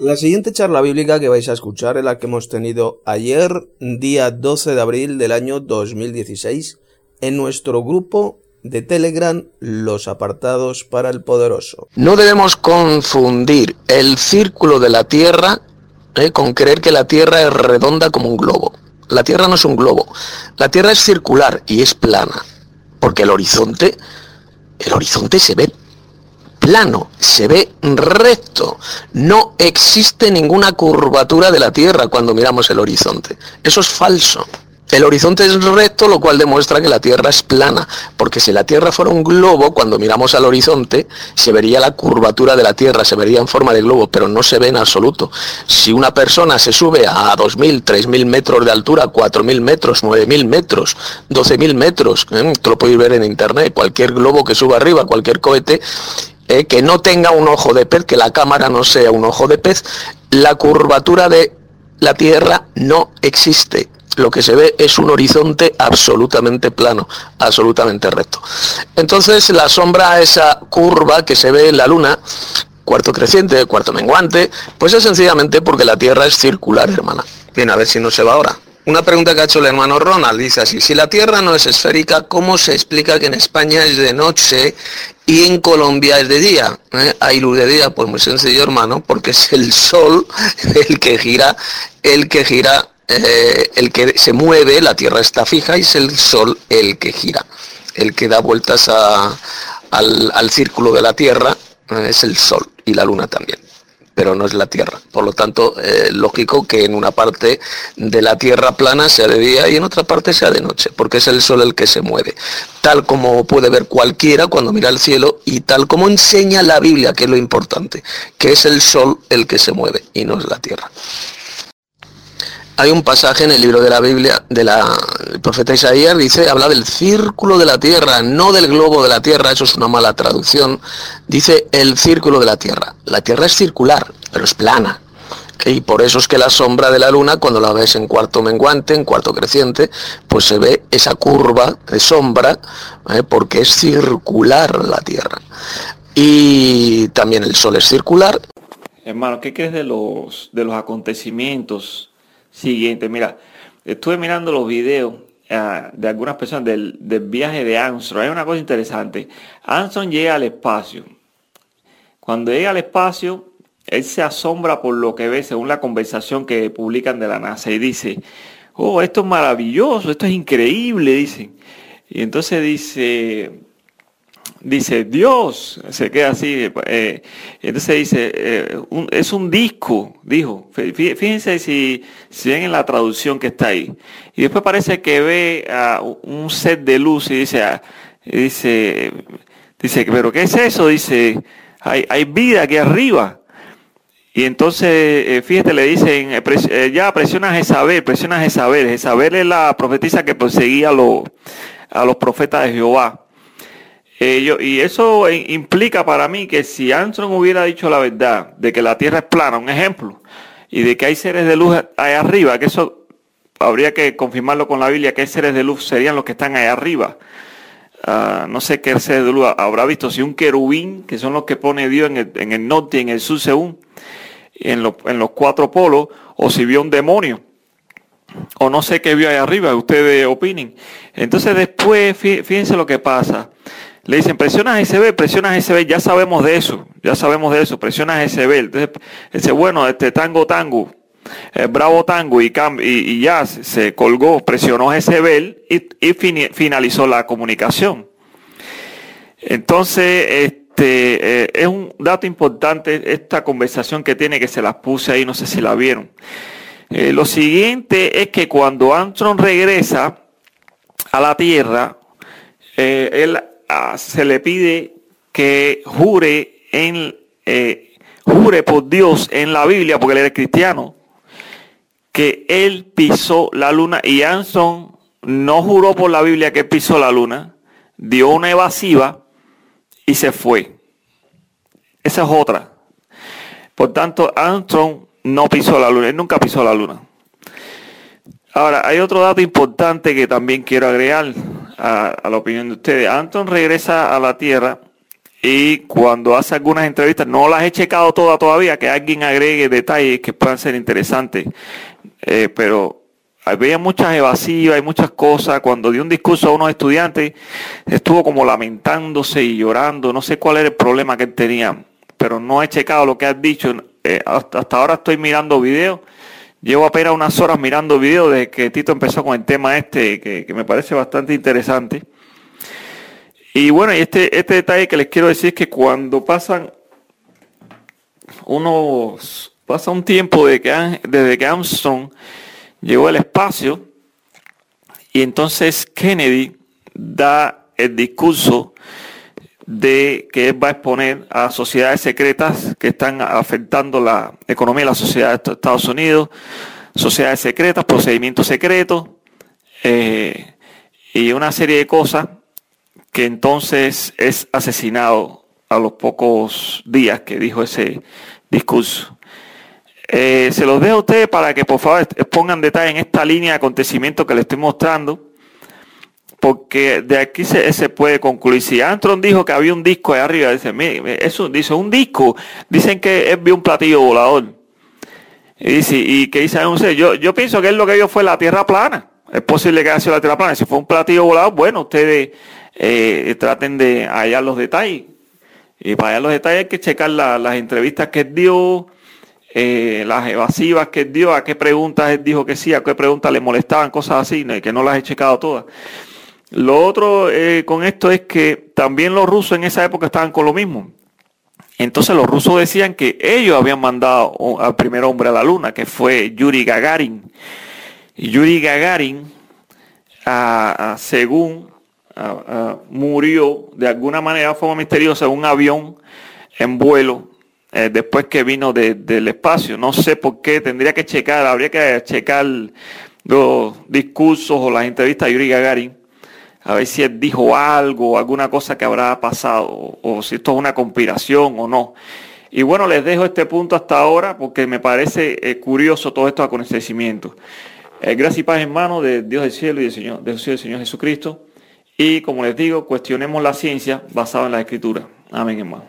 La siguiente charla bíblica que vais a escuchar es la que hemos tenido ayer, día 12 de abril del año 2016, en nuestro grupo de Telegram, Los Apartados para el Poderoso. No debemos confundir el círculo de la Tierra eh, con creer que la Tierra es redonda como un globo. La Tierra no es un globo, la Tierra es circular y es plana, porque el horizonte, el horizonte se ve plano, se ve recto. No existe ninguna curvatura de la Tierra cuando miramos el horizonte. Eso es falso. El horizonte es recto, lo cual demuestra que la Tierra es plana, porque si la Tierra fuera un globo, cuando miramos al horizonte, se vería la curvatura de la Tierra, se vería en forma de globo, pero no se ve en absoluto. Si una persona se sube a 2.000, 3.000 metros de altura, 4.000 metros, 9.000 metros, 12.000 metros, ¿eh? lo podéis ver en internet, cualquier globo que suba arriba, cualquier cohete, eh, que no tenga un ojo de pez, que la cámara no sea un ojo de pez, la curvatura de la Tierra no existe. Lo que se ve es un horizonte absolutamente plano, absolutamente recto. Entonces la sombra, esa curva que se ve en la Luna, cuarto creciente, cuarto menguante, pues es sencillamente porque la Tierra es circular, hermana. Bien, a ver si no se va ahora. Una pregunta que ha hecho el hermano Ronald dice así, si la Tierra no es esférica, ¿cómo se explica que en España es de noche y en Colombia es de día? ¿Eh? Hay luz de día, pues muy sencillo hermano, porque es el Sol el que gira, el que gira, eh, el que se mueve, la Tierra está fija y es el Sol el que gira, el que da vueltas al, al, círculo de la Tierra, eh, es el Sol y la Luna también pero no es la Tierra. Por lo tanto, eh, lógico que en una parte de la Tierra plana sea de día y en otra parte sea de noche, porque es el Sol el que se mueve, tal como puede ver cualquiera cuando mira al cielo y tal como enseña la Biblia, que es lo importante, que es el Sol el que se mueve y no es la Tierra. Hay un pasaje en el libro de la Biblia del profeta Isaías, dice, habla del círculo de la tierra, no del globo de la tierra, eso es una mala traducción. Dice el círculo de la tierra. La tierra es circular, pero es plana. Y por eso es que la sombra de la luna, cuando la ves en cuarto menguante, en cuarto creciente, pues se ve esa curva de sombra, ¿eh? porque es circular la tierra. Y también el sol es circular. Hermano, ¿qué crees de los, de los acontecimientos siguiente. Mira, estuve mirando los videos uh, de algunas personas del, del, viaje de Armstrong. Hay una cosa interesante. Armstrong llega al espacio. Cuando llega al espacio, él se asombra por lo que ve según la conversación que publican de la NASA y dice, oh, esto es maravilloso, esto es increíble, dicen. Y entonces dice, dice Dios, se queda así, eh, entonces dice, eh, es un disco, dijo, fíjense si, si ven en la traducción que está ahí. Y después parece que ve un set de luz y dice, ah, dice, dice, pero ¿qué es eso? Dice, hay, hay vida aquí arriba. Y entonces, eh, fíjate, le dicen, ya presiona a Jezabel, presiona a Jezabel. Jezabel es la profetisa que perseguía a los profetas de Jehová y eso implica para mí que si Armstrong hubiera dicho la verdad de que la Tierra es plana, un ejemplo, y de que hay seres de luz ahí arriba, que eso habría que confirmarlo con la Biblia, que hay seres de luz serían los que están ahí arriba. Ah, no sé qué seres de luz habrá visto, si un querubín, que son los que pone Dios en el, en el norte y en el sur según, en, en los cuatro polos, o si vio un demonio o no sé qué vio ahí arriba, ustedes opinen. Entonces después, fíjense lo que pasa. Le dicen, presiona GSB, presiona GSB, ya sabemos de eso, ya sabemos de eso, presiona GSB. Entonces, dice, bueno, este tango tango, eh, bravo tango y, y, ya se colgó, presionó GSB y, y finalizó la comunicación. Entonces, este, eh, es un dato importante esta conversación que tiene, que se las puse ahí, no sé si la vieron. Eh, lo siguiente es que cuando Armstrong regresa a la Tierra, él se le pide que jure en eh, jure por Dios en la Biblia, porque él era cristiano, que él pisó la luna y Anson no juró por la Biblia que pisó la luna, dio una evasiva y se fue. Esa es otra. Por tanto, Armstrong no pisó la luna, él nunca pisó la luna. Ahora, hay otro dato importante que también quiero agregar a, la opinión de ustedes. Anton regresa a la Tierra y cuando hace algunas entrevistas, no las he checado todas todavía, que alguien agregue detalles que puedan ser interesantes, eh, pero había muchas evasivas, hay muchas cosas. Cuando dio un discurso a unos estudiantes, estuvo como lamentándose y llorando, no sé cuál era el problema que él tenía, pero no he checado lo que has dicho. Eh, hasta, ahora estoy mirando videos, llevo apenas unas horas mirando videos desde que Tito empezó con el tema este, que, me parece bastante interesante. Y bueno, este, este detalle que les quiero decir es que cuando pasan unos, pasa un tiempo desde que Armstrong llegó al espacio y entonces Kennedy da el discurso de que él va a exponer a sociedades secretas que están afectando la economía de la sociedad de Estados Unidos, sociedades secretas, procedimientos secretos eh, y una serie de cosas que entonces es asesinado a los pocos días que dijo ese discurso. Eh, se los dejo a ustedes para que por favor pongan detalle en esta línea de acontecimientos que les estoy mostrando, porque de aquí se, puede concluir. Si Antron dijo que había un disco ahí arriba, dice, mire, eso dice un disco, dicen que él vio un platillo volador. Y dice, y que dice, yo, yo pienso que él lo que vio fue la tierra plana. Es posible que haya sido la tierra plana. Si fue un platillo volador, bueno, ustedes eh, traten de hallar los detalles. Y para hallar los detalles hay que checar las entrevistas que dio, eh, las evasivas que dio, a qué preguntas él dijo que sí, a qué preguntas le molestaban, cosas así, que no las he checado todas. Lo otro eh, con esto es que también los rusos en esa época estaban con lo mismo. Entonces los rusos decían que ellos habían mandado al primer hombre a la luna, que fue Yuri Gagarin. Yuri Gagarin, según murió de alguna manera, forma misteriosa, un avión en vuelo eh, después que vino del espacio. No sé por qué, tendría que checar, habría que checar los discursos o las entrevistas de Yuri Gagarin, a ver si él dijo algo, alguna cosa que habrá pasado, o, si esto es una conspiración o no. Y bueno, les dejo este punto hasta ahora porque me parece eh, curioso todo estos acontecimientos. Eh, gracias y paz hermano de Dios del cielo y del Señor, del cielo del Señor Jesucristo. Y como les digo, cuestionemos la ciencia basada en la escritura. Amén, hermano.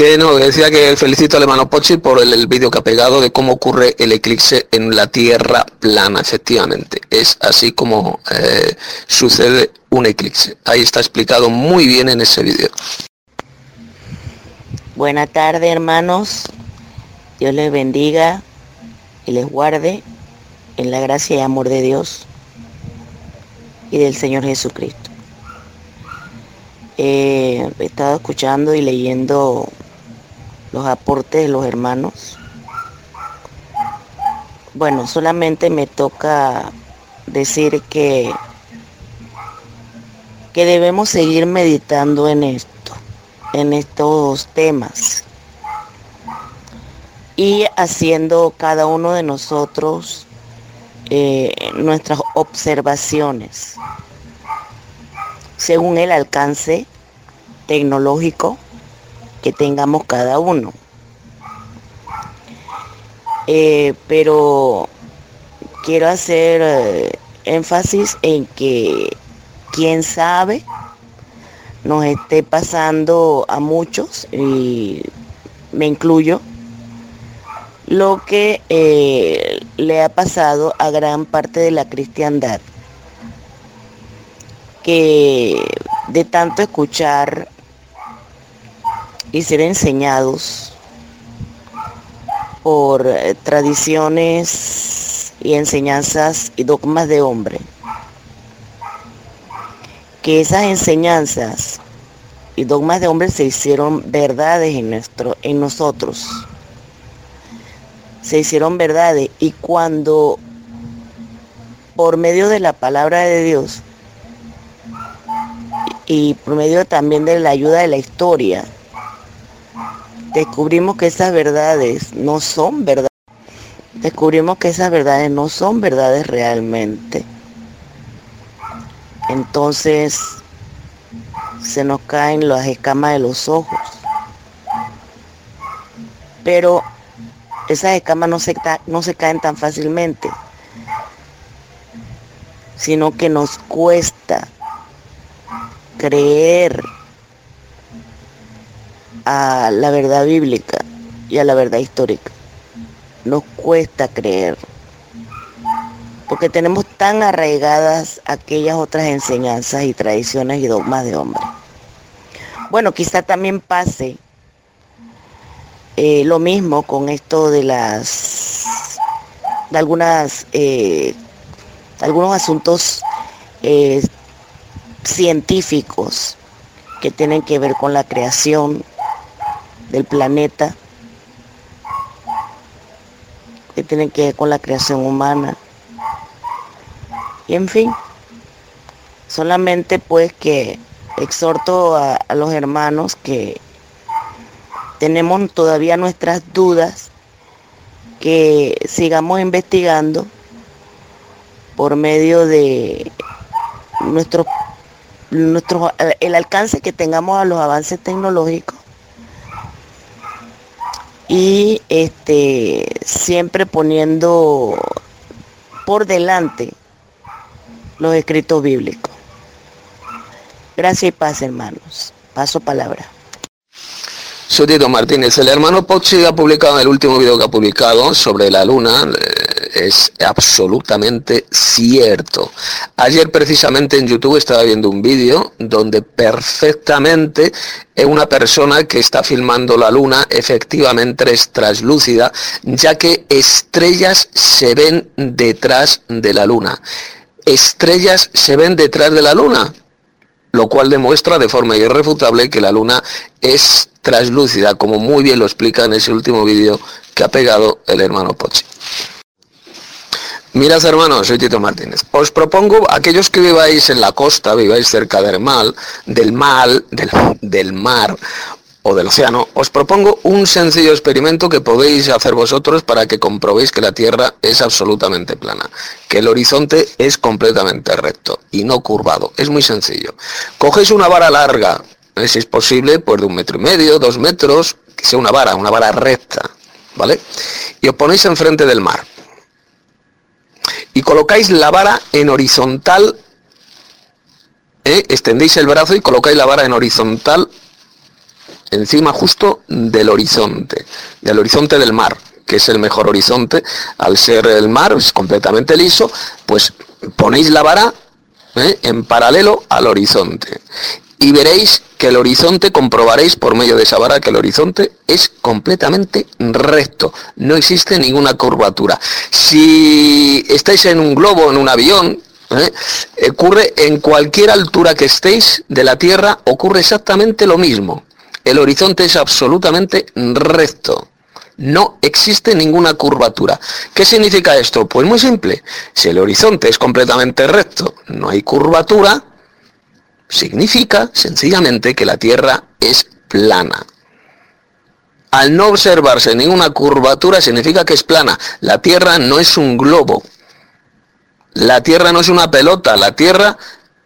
Que no, decía que felicito al hermano Pochi por el, vídeo que ha pegado de cómo ocurre el eclipse en la Tierra plana, efectivamente. Es así como eh, sucede un eclipse. Ahí está explicado muy bien en ese vídeo. Buenas tardes, hermanos. Dios les bendiga y les guarde en la gracia y amor de Dios y del Señor Jesucristo. he estado escuchando y leyendo los aportes de los hermanos. Bueno, solamente me toca decir que, que debemos seguir meditando en esto, en estos temas y haciendo cada uno de nosotros eh, nuestras observaciones según el alcance tecnológico que tengamos cada uno. Eh, pero quiero hacer eh, énfasis en que quién sabe nos esté pasando a muchos y me incluyo lo que eh, le ha pasado a gran parte de la cristiandad, que de tanto escuchar y ser enseñados por eh, tradiciones y enseñanzas y dogmas de hombre, que esas enseñanzas y dogmas de hombre se hicieron verdades en, nuestro, en nosotros. Se hicieron verdades. Y cuando por medio de la palabra de Dios y por medio también de la ayuda de la historia, descubrimos que esas verdades no son verdades. Descubrimos que esas verdades no son verdades realmente. Entonces se nos caen las escamas de los ojos. Pero esas escamas no se, no se caen tan fácilmente, sino que nos cuesta creer a la verdad bíblica y a la verdad histórica. Nos cuesta creer, porque tenemos tan arraigadas aquellas otras enseñanzas y tradiciones y dogmas de hombre. Bueno, quizá también pase eh, lo mismo con esto de las de algunas eh, algunos asuntos eh, científicos que tienen que ver con la creación del planeta, que tienen que ver con la creación humana. Y en fin, solamente pues que exhorto a, los hermanos que tenemos todavía nuestras dudas, que sigamos investigando por medio de nuestro, nuestro, el alcance que tengamos a los avances tecnológicos y este siempre poniendo por delante los escritos bíblicos. Gracias y paz, hermanos. Paso palabra. Soy Tito Martínez. El hermano Pochi ha publicado en el último video que ha publicado sobre la luna. Es absolutamente cierto. Ayer precisamente en YouTube estaba viendo un vídeo donde perfectamente una persona que está filmando la luna efectivamente es traslúcida, ya que estrellas se ven detrás de la luna. Estrellas se ven detrás de la luna lo cual demuestra de forma irrefutable que la luna es traslúcida, como muy bien lo explica en ese último vídeo que ha pegado el hermano Pochi. Mirad hermanos, soy Tito Martínez. Os propongo, aquellos que viváis en la costa, viváis cerca del mal, del mal, del, del mar, o del océano, os propongo un sencillo experimento que podéis hacer vosotros para que comprobéis que la Tierra es absolutamente plana, que el horizonte es completamente recto y no curvado. Es muy sencillo. Cogéis una vara larga, eh, si es posible, pues de un metro y medio, dos metros, que sea una vara, una vara recta, ¿vale? Y os ponéis enfrente del mar. Y colocáis la vara en horizontal, ¿eh? extendéis el brazo y colocáis la vara en horizontal encima justo del horizonte, del horizonte del mar, que es el mejor horizonte, al ser el mar es completamente liso, pues ponéis la vara ¿eh? en paralelo al horizonte. Y veréis que el horizonte, comprobaréis por medio de esa vara que el horizonte es completamente recto, no existe ninguna curvatura. Si estáis en un globo, en un avión, ¿eh? ocurre en cualquier altura que estéis de la Tierra, ocurre exactamente lo mismo el horizonte es absolutamente recto. No existe ninguna curvatura. ¿Qué significa esto? Pues muy simple. Si el horizonte es completamente recto, no hay curvatura, significa sencillamente que la Tierra es plana. Al no observarse ninguna curvatura significa que es plana. La Tierra no es un globo. La Tierra no es una pelota. La Tierra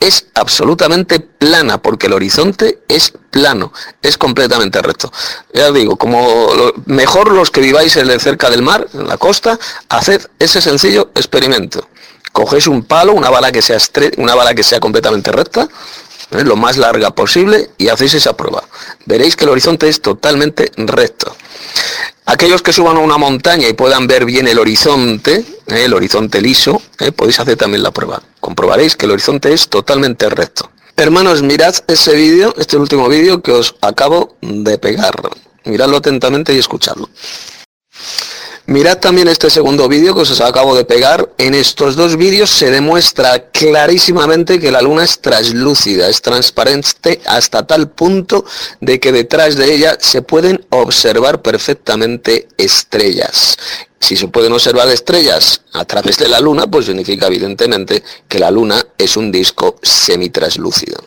es absolutamente plana, porque el horizonte es plano, es completamente recto. Ya digo, como mejor los que viváis cerca del mar, en la costa, haced ese sencillo experimento. Cogéis un palo, una bala que sea, una bala que sea completamente recta, ¿eh? lo más larga posible, y hacéis esa prueba. Veréis que el horizonte es totalmente recto. Aquellos que suban a una montaña y puedan ver bien el horizonte, eh, el horizonte liso, eh, podéis hacer también la prueba. Comprobaréis que el horizonte es totalmente recto. Hermanos, mirad ese vídeo, este último vídeo que os acabo de pegar. Miradlo atentamente y escuchadlo. Mirad también este segundo vídeo que os acabo de pegar. En estos dos vídeos se demuestra clarísimamente que la luna es translúcida, es transparente hasta tal punto de que detrás de ella se pueden observar perfectamente estrellas. Si se pueden observar estrellas a través de la luna, pues significa evidentemente que la luna es un disco semitraslúcido.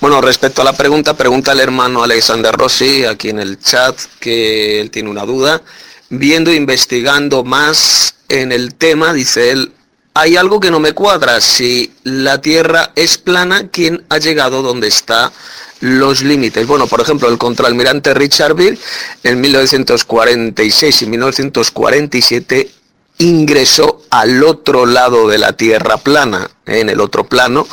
Bueno, respecto a la pregunta, pregunta el hermano Alexander Rossi aquí en el chat que él tiene una duda. Viendo, investigando más en el tema, dice él, hay algo que no me cuadra. Si la Tierra es plana, ¿quién ha llegado donde está los límites? Bueno, por ejemplo, el contraalmirante Richard Beer en 1946 y 1947 ingresó al otro lado de la Tierra plana, en el otro plano,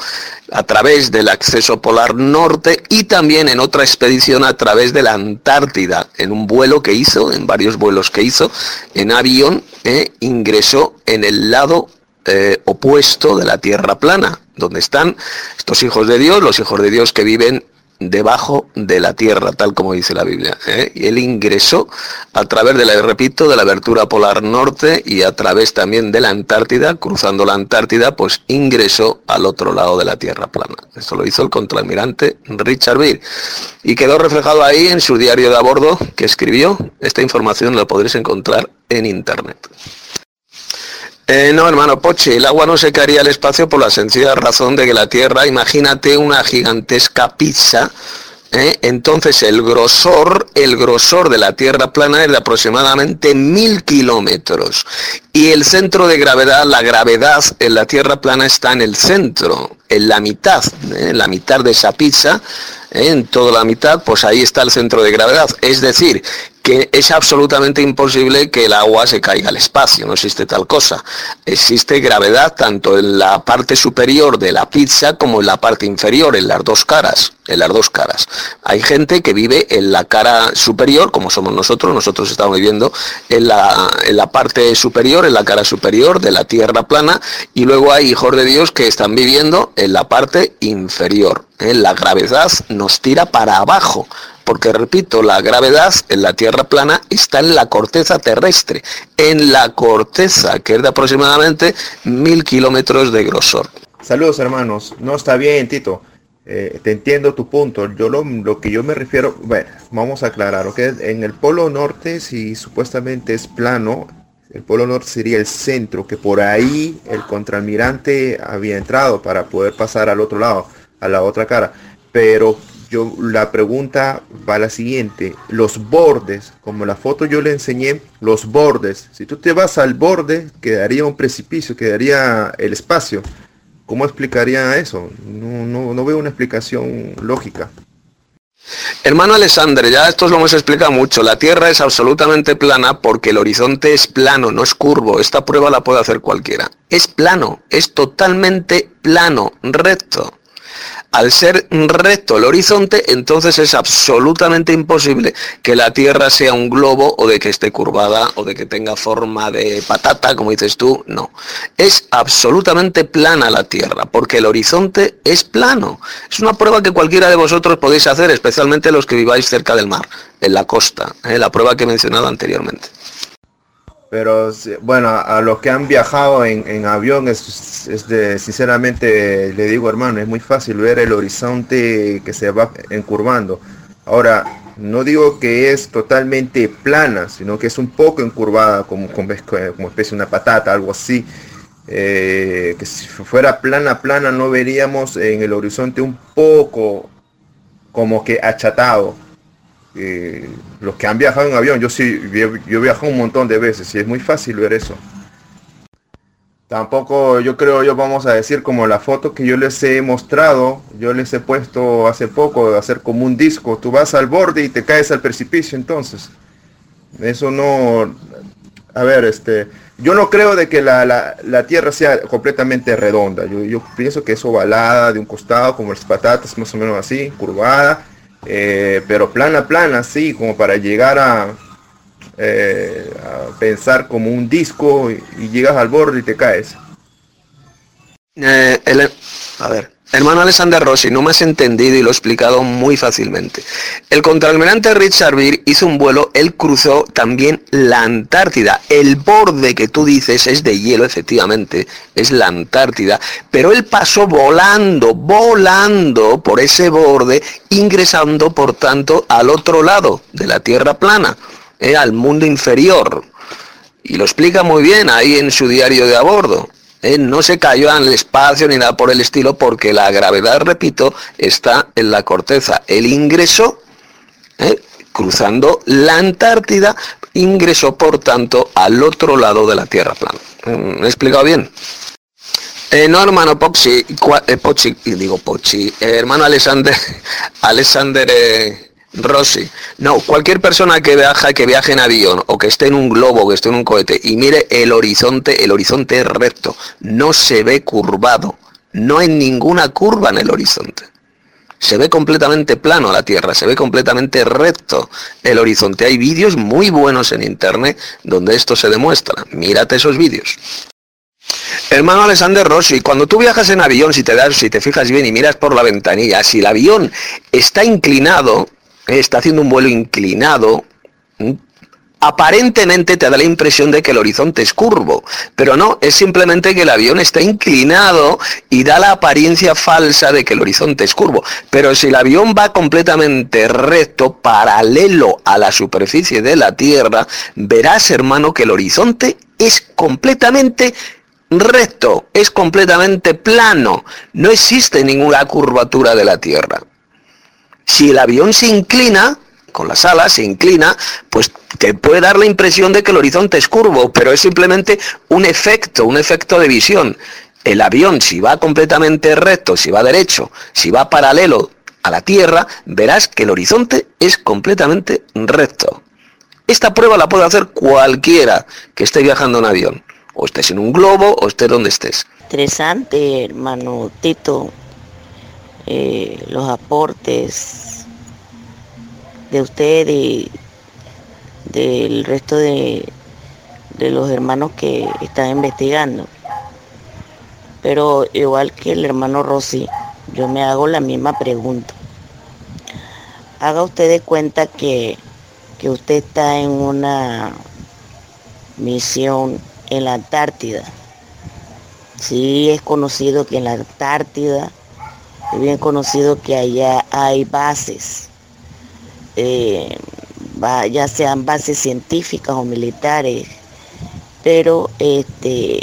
a través del acceso polar norte y también en otra expedición a través de la Antártida, en un vuelo que hizo, en varios vuelos que hizo, en avión, eh, ingresó en el lado eh, opuesto de la Tierra plana, donde están estos hijos de Dios, los hijos de Dios que viven debajo de la tierra, tal como dice la Biblia. ¿eh? Y él ingresó a través de la, repito, de la abertura polar norte y a través también de la Antártida, cruzando la Antártida, pues ingresó al otro lado de la tierra plana. Esto lo hizo el contraalmirante Richard Beer. Y quedó reflejado ahí en su diario de a bordo que escribió. Esta información la podréis encontrar en internet. Eh, no, hermano Poche, el agua no se caería al espacio por la sencilla razón de que la Tierra, imagínate una gigantesca pizza, ¿eh? entonces el grosor, el grosor de la Tierra plana es de aproximadamente mil kilómetros y el centro de gravedad, la gravedad en la Tierra plana está en el centro, en la mitad, ¿eh? en la mitad de esa pizza, en toda la mitad, pues ahí está el centro de gravedad. Es decir, que es absolutamente imposible que el agua se caiga al espacio, no existe tal cosa. Existe gravedad tanto en la parte superior de la pizza como en la parte inferior, en las dos caras, en las dos caras. Hay gente que vive en la cara superior, como somos nosotros, nosotros estamos viviendo en la, en la parte superior, en la cara superior de la tierra plana, y luego hay hijos de Dios que están viviendo en la parte inferior. ¿eh? La gravedad nos tira para abajo, porque repito, la gravedad en la Tierra plana está en la corteza terrestre, en la corteza, que es de aproximadamente mil kilómetros de grosor. Saludos hermanos, no está bien Tito, eh, te entiendo tu punto, yo lo, que yo me refiero, bueno, vamos a aclarar, ¿ok? En el polo norte, si supuestamente es plano, el polo norte sería el centro, que por ahí el contraalmirante había entrado para poder pasar al otro lado, a la otra cara, pero yo la pregunta va a la siguiente. Los bordes, como la foto yo le enseñé, los bordes. Si tú te vas al borde, quedaría un precipicio, quedaría el espacio. ¿Cómo explicaría eso? No, no, veo una explicación lógica. Hermano Alexander, ya esto lo hemos explicado mucho. La Tierra es absolutamente plana porque el horizonte es plano, no es curvo. Esta prueba la puede hacer cualquiera. Es plano, es totalmente plano, recto al ser recto el horizonte, entonces es absolutamente imposible que la Tierra sea un globo o de que esté curvada o de que tenga forma de patata, como dices tú. No, es absolutamente plana la Tierra, porque el horizonte es plano. Es una prueba que cualquiera de vosotros podéis hacer, especialmente los que viváis cerca del mar, en la costa, ¿eh? la prueba que he mencionado anteriormente. Pero bueno, a los que han viajado en, avión, es, sinceramente le digo hermano, es muy fácil ver el horizonte que se va encurvando. Ahora, no digo que es totalmente plana, sino que es un poco encurvada, como, como, como especie de una patata, algo así. Eh, que si fuera plana, plana, no veríamos en el horizonte un poco como que achatado eh, los que han viajado en avión, yo sí, yo, he viajado un montón de veces y es muy fácil ver eso. Tampoco yo creo yo vamos a decir como la foto que yo les he mostrado, yo les he puesto hace poco de hacer como un disco, tú vas al borde y te caes al precipicio entonces. Eso no, a ver, este, yo no creo de que la, la, tierra sea completamente redonda, yo, yo pienso que es ovalada de un costado como las patatas, más o menos así, curvada, eh, pero plana, plana, sí, como para llegar a, eh, pensar como un disco y, llegas al borde y te caes. Eh, a ver, hermano Alexander Rossi, no me has entendido y lo he explicado muy fácilmente. El contraalmirante Richard Beer hizo un vuelo, él cruzó también la Antártida. El borde que tú dices es de hielo, efectivamente, es la Antártida, pero él pasó volando, volando por ese borde, ingresando por tanto al otro lado de la Tierra plana, eh, al mundo inferior. Y lo explica muy bien ahí en su diario de a bordo. Eh, no se cayó el espacio ni nada por el estilo porque la gravedad, repito, está en la corteza. El ingreso, eh, cruzando la Antártida, ingresó por tanto al otro lado de la Tierra plana. ¿Me he explicado bien? Eh, no, hermano Poxi, eh, Pochi, digo Pochi, hermano Alexander, Alexander Rosy, no, cualquier persona que viaja, que viaje en avión o que esté en un globo que esté en un cohete y mire el horizonte, el horizonte es recto, no se ve curvado, no hay ninguna curva en el horizonte. Se ve completamente plano la Tierra, se ve completamente recto el horizonte. Hay vídeos muy buenos en Internet donde esto se demuestra. Mírate esos vídeos. Hermano Alexander Rossi, cuando tú viajas en avión, si te das, si te fijas bien y miras por la ventanilla, si el avión está inclinado, está haciendo un vuelo inclinado, aparentemente te da la impresión de que el horizonte es curvo, pero no, es simplemente que el avión está inclinado y da la apariencia falsa de que el horizonte es curvo. Pero si el avión va completamente recto, paralelo a la superficie de la Tierra, verás, hermano, que el horizonte es completamente recto, es completamente plano, no existe ninguna curvatura de la Tierra. Si el avión se inclina, con las alas, se inclina, pues te puede dar la impresión de que el horizonte es curvo, pero es simplemente un efecto, un efecto de visión. El avión, si va completamente recto, si va derecho, si va paralelo a la Tierra, verás que el horizonte es completamente recto. Esta prueba la puede hacer cualquiera que esté viajando en avión, o estés en un globo, o estés donde estés. Interesante, hermano Tito, eh, los aportes de usted y del resto de, de los hermanos que están investigando. Pero igual que el hermano Rossi, yo me hago la misma pregunta. Haga usted de cuenta que, que usted está en una misión en la Antártida. Sí es conocido que en la Antártida, es bien conocido que allá hay bases eh, ya sean bases científicas o militares, pero este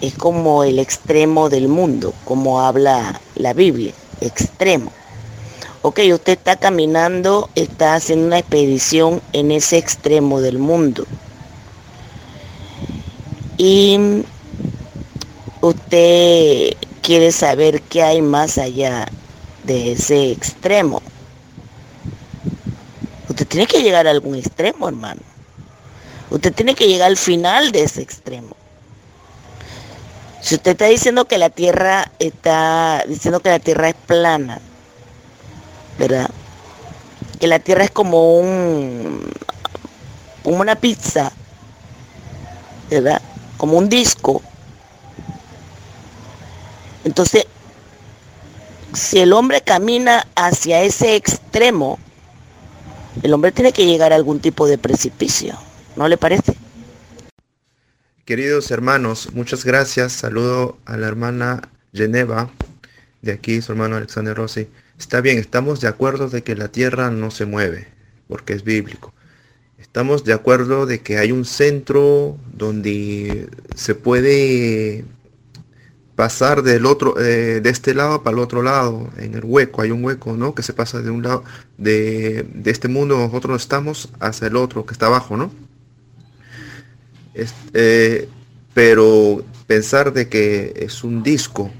es como el extremo del mundo, como habla la Biblia, extremo. Ok, usted está caminando, está haciendo una expedición en ese extremo del mundo. Y usted quiere saber qué hay más allá de ese extremo. Usted tiene que llegar a algún extremo, hermano. Usted tiene que llegar al final de ese extremo. Si usted está diciendo que la Tierra está diciendo que la Tierra es plana, ¿verdad? Que la Tierra es como un como una pizza, ¿verdad? Como un disco. Entonces, si el hombre camina hacia ese extremo, el hombre tiene que llegar a algún tipo de precipicio, ¿no le parece? Queridos hermanos, muchas gracias. Saludo a la hermana Geneva, de aquí su hermano Alexander Rossi. Está bien, estamos de acuerdo de que la tierra no se mueve, porque es bíblico. Estamos de acuerdo de que hay un centro donde se puede pasar del otro, eh, de este lado para el otro lado, en el hueco, hay un hueco, ¿no? Que se pasa de un lado, de, este mundo nosotros estamos hacia el otro que está abajo, ¿no? Eh, pero pensar de que es un disco,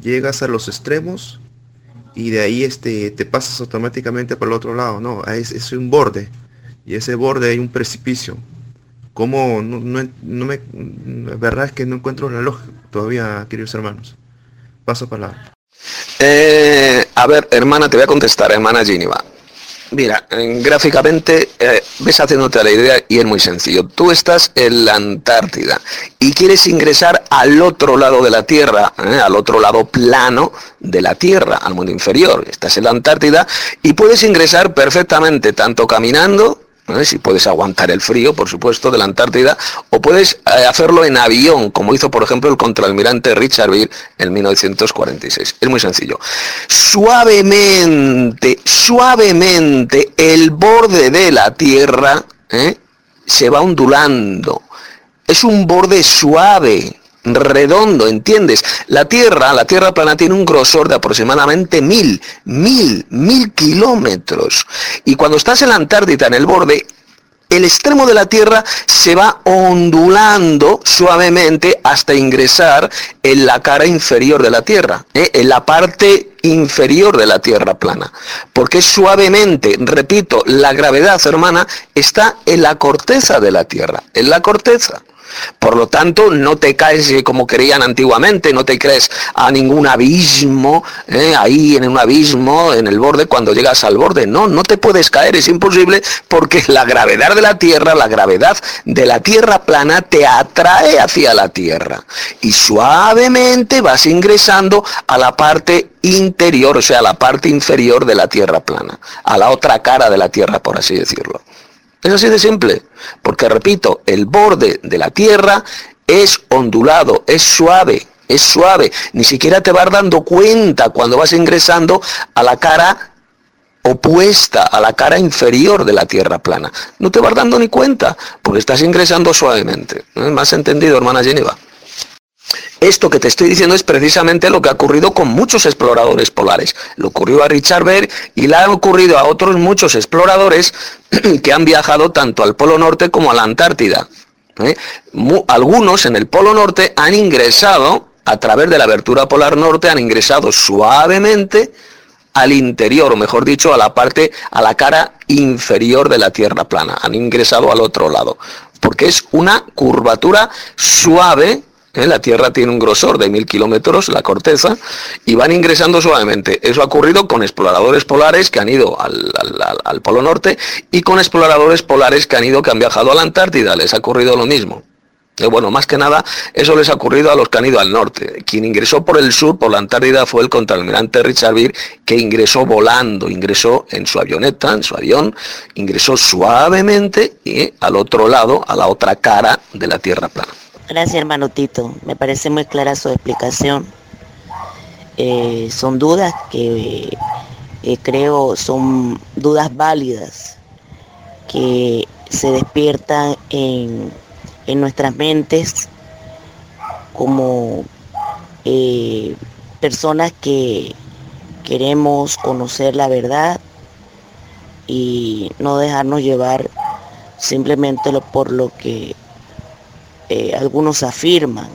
llegas a los extremos y de ahí este, te pasas automáticamente para el otro lado, no, es, es un borde y ese borde hay un precipicio, ¿Cómo? No, no, me, la verdad es que no encuentro lógica todavía, queridos hermanos. Paso palabra. Eh, a ver, hermana, te voy a contestar, hermana Geneva. Mira, gráficamente eh, ves haciéndote la idea y es muy sencillo. Tú estás en la Antártida y quieres ingresar al otro lado de la Tierra, eh, al otro lado plano de la Tierra, al mundo inferior. Estás en la Antártida y puedes ingresar perfectamente tanto caminando si puedes aguantar el frío, por supuesto, de la Antártida, o puedes eh, hacerlo en avión, como hizo, por ejemplo, el contraalmirante Richard Beale en 1946. Es muy sencillo. Suavemente, suavemente, el borde de la Tierra ¿eh? se va ondulando. Es un borde suave, redondo, ¿entiendes? La Tierra, la Tierra plana tiene un grosor de aproximadamente mil, mil, mil kilómetros. Y cuando estás en la Antártida, en el borde, el extremo de la Tierra se va ondulando suavemente hasta ingresar en la cara inferior de la Tierra, ¿eh? en la parte inferior de la Tierra plana. Porque suavemente, repito, la gravedad, hermana, está en la corteza de la Tierra, en la corteza. Por lo tanto, no te caes eh, como creían antiguamente, no te crees a ningún abismo, eh, ahí en un abismo, en el borde, cuando llegas al borde. No, no te puedes caer, es imposible porque la gravedad de la Tierra, la gravedad de la Tierra plana te atrae hacia la Tierra. Y suavemente vas ingresando a la parte interior, o sea, a la parte inferior de la Tierra plana, a la otra cara de la Tierra, por así decirlo. Es así de simple, porque repito, el borde de la Tierra es ondulado, es suave, es suave. Ni siquiera te vas dando cuenta cuando vas ingresando a la cara opuesta, a la cara inferior de la Tierra plana. No te vas dando ni cuenta, porque estás ingresando suavemente. ¿Más entendido, hermana Geneva? Esto que te estoy diciendo es precisamente lo que ha ocurrido con muchos exploradores polares. Le ocurrió a Richard Berg y le ha ocurrido a otros muchos exploradores que han viajado tanto al Polo Norte como a la Antártida. ¿eh? Algunos en el Polo Norte han ingresado a través de la abertura polar norte, han ingresado suavemente al interior, o mejor dicho, a la parte, a la cara inferior de la Tierra plana. Han ingresado al otro lado, porque es una curvatura suave ¿eh? La Tierra tiene un grosor de mil kilómetros, la corteza, y van ingresando suavemente. Eso ha ocurrido con exploradores polares que han ido al, Polo Norte y con exploradores polares que han ido, que han viajado a la Antártida. Les ha ocurrido lo mismo. Eh, bueno, más que nada, eso les ha ocurrido a los que han ido al norte. Quien ingresó por el sur, por la Antártida, fue el contraalmirante Richard Beer, que ingresó volando, ingresó en su avioneta, en su avión, ingresó suavemente y al otro lado, a la otra cara de la Tierra plana. Gracias, hermano Tito. Me parece muy clara su explicación. Eh, son dudas que eh, creo son dudas válidas que se despiertan en, nuestras mentes como eh, personas que queremos conocer la verdad y no dejarnos llevar simplemente por lo que eh, algunos afirman.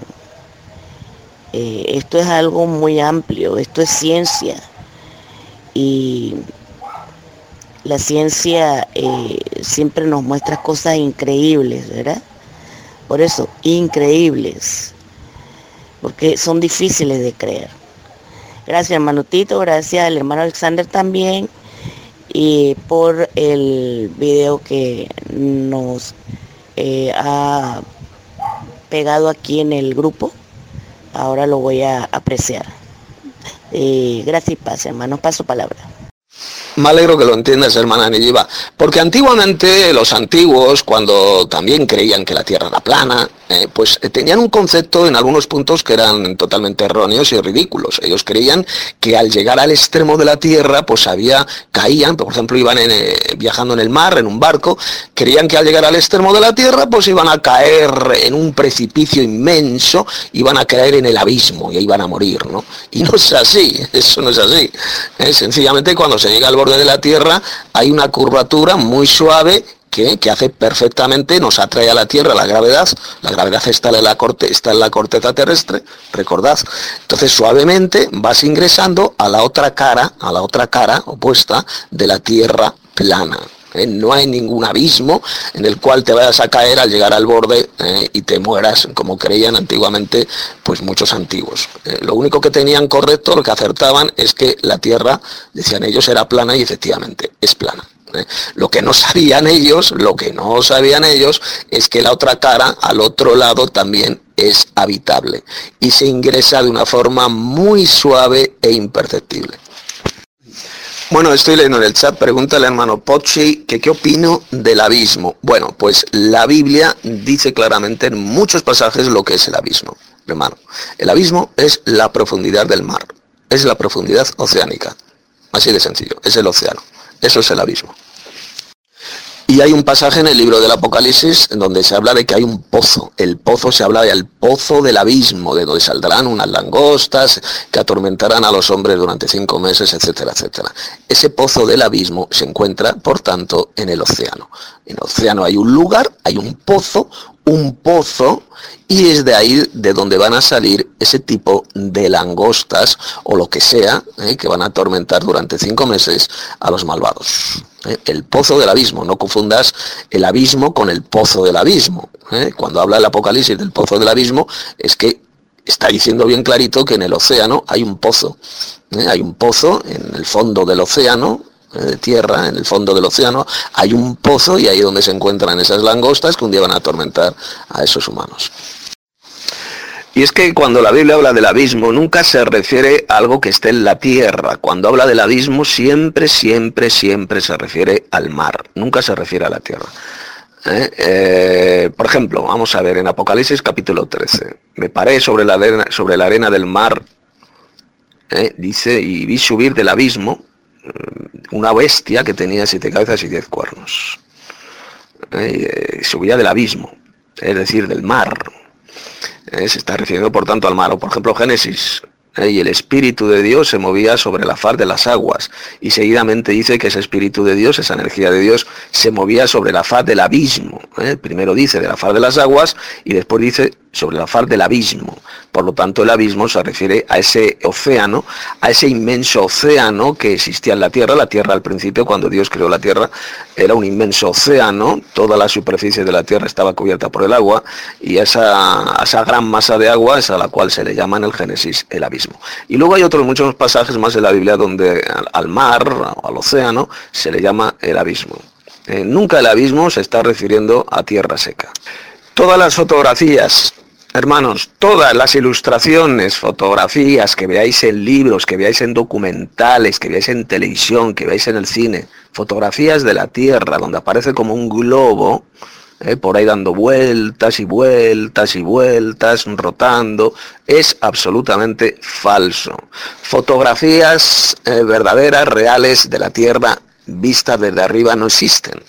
Eh, esto es algo muy amplio, esto es ciencia. Y la ciencia eh, siempre nos muestra cosas increíbles, ¿verdad? Por eso, increíbles, porque son difíciles de creer. Gracias hermano Tito, gracias al hermano Alexander también y por el video que nos ha pegado aquí en el grupo, ahora lo voy a apreciar. Eh, gracias y paz, hermano. Paso palabra. Me alegro que lo entiendas, hermana Neyiva, porque antiguamente los antiguos, cuando también creían que la Tierra era plana, eh, pues eh, tenían un concepto en algunos puntos que eran totalmente erróneos y ridículos. Ellos creían que al llegar al extremo de la Tierra, pues había, caían, por ejemplo, iban eh, viajando en el mar, en un barco, creían que al llegar al extremo de la Tierra, pues iban a caer en un precipicio inmenso, iban a caer en el abismo y iban a morir, ¿no? Y no es así, eso no es así. sencillamente cuando se llega al de la Tierra hay una curvatura muy suave que, hace perfectamente, nos atrae a la Tierra la gravedad, la gravedad está en la, corte, está en la corteza terrestre, recordad. Entonces suavemente vas ingresando a la otra cara, a la otra cara opuesta de la Tierra plana. ¿Eh? No hay ningún abismo en el cual te vayas a caer al llegar al borde ¿eh? y te mueras, como creían antiguamente pues muchos antiguos. ¿eh? lo único que tenían correcto, lo que acertaban, es que la Tierra, decían ellos, era plana y efectivamente es plana. Lo que no sabían ellos, lo que no sabían ellos, es que la otra cara, al otro lado, también es habitable y se ingresa de una forma muy suave e imperceptible. Bueno, estoy leyendo en el chat, pregúntale hermano Pochi que qué opino del abismo. Bueno, pues la Biblia dice claramente en muchos pasajes lo que es el abismo, hermano. El abismo es la profundidad del mar, es la profundidad oceánica. Así de sencillo, es el océano. Eso es el abismo. Y hay un pasaje en el libro del Apocalipsis en donde se habla de que hay un pozo. El pozo se habla del pozo del abismo, de donde saldrán unas langostas que atormentarán a los hombres durante cinco meses, etcétera, etcétera. Ese pozo del abismo se encuentra, por tanto, en el océano. En el océano hay un lugar, hay un pozo, un pozo y es de ahí de donde van a salir ese tipo de langostas o lo que sea ¿eh? que van a atormentar durante cinco meses a los malvados. ¿eh? El pozo del abismo, no confundas el abismo con el pozo del abismo. ¿eh? Cuando habla el Apocalipsis del pozo del abismo es que está diciendo bien clarito que en el océano hay un pozo. Hay un pozo en el fondo del océano, de tierra, en el fondo del océano, hay un pozo y ahí donde se encuentran esas langostas que un día van a atormentar a esos humanos. Y es que cuando la Biblia habla del abismo, nunca se refiere a algo que esté en la tierra. Cuando habla del abismo, siempre, siempre, siempre se refiere al mar. Nunca se refiere a la tierra. ¿Eh? Eh, por ejemplo, vamos a ver en Apocalipsis capítulo 13. Me paré sobre la arena, sobre la arena del mar, ¿eh? dice, y vi subir del abismo una bestia que tenía siete cabezas y diez cuernos. subía del abismo, es decir, del mar. Eh, se está refiriendo por tanto al mar. O por ejemplo Génesis, eh, y el Espíritu de Dios se movía sobre la faz de las aguas. Y seguidamente dice que ese Espíritu de Dios, esa energía de Dios, se movía sobre la faz del abismo. Eh. Primero dice de la faz de las aguas y después dice sobre la faz del abismo. Por lo tanto, el abismo se refiere a ese océano, a ese inmenso océano que existía en la Tierra. La Tierra al principio, cuando Dios creó la Tierra, era un inmenso océano. Toda la superficie de la Tierra estaba cubierta por el agua y esa, esa gran masa de agua es a la cual se le llama en el Génesis el abismo. Y luego hay otros muchos pasajes más de la Biblia donde al mar o al océano se le llama el abismo. Eh, nunca el abismo se está refiriendo a tierra seca. Todas las fotografías Hermanos, todas las ilustraciones, fotografías que veáis en libros, que veáis en documentales, que veáis en televisión, que veáis en el cine, fotografías de la Tierra, donde aparece como un globo, eh, por ahí dando vueltas y vueltas y vueltas, rotando, es absolutamente falso. Fotografías eh, verdaderas, reales de la Tierra vistas desde arriba no existen.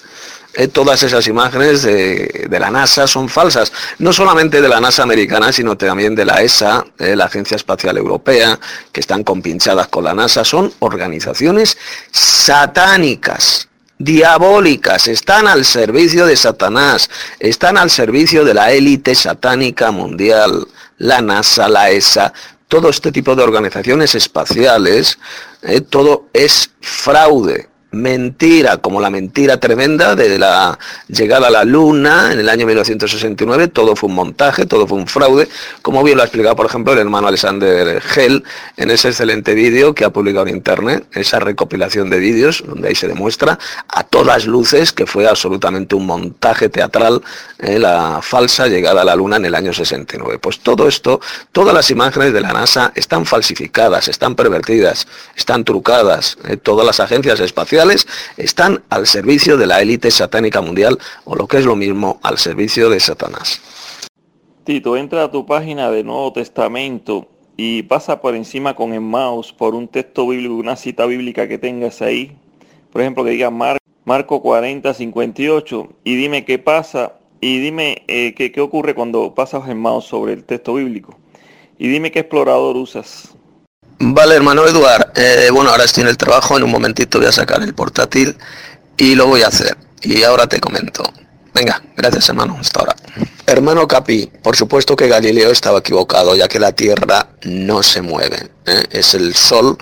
Eh, todas esas imágenes de, la NASA son falsas. No solamente de la NASA americana, sino también de la ESA, la Agencia Espacial Europea, que están compinchadas con la NASA. Son organizaciones satánicas diabólicas, están al servicio de Satanás, están al servicio de la élite satánica mundial, la NASA, la ESA, todo este tipo de organizaciones espaciales, eh, todo es fraude mentira, como la mentira tremenda de la llegada a la Luna en el año 1969, todo fue un montaje, todo fue un fraude, como bien lo ha explicado, por ejemplo, el hermano Alexander Hell en ese excelente vídeo que ha publicado en Internet, esa recopilación de vídeos, donde ahí se demuestra a todas luces que fue absolutamente un montaje teatral, eh, la falsa llegada a la Luna en el año 69. Pues todo esto, todas las imágenes de la NASA están falsificadas, están pervertidas, están trucadas, eh, todas las agencias espaciales están al servicio de la élite satánica mundial o lo que es lo mismo al servicio de Satanás. Tito, entra a tu página de Nuevo Testamento y pasa por encima con el mouse por un texto bíblico, una cita bíblica que tengas ahí. Por ejemplo, que diga Marco 40, 58 y dime qué pasa y dime eh, qué, qué ocurre cuando pasas el mouse sobre el texto bíblico. Y dime qué explorador usas. Vale, hermano Eduard. Eh, bueno, ahora estoy en el trabajo, en un momentito voy a sacar el portátil y lo voy a hacer. Y ahora te comento. Venga, gracias hermano, hasta ahora. Hermano Capi, por supuesto que Galileo estaba equivocado, ya que la Tierra no se mueve. ¿eh? Es el Sol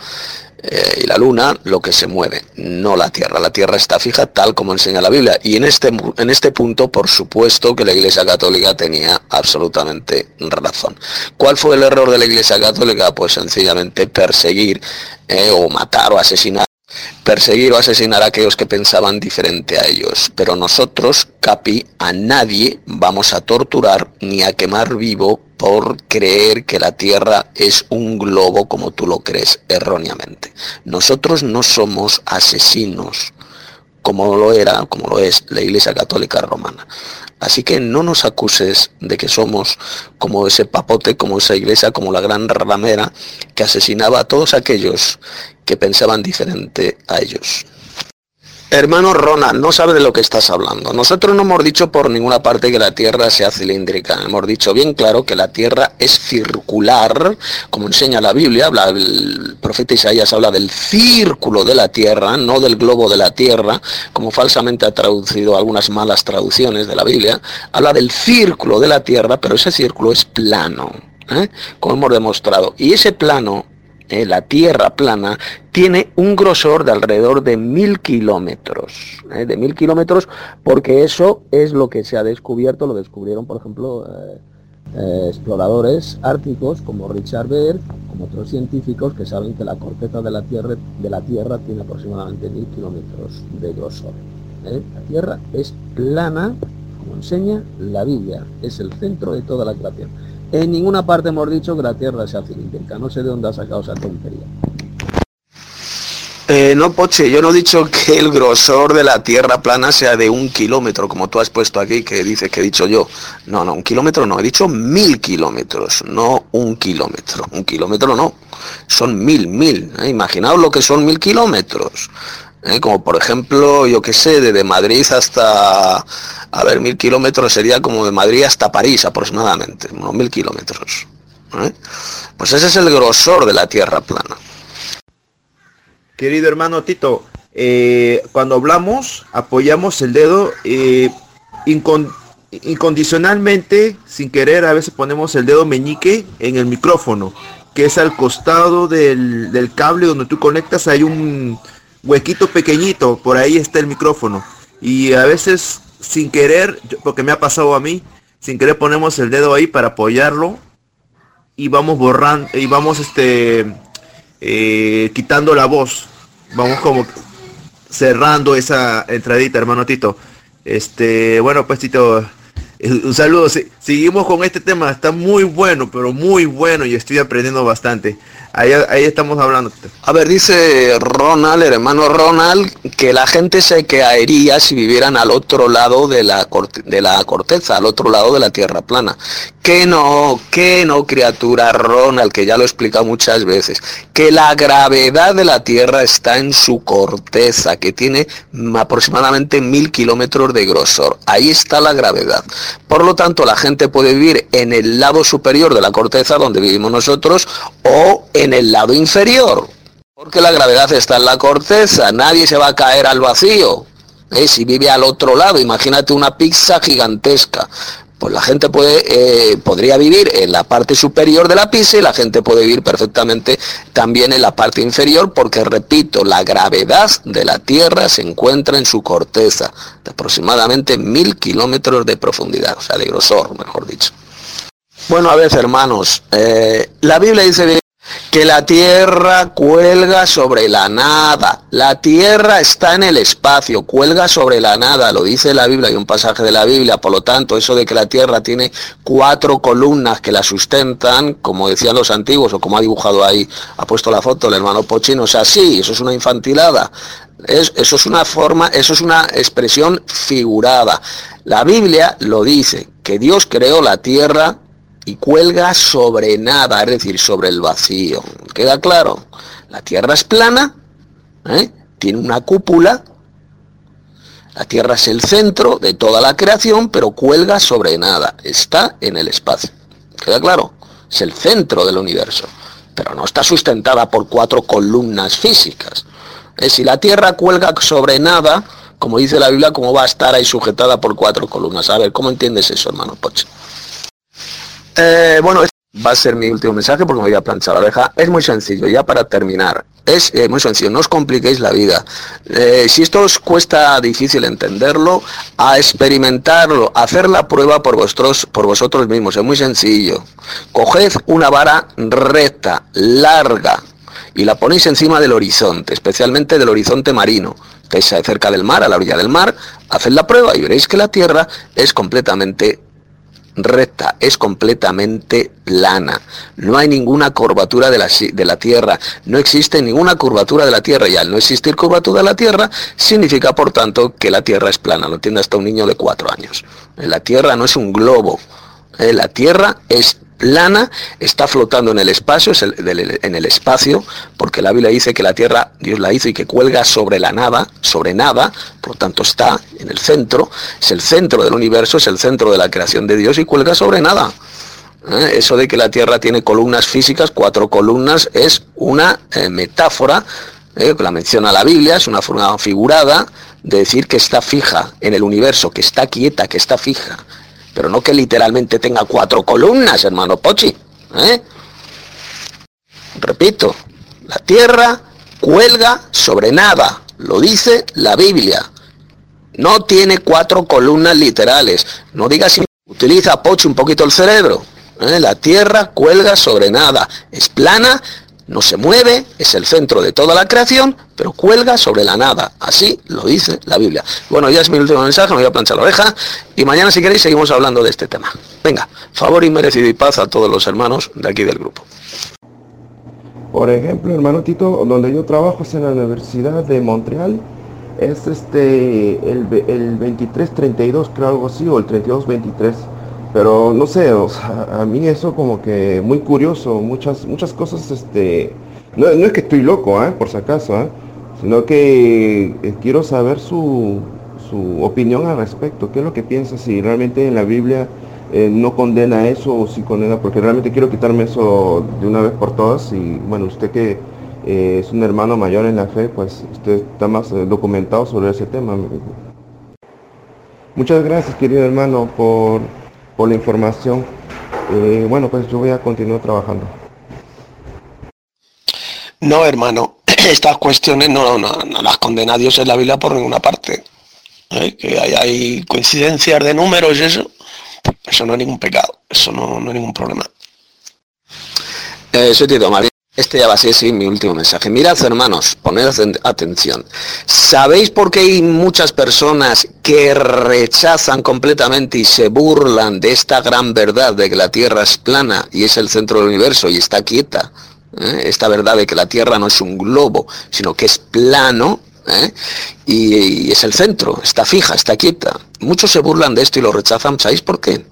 eh, y la luna lo que se mueve, no la tierra. La tierra está fija tal como enseña la Biblia. Y en este, en este punto, por supuesto que la Iglesia Católica tenía absolutamente razón. ¿Cuál fue el error de la Iglesia Católica? Pues sencillamente perseguir eh, o matar o asesinar perseguir o asesinar a aquellos que pensaban diferente a ellos. Pero nosotros, Capi, a nadie vamos a torturar ni a quemar vivo por creer que la Tierra es un globo como tú lo crees erróneamente. Nosotros no somos asesinos como lo era, como lo es la Iglesia Católica Romana. Así que no nos acuses de que somos como ese papote, como esa iglesia, como la gran ramera que asesinaba a todos aquellos que pensaban diferente a ellos. Hermano Ronald, no sabe de lo que estás hablando. Nosotros no hemos dicho por ninguna parte que la Tierra sea cilíndrica. Hemos dicho bien claro que la Tierra es circular, como enseña la Biblia. Habla, el profeta Isaías habla del círculo de la Tierra, no del globo de la Tierra, como falsamente ha traducido algunas malas traducciones de la Biblia. Habla del círculo de la Tierra, pero ese círculo es plano, ¿eh? como hemos demostrado. Y ese plano eh, la Tierra plana, tiene un grosor de alrededor de mil kilómetros. Eh, de mil kilómetros, porque eso es lo que se ha descubierto, lo descubrieron, por ejemplo, eh, exploradores árticos como Richard Baer, como otros científicos que saben que la corteza de la Tierra, de la tierra tiene aproximadamente mil kilómetros de grosor. La Tierra es plana, como enseña la Biblia, es el centro de toda la creación. En ninguna parte hemos dicho que la Tierra sea cilíndrica. No sé de dónde ha sacado esa tontería. Eh, no, Poche, yo no he dicho que el grosor de la Tierra plana sea de un kilómetro, como tú has puesto aquí, que dices que he dicho yo. No, no, un kilómetro no, he dicho mil kilómetros, no un kilómetro. Un kilómetro no, son mil, mil. ¿eh? Imaginaos lo que son mil kilómetros. ¿Eh? como por ejemplo, yo qué sé, desde Madrid hasta, a ver, mil kilómetros sería como de Madrid hasta París aproximadamente, unos mil kilómetros. ¿eh? Pues ese es el grosor de la Tierra plana. Querido hermano Tito, eh, cuando hablamos, apoyamos el dedo incondicionalmente, sin querer, a veces ponemos el dedo meñique en el micrófono, que es al costado del, del cable donde tú conectas, hay un, huequito pequeñito, por ahí está el micrófono. Y a veces sin querer, porque me ha pasado a mí, sin querer ponemos el dedo ahí para apoyarlo y vamos borrando y vamos este eh, quitando la voz. Vamos como cerrando esa entradita, hermano Tito. Este, bueno, pues Tito, un saludo. Seguimos con este tema. Está muy bueno, pero muy bueno y estoy aprendiendo bastante. Ahí, estamos hablando. A ver, dice Ronald, el hermano Ronald, que la gente se caería si vivieran al otro lado de la, de la corteza, al otro lado de la tierra plana. Que no, que no, criatura Ronald, que ya lo he explicado muchas veces, que la gravedad de la Tierra está en su corteza, que tiene aproximadamente mil kilómetros de grosor. Ahí está la gravedad. Por lo tanto, la gente puede vivir en el lado superior de la corteza, donde vivimos nosotros, o en el lado inferior. Porque la gravedad está en la corteza, nadie se va a caer al vacío. ¿eh? Si vive al otro lado, imagínate una pizza gigantesca pues la gente puede, eh, podría vivir en la parte superior de la pizza y la gente puede vivir perfectamente también en la parte inferior porque, repito, la gravedad de la Tierra se encuentra en su corteza de aproximadamente mil kilómetros de profundidad, o sea, de grosor, mejor dicho. Bueno, a ver, hermanos, eh, la Biblia dice que la tierra cuelga sobre la nada. La tierra está en el espacio, cuelga sobre la nada, lo dice la Biblia, hay un pasaje de la Biblia, por lo tanto, eso de que la tierra tiene cuatro columnas que la sustentan, como decían los antiguos, o como ha dibujado ahí, ha puesto la foto el hermano Pochino, o sea, sí, eso es una infantilada. eso es una forma, eso es una expresión figurada. La Biblia lo dice, que Dios creó la tierra y cuelga sobre nada, es decir, sobre el vacío. ¿Queda claro? La Tierra es plana, ¿eh? tiene una cúpula, la Tierra es el centro de toda la creación, pero cuelga sobre nada, está en el espacio. ¿Queda claro? Es el centro del universo, pero no está sustentada por cuatro columnas físicas. ¿Eh? Si la Tierra cuelga sobre nada, como dice la Biblia, ¿cómo va a estar ahí sujetada por cuatro columnas? A ver, ¿cómo entiendes eso, hermano Poche? Eh, bueno, va a ser mi último mensaje porque me voy a planchar la oreja. Es muy sencillo, ya para terminar. Es eh, muy sencillo, no os compliquéis la vida. Eh, si esto os cuesta difícil entenderlo, a experimentarlo, hacer la prueba por, vuestros, por vosotros mismos. Es muy sencillo. Coged una vara recta, larga, y la ponéis encima del horizonte, especialmente del horizonte marino. Estáis cerca del mar, a la orilla del mar, haced la prueba y veréis que la Tierra es completamente recta, es completamente plana. No hay ninguna curvatura de la, de la Tierra, no existe ninguna curvatura de la Tierra y al no existir curvatura de la Tierra significa por tanto que la Tierra es plana, lo entiende hasta un niño de cuatro años. La Tierra no es un globo, eh, la Tierra es plana, está flotando en el espacio, en el espacio, porque la Biblia dice que la tierra Dios la hizo y que cuelga sobre la nada, sobre nada, por tanto está en el centro, es el centro del universo, es el centro de la creación de Dios y cuelga sobre nada. ¿Eh? Eso de que la Tierra tiene columnas físicas, cuatro columnas, es una eh, metáfora, ¿eh? la menciona la Biblia, es una forma figurada de decir que está fija en el universo, que está quieta, que está fija. Pero no que literalmente tenga cuatro columnas, hermano Pochi. Repito, la Tierra cuelga sobre nada, lo dice la Biblia. No tiene cuatro columnas literales. No digas si utiliza Pochi un poquito el cerebro. ¿eh? La tierra cuelga sobre nada, es plana, no se mueve, es el centro de toda la creación, pero cuelga sobre la nada. Así lo dice la Biblia. Bueno, ya es mi último mensaje, me voy a planchar la oreja y mañana si queréis seguimos hablando de este tema. Venga, favor inmerecido y paz a todos los hermanos de aquí del grupo. Por ejemplo, hermano Tito, donde yo trabajo es en la Universidad de Montreal. Es este el, el 2332, creo algo así, o el 3223 pero no sé, a mí eso como que muy curioso, muchas, muchas cosas, este, no, es que estoy loco, ¿eh? por si acaso, ¿eh? sino que eh, quiero saber su, su, opinión al respecto, qué es lo que piensa, si realmente en la Biblia eh, no condena eso o si condena, porque realmente quiero quitarme eso de una vez por todas y bueno, usted que es un hermano mayor en la fe, pues usted está más documentado sobre ese tema. Muchas gracias, querido hermano, por por la información. Eh, bueno, pues yo voy a continuar trabajando. No, hermano, estas cuestiones no, no, las condena Dios en la Biblia por ninguna parte. ¿Eh? Que hay, coincidencias de números y eso, eso no es ningún pecado, eso no, no es ningún problema. Eh, soy Tito este ya va a ser sí, mi último mensaje. Mirad, hermanos, poned atención. ¿Sabéis por qué hay muchas personas que rechazan completamente y se burlan de esta gran verdad de que la Tierra es plana y es el centro del universo y está quieta? ¿Eh? Esta verdad de que la Tierra no es un globo, sino que es plano ¿eh? y, y es el centro, está fija, está quieta. Muchos se burlan de esto y lo rechazan. ¿Sabéis por qué?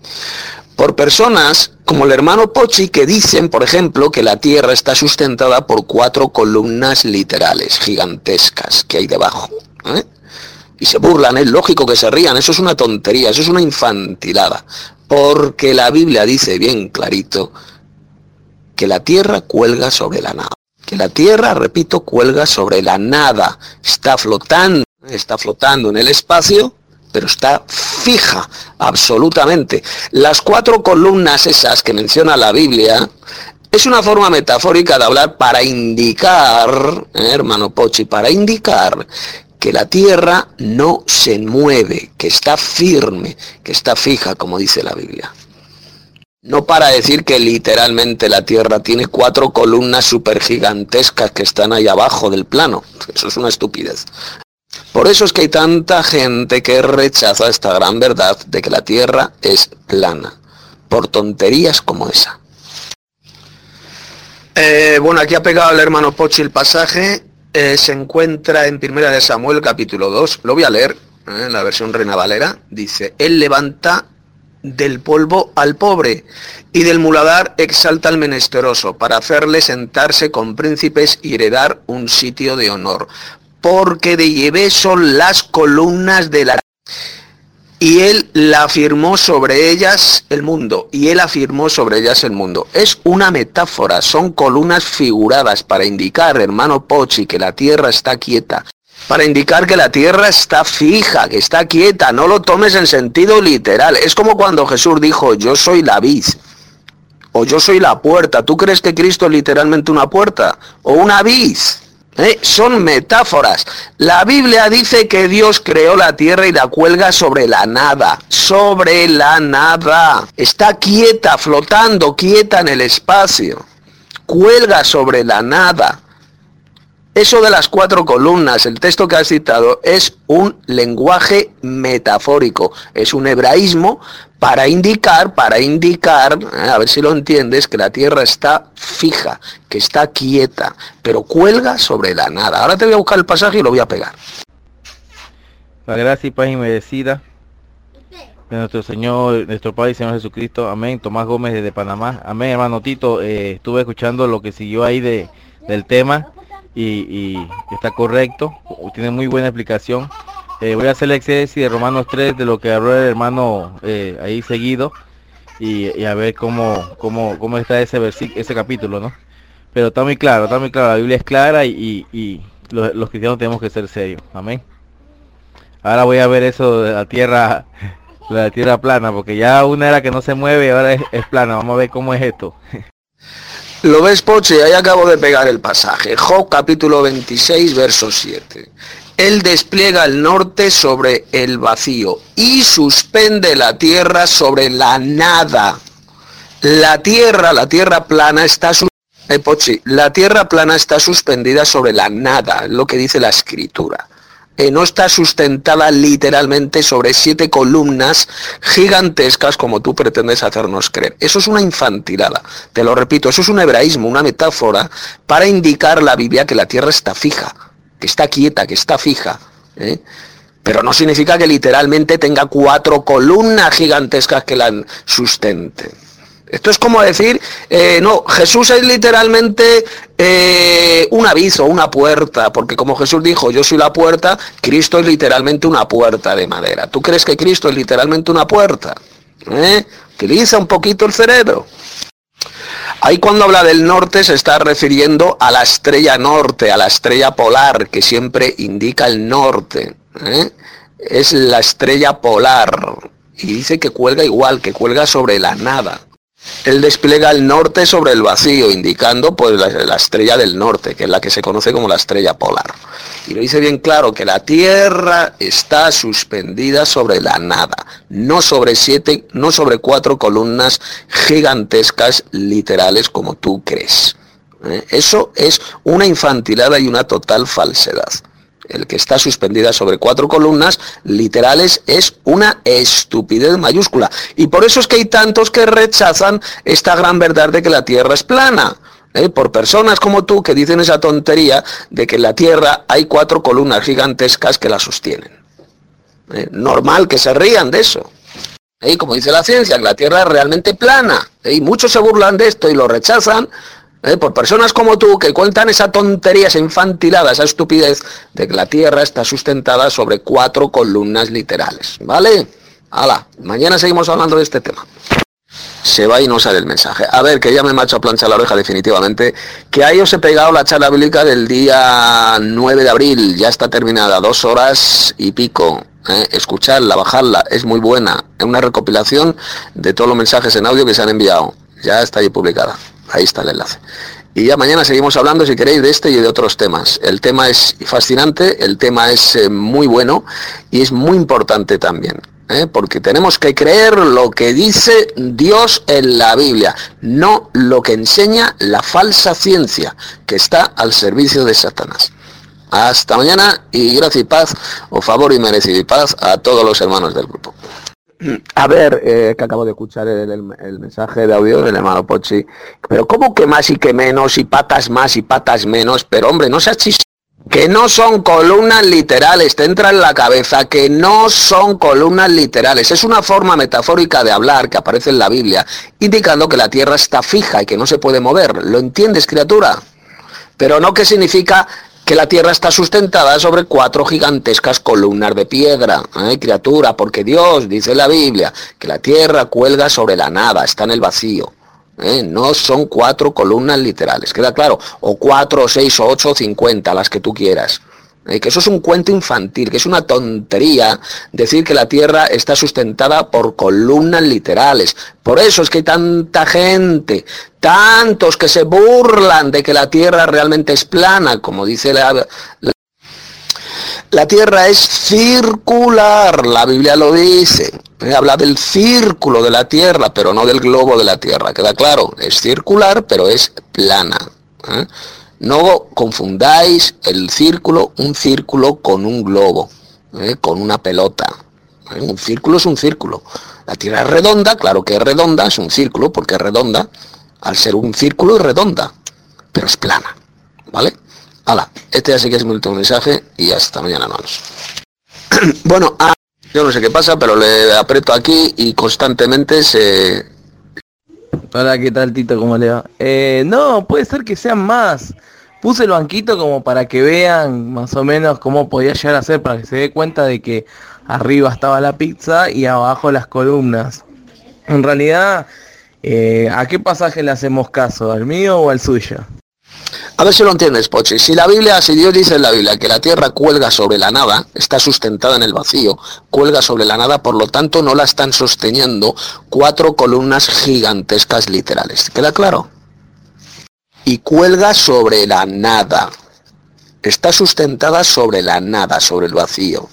Por personas como el hermano Pochi que dicen, por ejemplo, que la Tierra está sustentada por cuatro columnas literales gigantescas que hay debajo. ¿eh? Y se burlan, es lógico que se rían, eso es una tontería, eso es una infantilada. Porque la Biblia dice bien clarito que la Tierra cuelga sobre la nada. Que la Tierra, repito, cuelga sobre la nada. Está flotando, está flotando en el espacio pero está fija, absolutamente. Las cuatro columnas esas que menciona la Biblia es una forma metafórica de hablar para indicar, eh, hermano Pochi, para indicar que la tierra no se mueve, que está firme, que está fija, como dice la Biblia. No para decir que literalmente la Tierra tiene cuatro columnas supergigantescas que están ahí abajo del plano. Eso es una estupidez. Por eso es que hay tanta gente que rechaza esta gran verdad de que la Tierra es plana, por tonterías como esa. Eh, bueno, aquí ha pegado el hermano Pochi el pasaje, eh, se encuentra en Primera de Samuel capítulo 2, lo voy a leer eh, en la versión Reina Valera, dice, Él levanta del polvo al pobre y del muladar exalta al menesteroso para hacerle sentarse con príncipes y heredar un sitio de honor porque de Yahvé son las columnas de la... Y él la afirmó sobre ellas el mundo, y él afirmó sobre ellas el mundo. Es una metáfora, son columnas figuradas para indicar, hermano Pochi, que la tierra está quieta, para indicar que la tierra está fija, que está quieta, no lo tomes en sentido literal. Es como cuando Jesús dijo, yo soy la vid, o yo soy la puerta. ¿Tú crees que Cristo es literalmente una puerta? ¿O una vid? ¿Eh? Son metáforas. La Biblia dice que Dios creó la tierra y la cuelga sobre la nada. Sobre la nada. Está quieta, flotando, quieta en el espacio. Cuelga sobre la nada. Eso de las cuatro columnas, el texto que has citado, es un lenguaje metafórico, es un hebraísmo para indicar, para indicar, a ver si lo entiendes, que la tierra está fija, que está quieta, pero cuelga sobre la nada. Ahora te voy a buscar el pasaje y lo voy a pegar. La gracia y paz inmerecida de nuestro Señor, nuestro Padre y Señor Jesucristo. Amén. Tomás Gómez desde Panamá. Amén, hermano Tito. Eh, estuve escuchando lo que siguió ahí de, del tema y, está correcto. Tiene muy buena explicación. Eh, voy a hacer la exégesis de Romanos 3 de lo que habló el hermano eh, ahí seguido y, a ver cómo, cómo, cómo está ese ese capítulo, ¿no? Pero está muy claro, está muy claro. La Biblia es clara y, y, los, cristianos tenemos que ser serios. Amén. Ahora voy a ver eso de la tierra la tierra plana, porque ya una era que no se mueve y ahora es, plana. Vamos a ver cómo es esto. Lo ves, Poche, ahí acabo de pegar el pasaje. Job capítulo 26, verso 7. Él despliega el norte sobre el vacío y suspende la tierra sobre la nada. La tierra, la tierra plana está eh, la tierra plana está suspendida sobre la nada, lo que dice la escritura. No está sustentada literalmente sobre siete columnas gigantescas como tú pretendes hacernos creer. Eso es una infantilada. Te lo repito, eso es un hebraísmo, una metáfora para indicar la Biblia que la tierra está fija, que está quieta, que está fija. ¿eh? Pero no significa que literalmente tenga cuatro columnas gigantescas que la sustenten. Esto es como decir, eh, no, Jesús es literalmente eh, un aviso, una puerta, porque como Jesús dijo, yo soy la puerta, Cristo es literalmente una puerta de madera. ¿Tú crees que Cristo es literalmente una puerta? ¿Eh? Utiliza un poquito el cerebro. Ahí cuando habla del norte se está refiriendo a la estrella norte, a la estrella polar, que siempre indica el norte. Es la estrella polar. Y dice que cuelga igual, que cuelga sobre la nada. Él despliega el norte sobre el vacío, indicando pues la, estrella del norte, que es la que se conoce como la estrella polar. Y lo dice bien claro que la Tierra está suspendida sobre la nada, no sobre siete, no sobre cuatro columnas gigantescas literales como tú crees. ¿Eh? Eso es una infantilada y una total falsedad el que está suspendida sobre cuatro columnas literales, es una estupidez mayúscula. Y por eso es que hay tantos que rechazan esta gran verdad de que la Tierra es plana. ¿eh? Por personas como tú que dicen esa tontería de que en la Tierra hay cuatro columnas gigantescas que la sostienen. ¿eh? Normal que se rían de eso. ¿eh? Como dice la ciencia, que la Tierra es realmente plana. Y muchos se burlan de esto y lo rechazan ¿eh? por personas como tú que cuentan esa tontería, esa infantilada, esa estupidez de que la Tierra está sustentada sobre cuatro columnas literales. ¿Vale? Hala, mañana seguimos hablando de este tema. Se va y no sale el mensaje. A ver, que ya me macho a planchar la oreja definitivamente. Que ahí os he pegado la charla bíblica del día 9 de abril. Ya está terminada, dos horas y pico. ¿eh? escucharla, bajarla, es muy buena. Es una recopilación de todos los mensajes en audio que se han enviado. Ya está ahí publicada. Ahí está el enlace. Y ya mañana seguimos hablando, si queréis, de este y de otros temas. El tema es fascinante, el tema es eh, muy bueno y es muy importante también. ¿eh? Porque tenemos que creer lo que dice Dios en la Biblia, no lo que enseña la falsa ciencia que está al servicio de Satanás. Hasta mañana y gracias y paz, o favor y merecido y paz a todos los hermanos del grupo. A ver, eh, que acabo de escuchar el, mensaje de audio del hermano Pochi. Pero ¿cómo que más y que menos y patas más y patas menos? Pero hombre, no seas chiste. Que no son columnas literales, te entra en la cabeza que no son columnas literales. Es una forma metafórica de hablar que aparece en la Biblia, indicando que la tierra está fija y que no se puede mover. ¿Lo entiendes, criatura? Pero no que significa que la tierra está sustentada sobre cuatro gigantescas columnas de piedra, ¿eh, criatura, porque Dios dice la Biblia que la tierra cuelga sobre la nada, está en el vacío. ¿eh? No son cuatro columnas literales, queda claro, o cuatro, o seis, o ocho, cincuenta, las que tú quieras. ¿Eh? que eso es un cuento infantil, que es una tontería decir que la Tierra está sustentada por columnas literales. Por eso es que hay tanta gente, tantos que se burlan de que la Tierra realmente es plana, como dice la, la Tierra es circular, la Biblia lo dice. Habla del círculo de la Tierra, pero no del globo de la Tierra. Queda claro, es circular, pero es plana. ¿eh? No confundáis el círculo, un círculo con un globo, ¿eh? con una pelota. ¿eh? Un círculo es un círculo. La Tierra es redonda, claro que es redonda, es un círculo porque es redonda. Al ser un círculo es redonda, pero es plana. ¿Vale? Hala, este así que es mi último mensaje y hasta mañana, hermanos. bueno, Yo no sé qué pasa, pero le aprieto aquí y constantemente se... Hola, ¿qué tal Tito? ¿Cómo le va? Eh, no, puede ser que sean más. Puse el banquito como para que vean más o menos cómo podía llegar a ser, para que se dé cuenta de que arriba estaba la pizza y abajo las columnas. En realidad, eh, ¿a qué pasaje le hacemos caso? ¿Al mío o al suyo? A ver si lo entiendes, Pochi. Si la Biblia, si Dios dice en la Biblia que la tierra cuelga sobre la nada, está sustentada en el vacío, cuelga sobre la nada, por lo tanto no la están sosteniendo cuatro columnas gigantescas literales. ¿Queda claro? y cuelga sobre la nada. Está sustentada sobre la nada, sobre el vacío,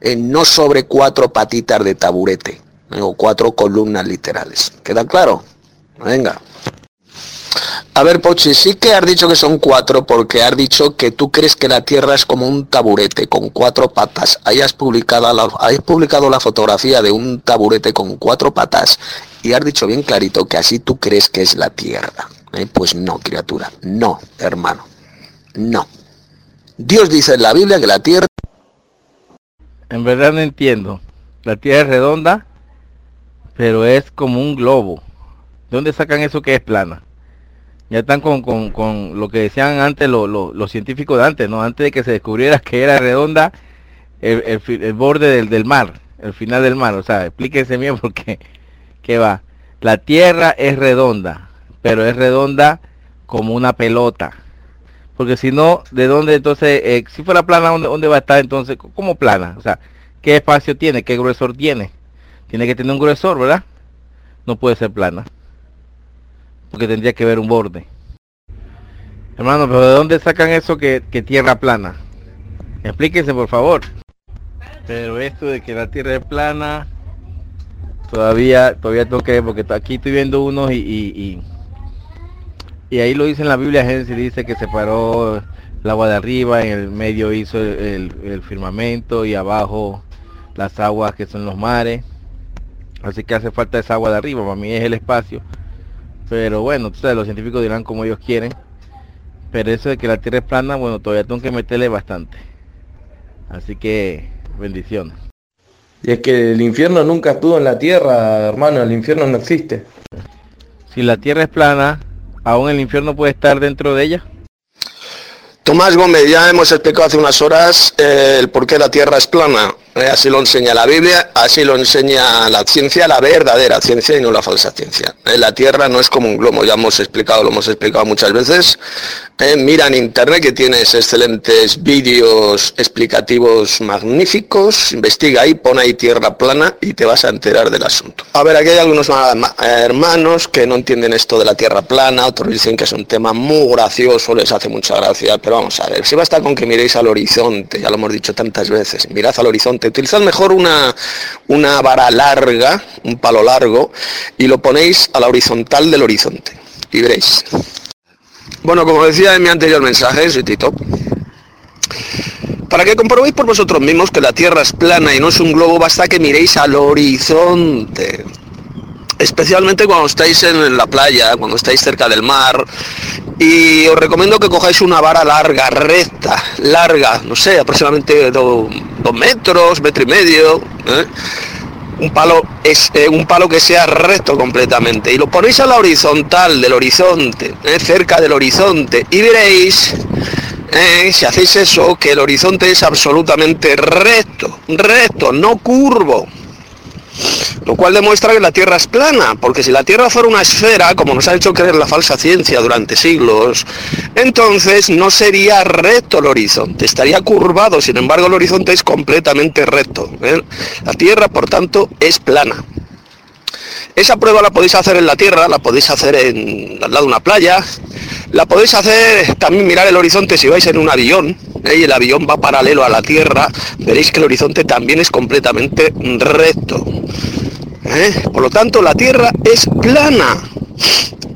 eh, no sobre cuatro patitas de taburete eh, o cuatro columnas literales. ¿Queda claro? Venga. A ver, Pochi, sí que has dicho que son cuatro porque has dicho que tú crees que la Tierra es como un taburete con cuatro patas. Ahí has publicado la, has publicado la fotografía de un taburete con cuatro patas y has dicho bien clarito que así tú crees que es la Tierra. Eh, pues no, criatura, no, hermano, no. Dios dice en la Biblia que la tierra... En verdad no entiendo. La tierra es redonda, pero es como un globo. ¿De dónde sacan eso que es plana? Ya están con, con, lo que decían antes los científicos de antes, ¿no? Antes de que se descubriera que era redonda el, el, borde del, del, mar, el final del mar. O sea, explíquense bien porque, ¿qué va? La tierra es redonda, pero es redonda como una pelota. Porque si no, ¿de dónde entonces, eh, si fuera plana, ¿dónde, va a estar entonces? ¿Cómo plana? O sea, ¿qué espacio tiene? ¿Qué gruesor tiene? Tiene que tener un gruesor, ¿verdad? No puede ser plana. Porque tendría que ver un borde. Hermano, pero ¿de dónde sacan eso que, que tierra plana? Explíquense, por favor. Pero esto de que la tierra es plana, todavía, todavía tengo que ver, porque aquí estoy viendo unos y y ahí lo dice en la Biblia Génesis, dice que separó el agua de arriba, en el medio hizo el, firmamento y abajo las aguas que son los mares. Así que hace falta esa agua de arriba, para mí es el espacio. Pero bueno, tú sabes, los científicos dirán como ellos quieren. Pero eso de que la Tierra es plana, bueno, todavía tengo que meterle bastante. Así que bendiciones. Y es que el infierno nunca estuvo en la Tierra, hermano, el infierno no existe. Si la Tierra es plana, aún el infierno puede estar dentro de ella? Tomás Gómez, ya hemos explicado hace unas horas eh, el por qué la Tierra es plana. Eh, así lo enseña la Biblia, así lo enseña la ciencia, la verdadera ciencia y no la falsa ciencia. Eh, la Tierra no es como un globo, ya hemos explicado, lo hemos explicado muchas veces. mira en internet que tienes excelentes vídeos explicativos magníficos, investiga ahí, pon ahí Tierra plana y te vas a enterar del asunto. A ver, aquí hay algunos hermanos que no entienden esto de la Tierra plana, otros dicen que es un tema muy gracioso, les hace mucha gracia, pero vamos a ver, si basta con que miréis al horizonte, ya lo hemos dicho tantas veces, mirad al horizonte, utilizad mejor una, una vara larga, un palo largo, y lo ponéis a la horizontal del horizonte, y veréis. Bueno, como decía en mi anterior mensaje, soy Tito, para que comprobéis por vosotros mismos que la Tierra es plana y no es un globo, basta que miréis al horizonte especialmente cuando estáis en la playa, cuando estáis cerca del mar. Y os recomiendo que cojáis una vara larga, recta, larga, no sé, aproximadamente dos, metros, metro y medio. ¿eh? Un palo, es, eh, un palo que sea recto completamente. Y lo ponéis a la horizontal del horizonte, ¿eh? cerca del horizonte. Y veréis si hacéis eso, que el horizonte es absolutamente recto, recto, no curvo. Lo cual demuestra que la Tierra es plana, porque si la Tierra fuera una esfera, como nos ha hecho creer la falsa ciencia durante siglos, entonces no sería recto el horizonte, estaría curvado, sin embargo el horizonte es completamente recto. ¿eh? La Tierra, por tanto, es plana. Esa prueba la podéis hacer en la Tierra, la podéis hacer en, al lado de una playa, la podéis hacer también mirar el horizonte si vais en un avión ¿eh? y el avión va paralelo a la Tierra, veréis que el horizonte también es completamente recto. ¿eh? Por lo tanto, la Tierra es plana,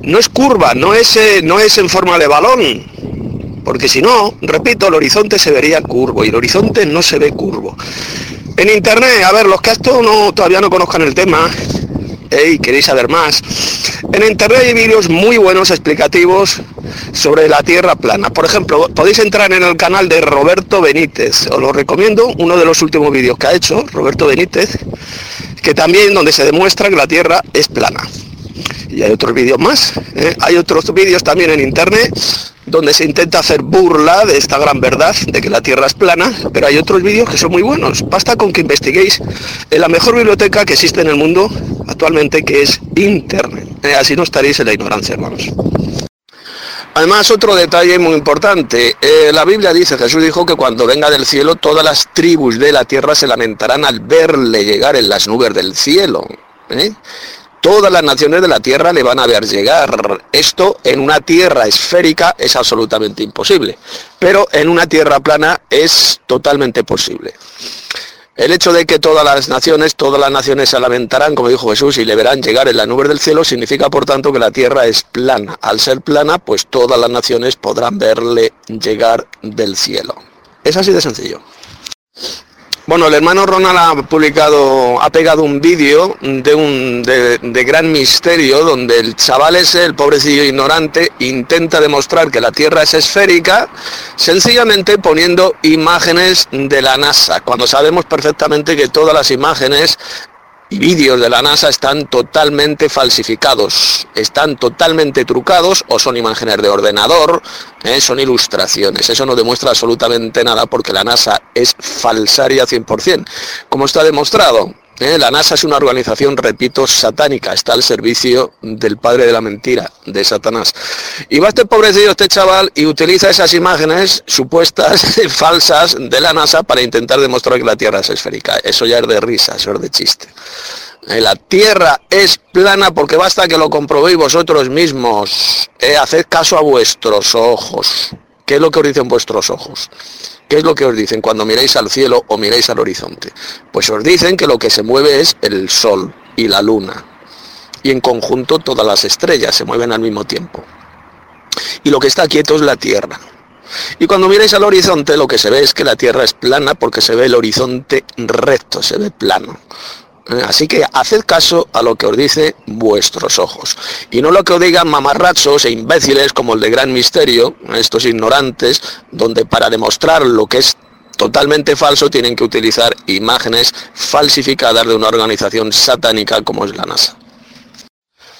no es curva, no es, eh, no es en forma de balón, porque si no, repito, el horizonte se vería curvo y el horizonte no se ve curvo. En internet, a ver, los que esto no, todavía no conozcan el tema, ¿eh? y queréis saber más, en internet hay vídeos muy buenos explicativos sobre la Tierra plana. Por ejemplo, podéis entrar en el canal de Roberto Benítez, os lo recomiendo, uno de los últimos vídeos que ha hecho Roberto Benítez, que también donde se demuestra que la Tierra es plana. Y hay otros vídeos más, ¿eh? hay otros vídeos también en internet donde se intenta hacer burla de esta gran verdad de que la Tierra es plana, pero hay otros vídeos que son muy buenos. Basta con que investiguéis en la mejor biblioteca que existe en el mundo actualmente, que es Internet. Eh, así no estaréis en la ignorancia, hermanos. Además, otro detalle muy importante. Eh, la Biblia dice, Jesús dijo que cuando venga del cielo, todas las tribus de la tierra se lamentarán al verle llegar en las nubes del cielo. Todas las naciones de la Tierra le van a ver llegar. Esto en una Tierra esférica es absolutamente imposible, pero en una Tierra plana es totalmente posible. El hecho de que todas las naciones, todas las naciones se lamentarán, como dijo Jesús, y le verán llegar en la nube del cielo, significa por tanto que la tierra es plana. Al ser plana, pues todas las naciones podrán verle llegar del cielo. Es así de sencillo. Bueno, el hermano Ronald ha publicado, ha pegado un vídeo de un de, gran misterio donde el chaval ese, el pobrecillo ignorante, intenta demostrar que la Tierra es esférica, sencillamente poniendo imágenes de la NASA, cuando sabemos perfectamente que todas las imágenes y vídeos de la NASA están totalmente falsificados, están totalmente trucados o son imágenes de ordenador, ¿eh? son ilustraciones. Eso no demuestra absolutamente nada porque la NASA es falsaria 100%. Como está demostrado, ¿eh? La NASA es una organización, repito, satánica, está al servicio del padre de la mentira, de Satanás. Y va este pobrecillo, este chaval, y utiliza esas imágenes supuestas, falsas, de la NASA para intentar demostrar que la Tierra es esférica. Eso ya es de risa, eso es de chiste. Eh, la Tierra es plana porque basta que lo comprobéis vosotros mismos. Eh, haced caso a vuestros ojos. ¿Qué es lo que os dicen vuestros ojos? ¿Qué es lo que os dicen cuando miráis al cielo o miráis al horizonte? Pues os dicen que lo que se mueve es el sol y la luna. Y en conjunto todas las estrellas se mueven al mismo tiempo. Y lo que está quieto es la Tierra. Y cuando miráis al horizonte lo que se ve es que la Tierra es plana porque se ve el horizonte recto, se ve plano. Así que haced caso a lo que os dice vuestros ojos. Y no lo que os digan mamarrachos e imbéciles como el de Gran Misterio, estos ignorantes, donde para demostrar lo que es totalmente falso tienen que utilizar imágenes falsificadas de una organización satánica como es la NASA.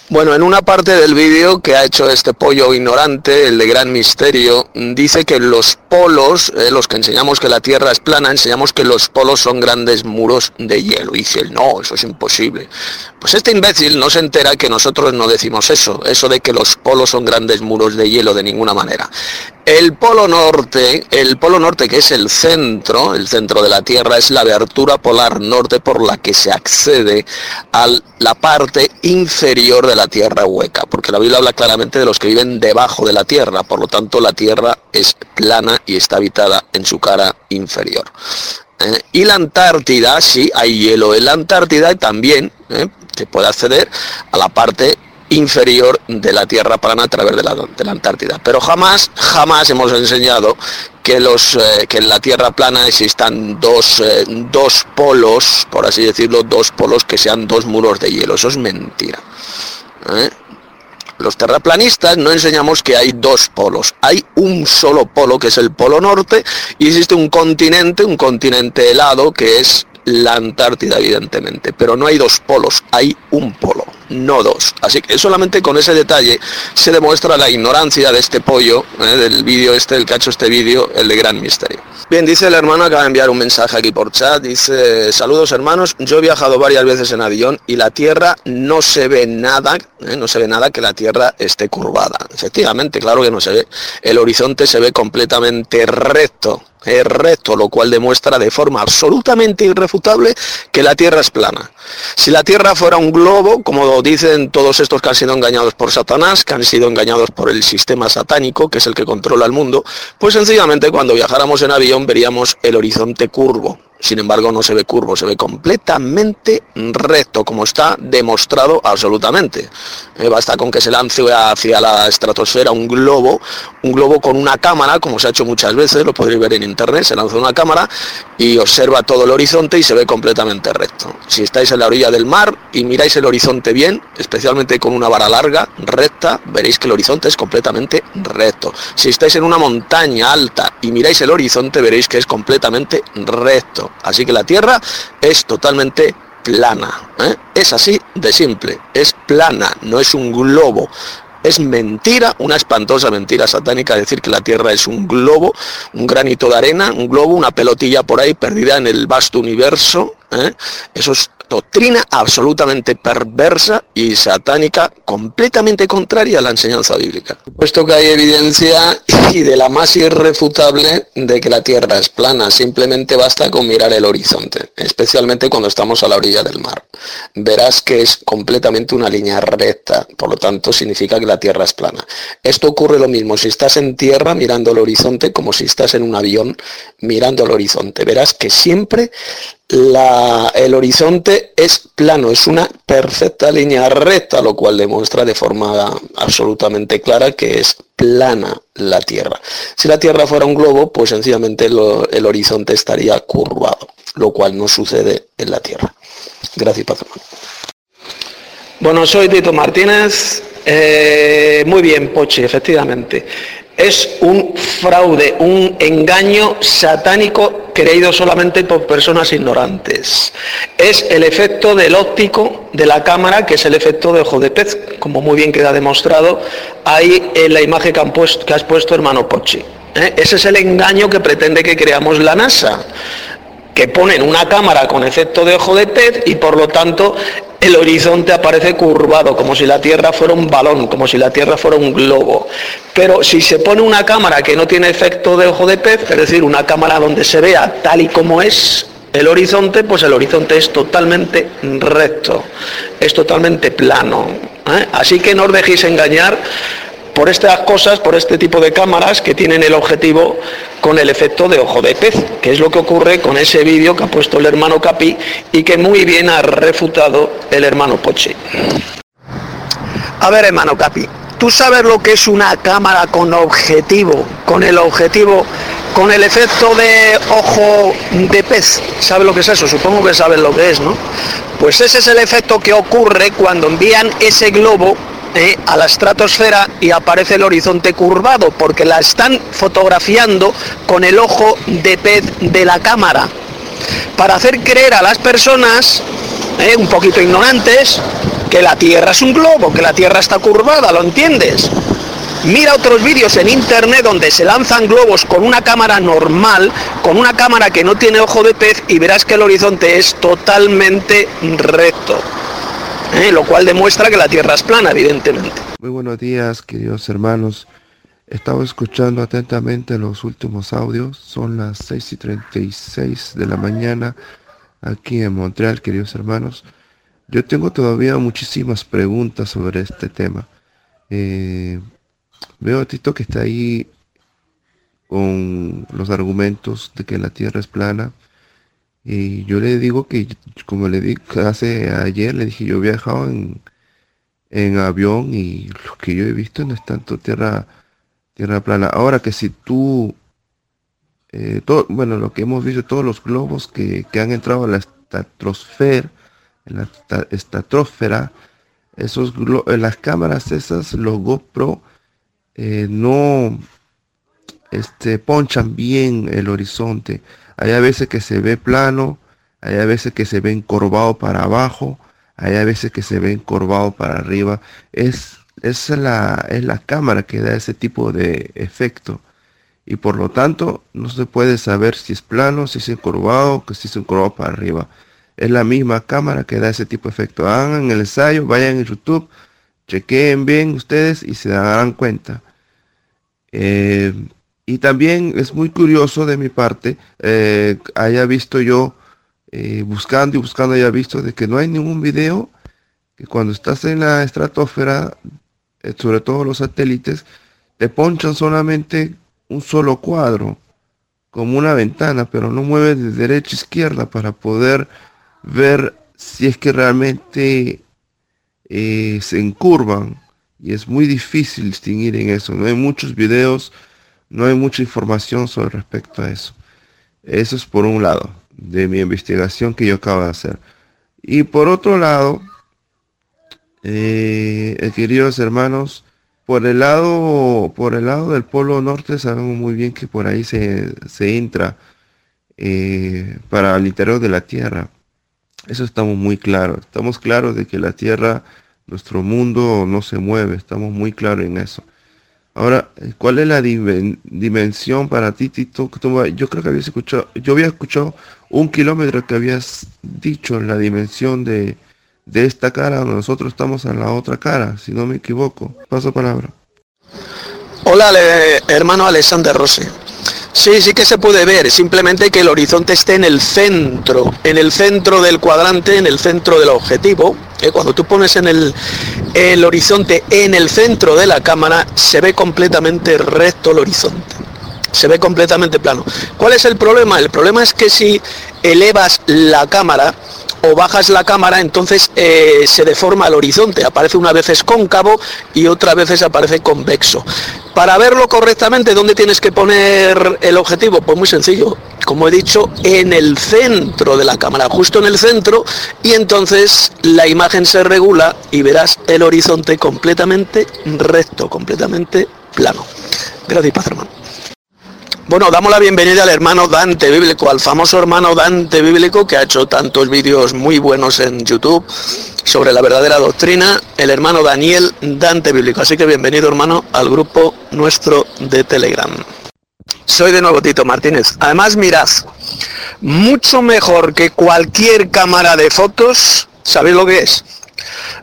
Bueno, en una parte del vídeo que ha hecho este pollo ignorante, el de gran misterio, dice que los polos, eh, los que enseñamos que la Tierra es plana, enseñamos que los polos son grandes muros de hielo. Y dice, no, eso es imposible. Pues este imbécil no se entera que nosotros no decimos eso, eso de que los polos son grandes muros de hielo de ninguna manera. El polo norte, el polo norte que es el centro, el centro de la Tierra, es la abertura polar norte por la que se accede a la parte inferior de la Tierra hueca, porque la Biblia habla claramente de los que viven debajo de la Tierra, por lo tanto la Tierra es plana y está habitada en su cara inferior. ¿eh? y la Antártida, sí, hay hielo en la Antártida y también ¿eh? se puede acceder a la parte inferior de la Tierra plana a través de la, Antártida. Pero jamás, jamás hemos enseñado que, los, eh, que en la Tierra plana existan dos, eh, dos polos, por así decirlo, dos polos que sean dos muros de hielo. Eso es mentira. ¿eh? Los terraplanistas no enseñamos que hay dos polos, hay un solo polo que es el polo norte y existe un continente, un continente helado que es la Antártida evidentemente, pero no hay dos polos, hay un polo no dos. Así que solamente con ese detalle se demuestra la ignorancia de este pollo, ¿eh? del vídeo este, el que ha hecho este vídeo, el de gran misterio. Bien, dice el hermano, acaba de enviar un mensaje aquí por chat, dice, saludos hermanos, yo he viajado varias veces en avión y la Tierra no se ve nada, ¿eh? no se ve nada que la Tierra esté curvada. Efectivamente, claro que no se ve. El horizonte se ve completamente recto, es recto, lo cual demuestra de forma absolutamente irrefutable que la Tierra es plana. Si la Tierra fuera un globo, como dicen todos estos que han sido engañados por Satanás, que han sido engañados por el sistema satánico, que es el que controla el mundo, pues sencillamente cuando viajáramos en avión veríamos el horizonte curvo. Sin embargo, no se ve curvo, se ve completamente recto, como está demostrado absolutamente. Eh, basta con que se lance hacia la estratosfera un globo, un globo con una cámara, como se ha hecho muchas veces, lo podréis ver en internet, se lanza una cámara y observa todo el horizonte y se ve completamente recto. Si estáis en la orilla del mar y miráis el horizonte bien, especialmente con una vara larga, recta, veréis que el horizonte es completamente recto. Si estáis en una montaña alta y miráis el horizonte, veréis que es completamente recto. Así que la Tierra es totalmente plana. ¿eh? Es así de simple, es plana, no es un globo. Es mentira, una espantosa mentira satánica decir que la Tierra es un globo, un granito de arena, un globo, una pelotilla por ahí perdida en el vasto universo. ¿Eh? Eso es doctrina absolutamente perversa y satánica, completamente contraria a la enseñanza bíblica. Puesto que hay evidencia y de la más irrefutable de que la Tierra es plana, simplemente basta con mirar el horizonte, especialmente cuando estamos a la orilla del mar. Verás que es completamente una línea recta, por lo tanto significa que la Tierra es plana. Esto ocurre lo mismo si estás en tierra mirando el horizonte como si estás en un avión mirando el horizonte. Verás que siempre el horizonte es plano, es una perfecta línea recta, lo cual demuestra de forma absolutamente clara que es plana la Tierra. Si la Tierra fuera un globo, pues sencillamente el horizonte estaría curvado, lo cual no sucede en la Tierra. Gracias, patrón. Bueno, soy Tito Martínez. Eh, muy bien, Pochi, efectivamente es un fraude, un engaño satánico creído solamente por personas ignorantes. Es el efecto del óptico de la cámara, que es el efecto de ojo de pez, como muy bien queda demostrado ahí en la imagen que, has puesto hermano Pochi. ¿eh? Ese es el engaño que pretende que creamos la NASA que ponen una cámara con efecto de ojo de pez y por lo tanto el horizonte aparece curvado, como si la Tierra fuera un balón, como si la Tierra fuera un globo. Pero si se pone una cámara que no tiene efecto de ojo de pez, es decir, una cámara donde se vea tal y como es el horizonte, pues el horizonte es totalmente recto, es totalmente plano. ¿eh? Así que no os dejéis engañar por estas cosas, por este tipo de cámaras que tienen el objetivo con el efecto de ojo de pez, que es lo que ocurre con ese vídeo que ha puesto el hermano Capi y que muy bien ha refutado el hermano Poche. A ver, hermano Capi, ¿tú sabes lo que es una cámara con objetivo, con el objetivo, con el efecto de ojo de pez? ¿Sabes lo que es eso? Supongo que sabes lo que es, ¿no? Pues ese es el efecto que ocurre cuando envían ese globo a la estratosfera y aparece el horizonte curvado, porque la están fotografiando con el ojo de pez de la cámara, para hacer creer a las personas, ¿eh? un poquito ignorantes, que la Tierra es un globo, que la Tierra está curvada, ¿lo entiendes? Mira otros vídeos en internet donde se lanzan globos con una cámara normal, con una cámara que no tiene ojo de pez y verás que el horizonte es totalmente recto. ¿Eh? lo cual demuestra que la Tierra es plana, evidentemente. Muy buenos días, queridos hermanos. Estaba escuchando atentamente los últimos audios. Son las 6 y 36 de la mañana aquí en Montreal, queridos hermanos. Yo tengo todavía muchísimas preguntas sobre este tema. Eh, veo a Tito que está ahí con los argumentos de que la Tierra es plana. Y yo le digo que, como le dije hace ayer, le dije, yo he viajado en, en avión y lo que yo he visto no es tanto tierra, tierra plana. Ahora que si tú, eh, todo, bueno, lo que hemos visto, todos los globos que, han entrado a la estratosfera, en la estratosfera, esos en las cámaras esas, los GoPro, eh, no este, ponchan bien el horizonte. Hay a veces que se ve plano, hay a veces que se ve encorvado para abajo, hay a veces que se ve encorvado para arriba. Es, es, la, es la cámara que da ese tipo de efecto. Y por lo tanto no se puede saber si es plano, si es encorvado, que si es encorvado para arriba. Es la misma cámara que da ese tipo de efecto. Hagan el ensayo, vayan en YouTube, chequeen bien ustedes y se darán cuenta. Eh, y también es muy curioso de mi parte, eh, haya visto yo, eh, buscando y buscando, haya visto de que no hay ningún video que cuando estás en la estratosfera, eh, sobre todo los satélites, te ponchan solamente un solo cuadro, como una ventana, pero no mueve de derecha a izquierda para poder ver si es que realmente se encurvan. Y es muy difícil distinguir en eso. No hay muchos videos, no hay mucha información sobre respecto a eso. Eso es por un lado de mi investigación que yo acabo de hacer. Y por otro lado, eh, queridos hermanos, por el lado, por el lado del polo norte sabemos muy bien que por ahí se, entra eh, para el interior de la Tierra. Eso estamos muy claros. Estamos claros de que la Tierra, nuestro mundo no se mueve. Estamos muy claros en eso. Ahora, ¿cuál es la dimensión para ti, Tito? Yo creo que habías escuchado, yo había escuchado un kilómetro que habías dicho la dimensión de, de esta cara, nosotros estamos en la otra cara, si no me equivoco. Paso palabra. Hola, hermano Alexander Rossi. Sí, sí que se puede ver, simplemente que el horizonte esté en el centro, en el centro del cuadrante, en el centro del objetivo. cuando tú pones el, el horizonte en el centro de la cámara, se ve completamente recto el horizonte. Se ve completamente plano. ¿Cuál es el problema? El problema es que si elevas la cámara, o bajas la cámara, entonces eh, se deforma el horizonte, aparece una veces cóncavo y otras veces aparece convexo. Para verlo correctamente, ¿dónde tienes que poner el objetivo? Pues muy sencillo, como he dicho, en el centro de la cámara, justo en el centro, y entonces la imagen se regula y verás el horizonte completamente recto, completamente plano. Gracias, Paz, hermano. Bueno, damos la bienvenida al hermano Dante Bíblico, al famoso hermano Dante Bíblico que ha hecho tantos vídeos muy buenos en YouTube sobre la verdadera doctrina, el hermano Daniel Dante Bíblico. Así que bienvenido hermano al grupo nuestro de Telegram. Soy de nuevo Tito Martínez. Además, mirad, mucho mejor que cualquier cámara de fotos, ¿sabéis lo que es?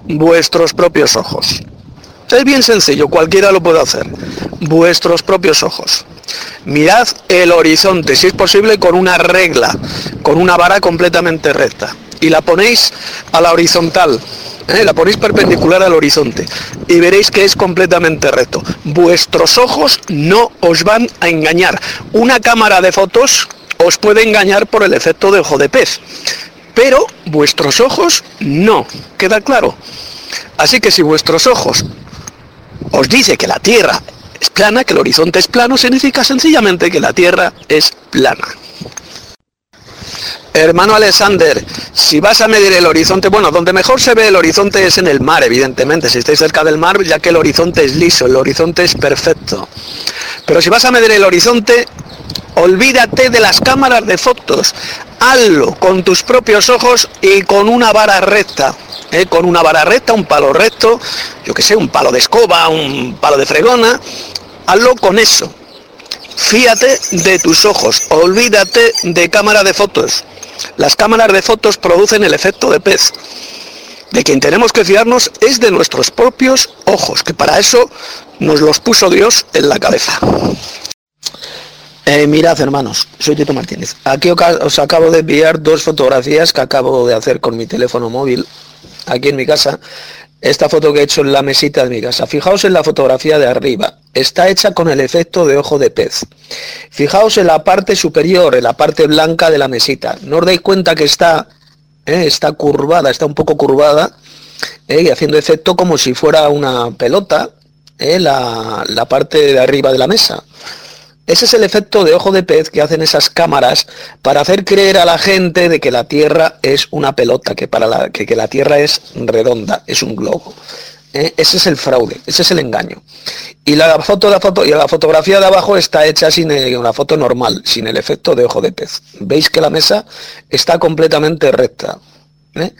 Vuestros propios ojos. Es bien sencillo, cualquiera lo puede hacer. Vuestros propios ojos. Mirad el horizonte, si es posible, con una regla, con una vara completamente recta. Y la ponéis a la horizontal, ¿eh? la ponéis perpendicular al horizonte. Y veréis que es completamente recto. Vuestros ojos no os van a engañar. Una cámara de fotos os puede engañar por el efecto de ojo de pez. Pero vuestros ojos no. ¿Queda claro? Así que si vuestros ojos os dice que la Tierra es plana, que el horizonte es plano, significa sencillamente que la Tierra es plana. Hermano Alexander, si vas a medir el horizonte, bueno, donde mejor se ve el horizonte es en el mar, evidentemente. Si estáis cerca del mar, ya que el horizonte es liso, el horizonte es perfecto. Pero si vas a medir el horizonte, olvídate de las cámaras de fotos. Hazlo con tus propios ojos y con una vara recta. ¿eh? Con una vara recta, un palo recto, yo que sé, un palo de escoba, un palo de fregona. Hazlo con eso. Fíate de tus ojos, olvídate de cámara de fotos. Las cámaras de fotos producen el efecto de pez. De quien tenemos que fiarnos es de nuestros propios ojos, que para eso nos los puso Dios en la cabeza. Eh, mirad hermanos, soy Tito Martínez. Aquí os acabo de enviar dos fotografías que acabo de hacer con mi teléfono móvil, aquí en mi casa. Esta foto que he hecho en la mesita de mi casa. Fijaos en la fotografía de arriba. Está hecha con el efecto de ojo de pez. Fijaos en la parte superior, en la parte blanca de la mesita. No os dais cuenta que está, eh, está curvada, está un poco curvada, eh, y haciendo efecto como si fuera una pelota, la, la parte de arriba de la mesa. Ese es el efecto de ojo de pez que hacen esas cámaras para hacer creer a la gente de que la Tierra es una pelota, que, la, que, la Tierra es redonda, es un globo. ¿Eh? Ese es el fraude, ese es el engaño. Y la foto, la foto, y la fotografía de abajo está hecha sin una foto normal, sin el efecto de ojo de pez. Veis que la mesa está completamente recta. ¿eh?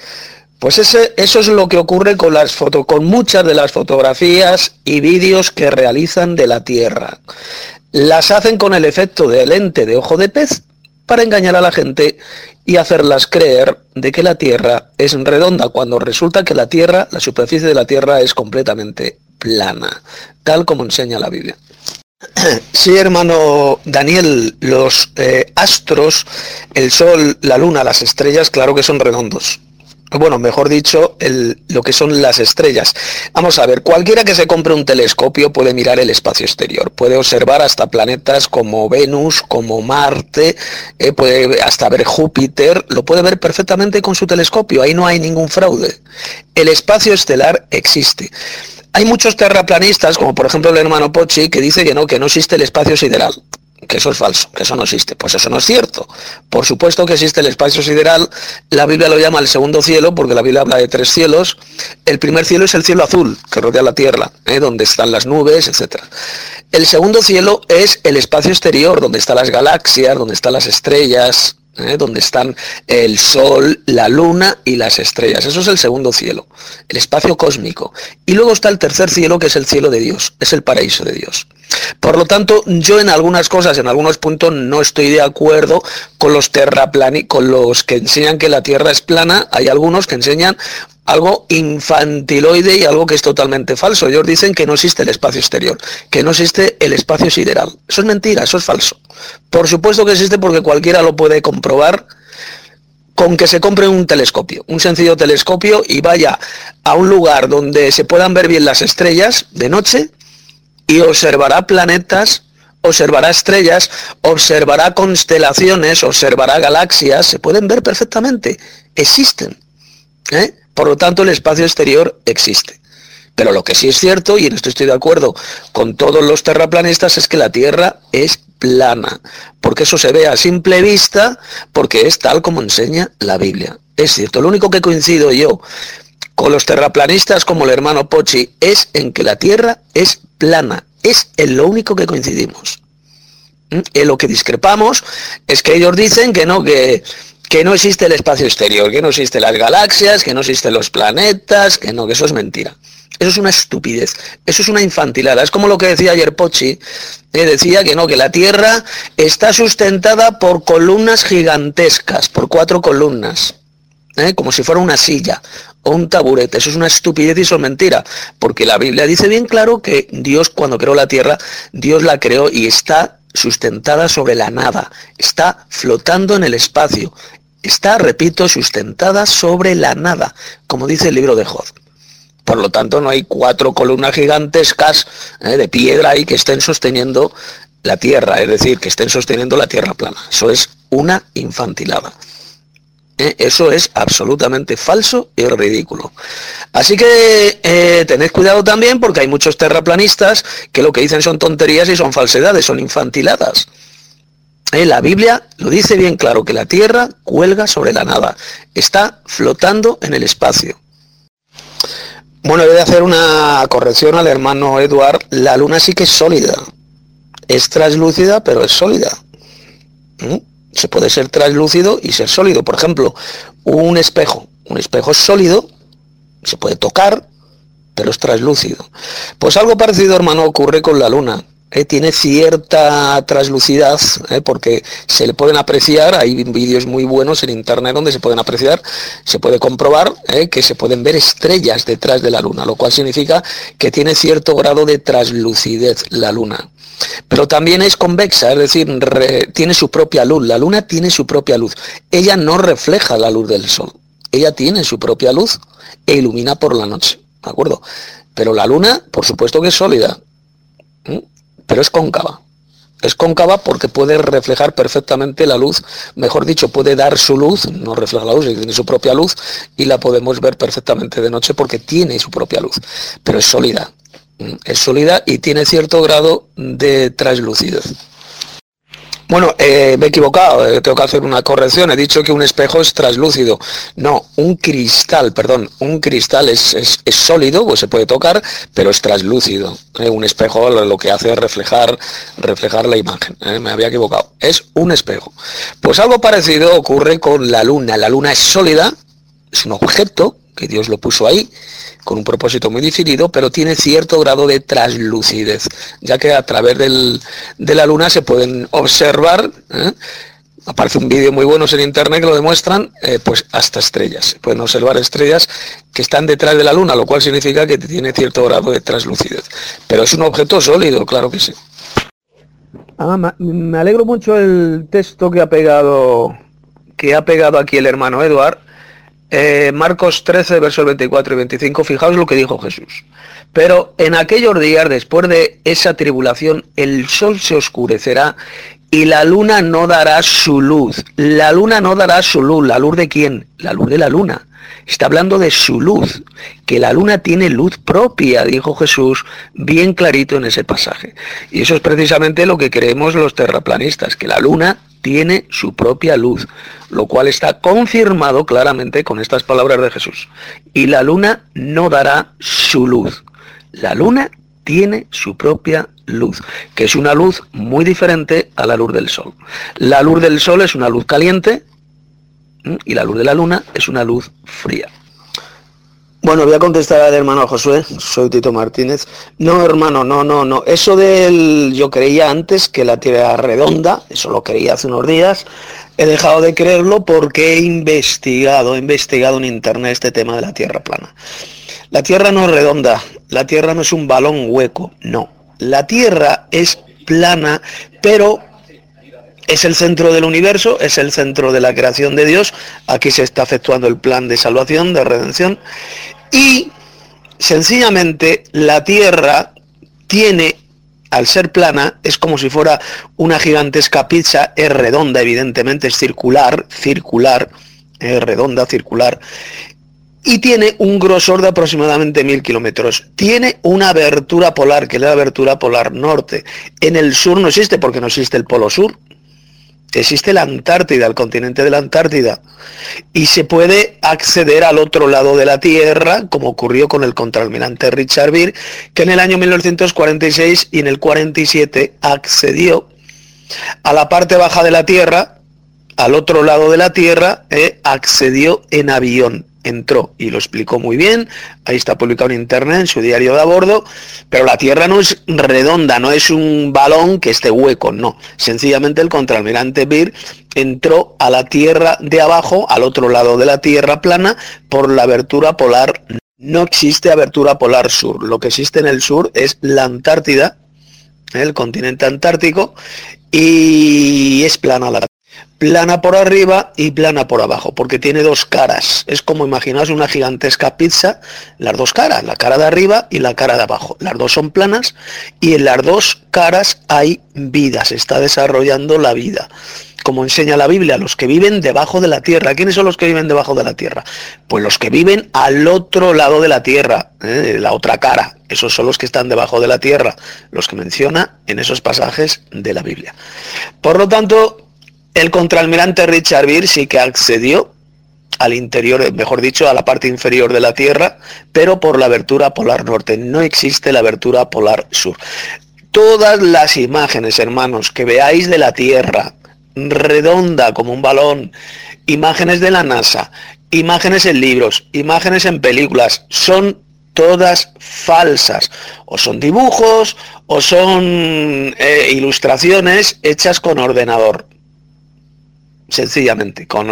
Pues eso es lo que ocurre con las fotos, con muchas de las fotografías y vídeos que realizan de la Tierra las hacen con el efecto de lente de ojo de pez para engañar a la gente y hacerlas creer de que la Tierra es redonda, cuando resulta que la Tierra, la superficie de la Tierra es completamente plana, tal como enseña la Biblia. Sí, hermano Daniel, los eh, astros, el sol, la luna, las estrellas, claro que son redondos. Bueno, mejor dicho, lo que son las estrellas. Vamos a ver, cualquiera que se compre un telescopio puede mirar el espacio exterior, puede observar hasta planetas como Venus, como Marte, eh, puede hasta ver Júpiter, lo puede ver perfectamente con su telescopio, ahí no hay ningún fraude. El espacio estelar existe. Hay muchos terraplanistas, como por ejemplo el hermano Pochi, que dice que no, que no existe el espacio sideral que eso es falso, que eso no existe. Pues eso no es cierto. Por supuesto que existe el espacio sideral, la Biblia lo llama el segundo cielo, porque la Biblia habla de tres cielos. El primer cielo es el cielo azul, que rodea la tierra, ¿eh? donde están las nubes, etc. El segundo cielo es el espacio exterior, donde están las galaxias, donde están las estrellas, ¿eh? donde están el Sol, la Luna y las estrellas. Eso es el segundo cielo, el espacio cósmico. Y luego está el tercer cielo, que es el cielo de Dios, es el paraíso de Dios. Por lo tanto, yo en algunas cosas, en algunos puntos, no estoy de acuerdo con los terraplani, con los que enseñan que la Tierra es plana. Hay algunos que enseñan algo infantiloide y algo que es totalmente falso. Ellos dicen que no existe el espacio exterior, que no existe el espacio sideral. Eso es mentira, eso es falso. Por supuesto que existe porque cualquiera lo puede comprobar con que se compre un telescopio, un sencillo telescopio y vaya a un lugar donde se puedan ver bien las estrellas de noche y observará planetas, observará estrellas, observará constelaciones, observará galaxias, se pueden ver perfectamente, existen. ¿eh? Por lo tanto, el espacio exterior existe. Pero lo que sí es cierto, y en esto estoy de acuerdo con todos los terraplanistas, es que la Tierra es plana, porque eso se ve a simple vista, porque es tal como enseña la Biblia. Es cierto, lo único que coincido yo con los terraplanistas como el hermano Pochi es en que la Tierra es plana, es en lo único que coincidimos. ¿Mm? En lo que discrepamos es que ellos dicen que no, que que no existe el espacio exterior, que no existen las galaxias, que no existen los planetas, que no, que eso es mentira. Eso es una estupidez, eso es una infantilada. Es como lo que decía ayer Pochi, que decía que no, que la Tierra está sustentada por columnas gigantescas, por cuatro columnas, ¿eh? como si fuera una silla o un taburete. Eso es una estupidez y eso es mentira, porque la Biblia dice bien claro que Dios cuando creó la Tierra, Dios la creó y está sustentada sobre la nada, está flotando en el espacio, está, repito, sustentada sobre la nada, como dice el libro de Job. Por lo tanto, no hay cuatro columnas gigantescas eh, de piedra ahí que estén sosteniendo la Tierra, es decir, que estén sosteniendo la Tierra plana. Eso es una infantilada. Eh, eso es absolutamente falso y ridículo. Así que eh, tened cuidado también porque hay muchos terraplanistas que lo que dicen son tonterías y son falsedades, son infantiladas. Eh, la Biblia lo dice bien claro, que la Tierra cuelga sobre la nada, está flotando en el espacio. Bueno, voy a hacer una corrección al hermano Eduard. La Luna sí que es sólida. Es translúcida, pero es sólida. ¿Mm? Se puede ser translúcido y ser sólido. Por ejemplo, un espejo. Un espejo es sólido, se puede tocar, pero es translúcido. Pues algo parecido, hermano, ocurre con la Luna. Eh, tiene cierta translucidad, eh, porque se le pueden apreciar, hay vídeos muy buenos en internet donde se pueden apreciar, se puede comprobar eh, que se pueden ver estrellas detrás de la luna, lo cual significa que tiene cierto grado de translucidez la luna. Pero también es convexa, es decir, tiene su propia luz, la luna tiene su propia luz, ella no refleja la luz del sol, ella tiene su propia luz e ilumina por la noche, ¿de acuerdo? Pero la luna, por supuesto que es sólida pero es cóncava. Es cóncava porque puede reflejar perfectamente la luz, mejor dicho, puede dar su luz, no refleja la luz, tiene su propia luz y la podemos ver perfectamente de noche porque tiene su propia luz, pero es sólida, es sólida y tiene cierto grado de translucidez. Bueno, eh, me he equivocado, eh, tengo que hacer una corrección. He dicho que un espejo es translúcido. No, un cristal, perdón, un cristal es, sólido, pues se puede tocar, pero es translúcido. Eh, un espejo lo, que hace es reflejar, reflejar la imagen. me había equivocado. Es un espejo. Pues algo parecido ocurre con la luna. La luna es sólida, es un objeto que Dios lo puso ahí con un propósito muy definido, pero tiene cierto grado de translucidez, ya que a través de la luna se pueden observar, ¿eh? aparece un vídeo muy bueno en internet que lo demuestran, eh, pues hasta estrellas. Se pueden observar estrellas que están detrás de la luna, lo cual significa que tiene cierto grado de translucidez. Pero es un objeto sólido, claro que sí. Ah, me alegro mucho el texto que ha pegado que ha pegado aquí el hermano Eduard eh, Marcos 13, versos 24 y 25, fijaos lo que dijo Jesús. Pero en aquellos días, después de esa tribulación, el sol se oscurecerá y la luna no dará su luz. La luna no dará su luz. ¿La luz de quién? La luz de la luna. Está hablando de su luz, que la luna tiene luz propia, dijo Jesús bien clarito en ese pasaje. Y eso es precisamente lo que creemos los terraplanistas, que la luna tiene su propia luz, lo cual está confirmado claramente con estas palabras de Jesús. Y la luna no dará su luz. La luna tiene su propia luz, que es una luz muy diferente a la luz del sol. La luz del sol es una luz caliente y la luz de la luna es una luz fría. Bueno, voy a contestar al hermano Josué, soy Tito Martínez. No, hermano, no, no, no. Eso del yo creía antes que la Tierra era redonda, eso lo creía hace unos días. He dejado de creerlo porque he investigado, he investigado en internet este tema de la Tierra plana. La Tierra no es redonda, la Tierra no es un balón hueco, no. La Tierra es plana, pero es el centro del universo, es el centro de la creación de Dios. Aquí se está efectuando el plan de salvación, de redención. Y sencillamente la Tierra tiene, al ser plana, es como si fuera una gigantesca pizza, es redonda, evidentemente, es circular, circular, es redonda, circular, y tiene un grosor de aproximadamente mil kilómetros. Tiene una abertura polar, que es la abertura polar norte. En el sur no existe porque no existe el polo sur, existe la Antártida, el continente de la Antártida, y se puede acceder al otro lado de la Tierra, como ocurrió con el contraalmirante Richard Beer, que en el año 1946 y en el 47 accedió a la parte baja de la Tierra, al otro lado de la Tierra, eh, accedió en avión entró y lo explicó muy bien, ahí está publicado en internet, en su diario de a bordo, pero la Tierra no es redonda, no es un balón que esté hueco, no. Sencillamente el contraalmirante Beer entró a la Tierra de abajo, al otro lado de la Tierra plana, por la abertura polar. No existe abertura polar sur, lo que existe en el sur es la Antártida, el continente antártico, y es plana la plana por arriba y plana por abajo, porque tiene dos caras. Es como imaginaos una gigantesca pizza, las dos caras, la cara de arriba y la cara de abajo. Las dos son planas y en las dos caras hay vida, se está desarrollando la vida. Como enseña la Biblia, los que viven debajo de la tierra. ¿Quiénes son los que viven debajo de la tierra? Pues los que viven al otro lado de la tierra, ¿eh? la otra cara. Esos son los que están debajo de la tierra, los que menciona en esos pasajes de la Biblia. Por lo tanto, el contraalmirante Richard Beer sí que accedió al interior, mejor dicho, a la parte inferior de la Tierra, pero por la abertura polar norte. No existe la abertura polar sur. Todas las imágenes, hermanos, que veáis de la Tierra, redonda como un balón, imágenes de la NASA, imágenes en libros, imágenes en películas, son todas falsas. O son dibujos o son eh, ilustraciones hechas con ordenador sencillamente, con,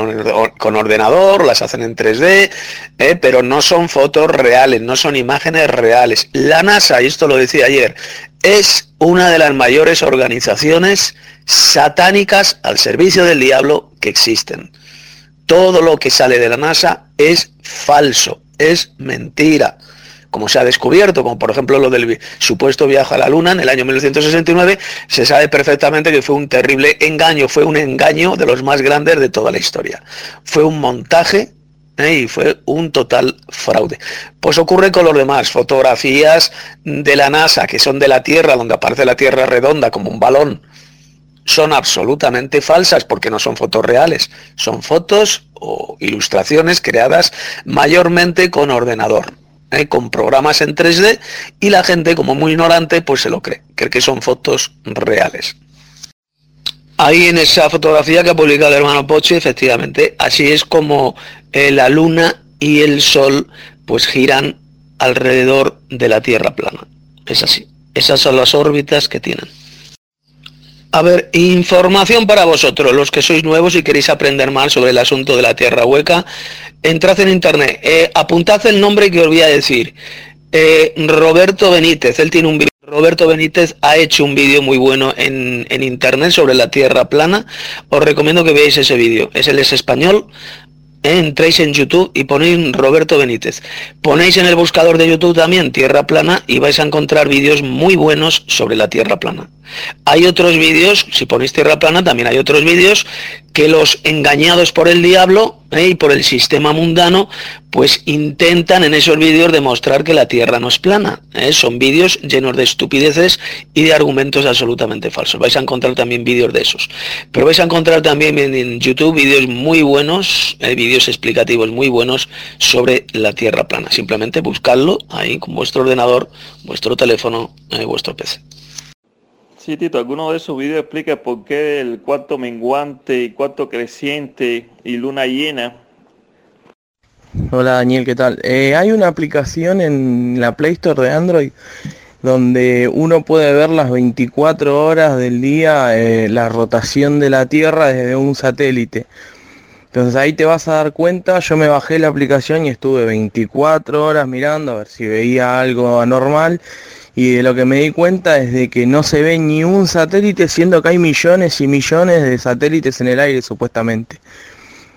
con, ordenador, las hacen en 3D, ¿eh? pero no son fotos reales, no son imágenes reales. La NASA, y esto lo decía ayer, es una de las mayores organizaciones satánicas al servicio del diablo que existen. Todo lo que sale de la NASA es falso, es mentira como se ha descubierto, como por ejemplo lo del supuesto viaje a la Luna en el año 1969, se sabe perfectamente que fue un terrible engaño, fue un engaño de los más grandes de toda la historia. Fue un montaje ¿eh? y fue un total fraude. Pues ocurre con los demás, fotografías de la NASA, que son de la Tierra, donde aparece la Tierra redonda como un balón, son absolutamente falsas porque no son fotos reales, son fotos o ilustraciones creadas mayormente con ordenador. Con programas en 3D y la gente como muy ignorante pues se lo cree, cree que son fotos reales. Ahí en esa fotografía que ha publicado el hermano Poche, efectivamente, así es como eh, la luna y el sol pues giran alrededor de la Tierra plana. Es así. Esas son las órbitas que tienen. A ver, información para vosotros, los que sois nuevos y queréis aprender más sobre el asunto de la Tierra hueca, entrad en internet, eh, apuntad el nombre que os voy a decir. Eh, Roberto Benítez, él tiene un vídeo. Roberto Benítez ha hecho un vídeo muy bueno en, internet sobre la Tierra plana. Os recomiendo que veáis ese vídeo. Es él es español, entréis en YouTube y ponéis Roberto Benítez. Ponéis en el buscador de YouTube también Tierra Plana y vais a encontrar vídeos muy buenos sobre la Tierra Plana. Hay otros vídeos, si ponéis Tierra Plana, también hay otros vídeos que los engañados por el diablo ¿eh? y por el sistema mundano, pues intentan en esos vídeos demostrar que la Tierra no es plana. ¿eh? Son vídeos llenos de estupideces y de argumentos absolutamente falsos. Vais a encontrar también vídeos de esos. Pero vais a encontrar también en YouTube vídeos muy buenos, ¿eh? vídeos explicativos muy buenos sobre la Tierra plana. Simplemente buscadlo ahí con vuestro ordenador, vuestro teléfono, vuestro PC. Sí, Tito, alguno de esos vídeos explica por qué el cuarto menguante y cuarto creciente y luna llena. Hola Daniel, ¿qué tal? Eh, hay una aplicación en la Play Store de Android donde uno puede ver las 24 horas del día eh, la rotación de la Tierra desde un satélite. Entonces ahí te vas a dar cuenta, yo me bajé la aplicación y estuve 24 horas mirando a ver si veía algo anormal y de lo que me di cuenta es de que no se ve ni un satélite, siendo que hay millones y millones de satélites en el aire supuestamente.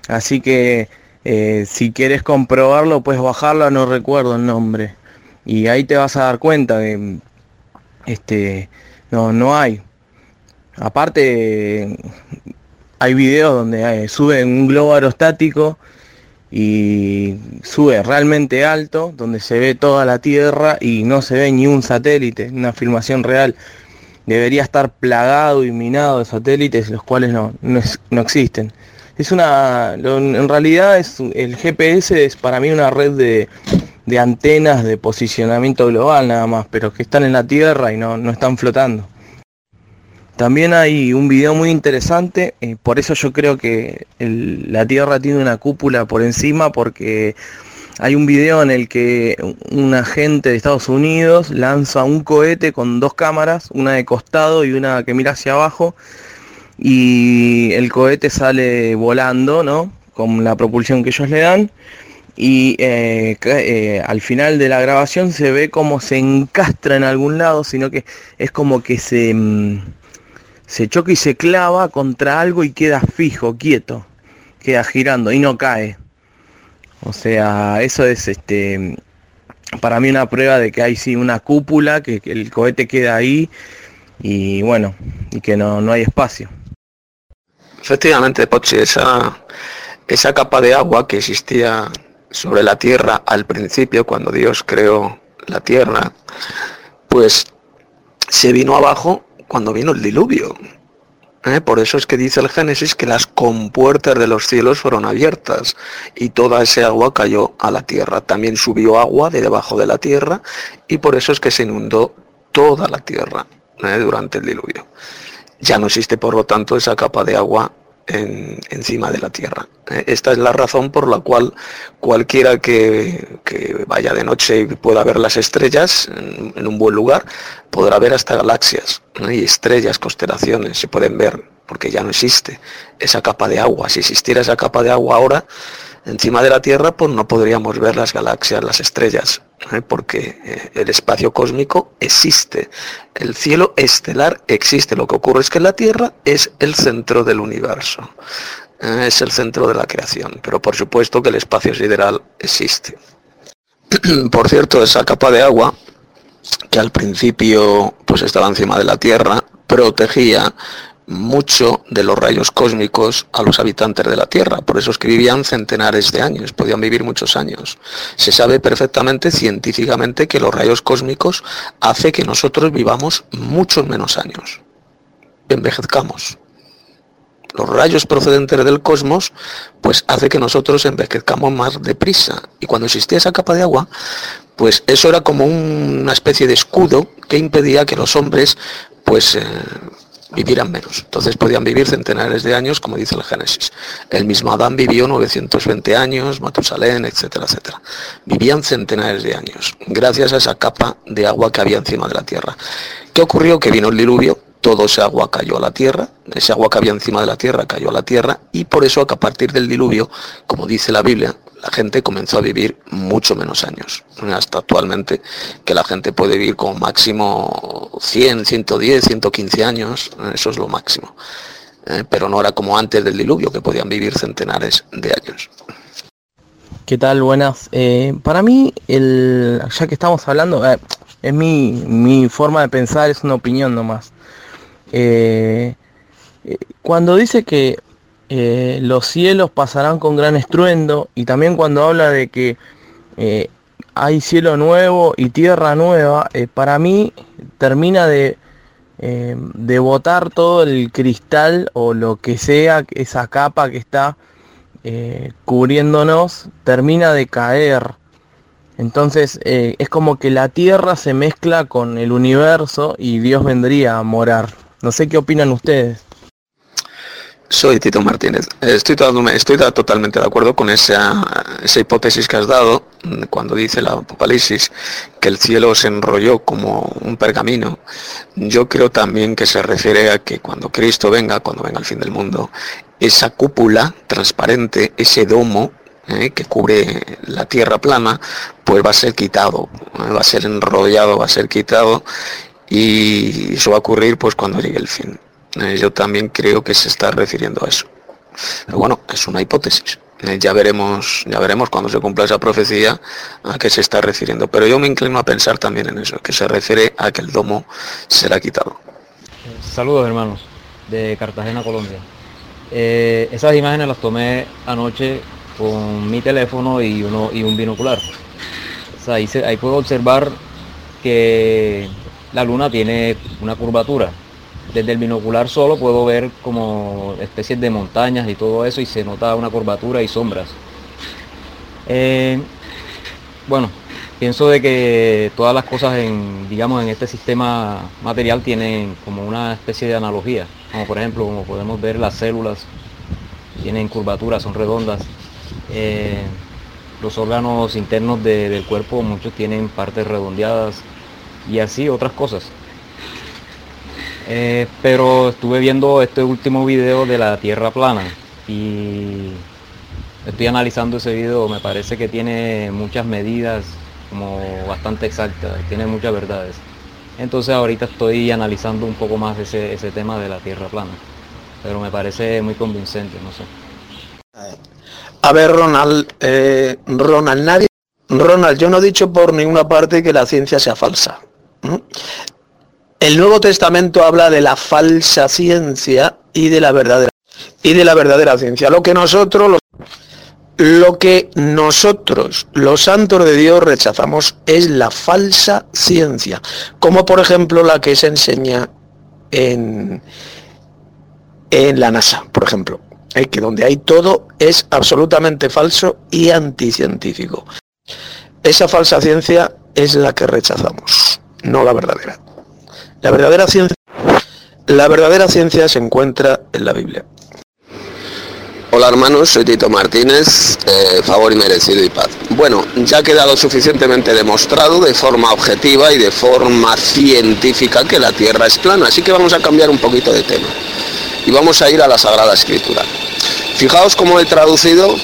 Así que eh, si quieres comprobarlo, puedes bajarlo, no recuerdo el nombre. Y ahí te vas a dar cuenta que este, no, no hay. Aparte, hay videos donde eh, suben un globo aerostático y sube realmente alto, donde se ve toda la Tierra y no se ve ni un satélite, una filmación real. Debería estar plagado y minado de satélites, los cuales no, no, existen. Es una, en realidad el GPS es para mí una red de, de antenas de posicionamiento global nada más, pero que están en la Tierra y no, no están flotando. También hay un video muy interesante, eh, por eso yo creo que la Tierra tiene una cúpula por encima, porque hay un video en el que un agente de Estados Unidos lanza un cohete con dos cámaras, una de costado y una que mira hacia abajo, y el cohete sale volando, ¿no? Con la propulsión que ellos le dan, y eh, eh, al final de la grabación se ve como se encastra en algún lado, sino que es como que se... Mm, se choca y se clava contra algo y queda fijo, quieto, queda girando y no cae. O sea, eso es este para mí una prueba de que hay sí una cúpula, que, el cohete queda ahí y bueno, y que no, no hay espacio. Efectivamente, Pochi, esa, esa capa de agua que existía sobre la Tierra al principio, cuando Dios creó la Tierra, pues se vino abajo cuando vino el diluvio. ¿eh? Por eso es que dice el Génesis que las compuertas de los cielos fueron abiertas y toda ese agua cayó a la tierra. También subió agua de debajo de la tierra y por eso es que se inundó toda la tierra ¿eh? durante el diluvio. Ya no existe, por lo tanto, esa capa de agua encima de la Tierra. ¿eh? Esta es la razón por la cual cualquiera que, vaya de noche y pueda ver las estrellas en, un buen lugar, podrá ver hasta galaxias y estrellas, constelaciones, se pueden ver, porque ya no existe esa capa de agua. Si existiera esa capa de agua ahora, encima de la Tierra, pues no podríamos ver las galaxias, las estrellas, ¿eh? porque eh, el espacio cósmico existe, el cielo estelar existe. Lo que ocurre es que la Tierra es el centro del universo, ¿eh? es el centro de la creación, pero por supuesto que el espacio sideral existe. por cierto, esa capa de agua que al principio pues estaba encima de la Tierra, protegía mucho de los rayos cósmicos a los habitantes de la Tierra. Por eso es que vivían centenares de años, podían vivir muchos años. Se sabe perfectamente científicamente que los rayos cósmicos hace que nosotros vivamos muchos menos años. Envejezcamos. Los rayos procedentes del cosmos, pues hace que nosotros envejezcamos más deprisa. Y cuando existía esa capa de agua, pues eso era como una especie de escudo que impedía que los hombres, pues, eh, vivieran menos. Entonces podían vivir centenares de años, como dice el Génesis. El mismo Adán vivió 920 años, Matusalén, etcétera, etcétera. Vivían centenares de años, gracias a esa capa de agua que había encima de la tierra. ¿Qué ocurrió? Que vino el diluvio, todo ese agua cayó a la tierra, ese agua que había encima de la tierra cayó a la tierra, y por eso a partir del diluvio, como dice la Biblia, la gente comenzó a vivir mucho menos años. Hasta actualmente que la gente puede vivir como máximo 100, 110, 115 años, eso es lo máximo. Eh, pero no era como antes del diluvio, que podían vivir centenares de años. ¿Qué tal? Buenas. Eh, para mí, el, ya que estamos hablando, eh, es mi, mi, forma de pensar, es una opinión nomás. Cuando dice que eh, los cielos pasarán con gran estruendo y también cuando habla de que hay cielo nuevo y tierra nueva, para mí termina de, botar todo el cristal o lo que sea, esa capa que está eh, cubriéndonos termina de caer. Entonces eh, es como que la tierra se mezcla con el universo y Dios vendría a morar. No sé qué opinan ustedes. Soy Tito Martínez. Estoy, totalmente de acuerdo con esa, hipótesis que has dado cuando dice el Apocalipsis que el cielo se enrolló como un pergamino. Yo creo también que se refiere a que cuando Cristo venga, cuando venga el fin del mundo, esa cúpula transparente, ese domo eh, que cubre la tierra plana, pues va a ser quitado, eh, va a ser enrollado, va a ser quitado y eso va a ocurrir pues cuando llegue el fin. Eh, yo también creo que se está refiriendo a eso. Pero bueno, es una hipótesis. ya veremos, ya veremos cuando se cumpla esa profecía a qué se está refiriendo. Pero yo me inclino a pensar también en eso, que se refiere a que el domo será quitado. Saludos hermanos, de Cartagena, Colombia. Eh, esas imágenes las tomé anoche con mi teléfono y, uno, y un binocular. ahí, ahí puedo observar que la luna tiene una curvatura. Desde el binocular solo puedo ver como especies de montañas y todo eso y se nota una curvatura y sombras. Eh, bueno, pienso de que todas las cosas en, digamos, en este sistema material tienen como una especie de analogía como por ejemplo, como podemos ver las células tienen curvaturas, son redondas. Eh, los órganos internos del cuerpo, muchos tienen partes redondeadas y así otras cosas. Eh, pero estuve viendo este último video de la Tierra plana y estoy analizando ese video, me parece que tiene muchas medidas como bastante exactas, tiene muchas verdades. Entonces ahorita estoy analizando un poco más ese, ese tema de la Tierra plana, pero me parece muy convincente, no sé. A ver, Ronald, eh, Ronald, nadie, Ronald, yo no he dicho por ninguna parte que la ciencia sea falsa. El Nuevo Testamento habla de la falsa ciencia y de la verdadera y de la verdadera ciencia. Lo que nosotros los lo que nosotros, los santos de Dios, rechazamos es la falsa ciencia, como por ejemplo la que se enseña en, en la NASA, por ejemplo, que donde hay todo es absolutamente falso y anticientífico. Esa falsa ciencia es la que rechazamos, no la verdadera. La verdadera ciencia, la verdadera ciencia se encuentra en la Biblia. Hola hermanos, soy Tito Martínez, eh, favor y merecido y paz. Bueno, ya ha quedado suficientemente demostrado de forma objetiva y de forma científica que la Tierra es plana, así que vamos a cambiar un poquito de tema y vamos a ir a la Sagrada Escritura. Fijaos cómo he traducido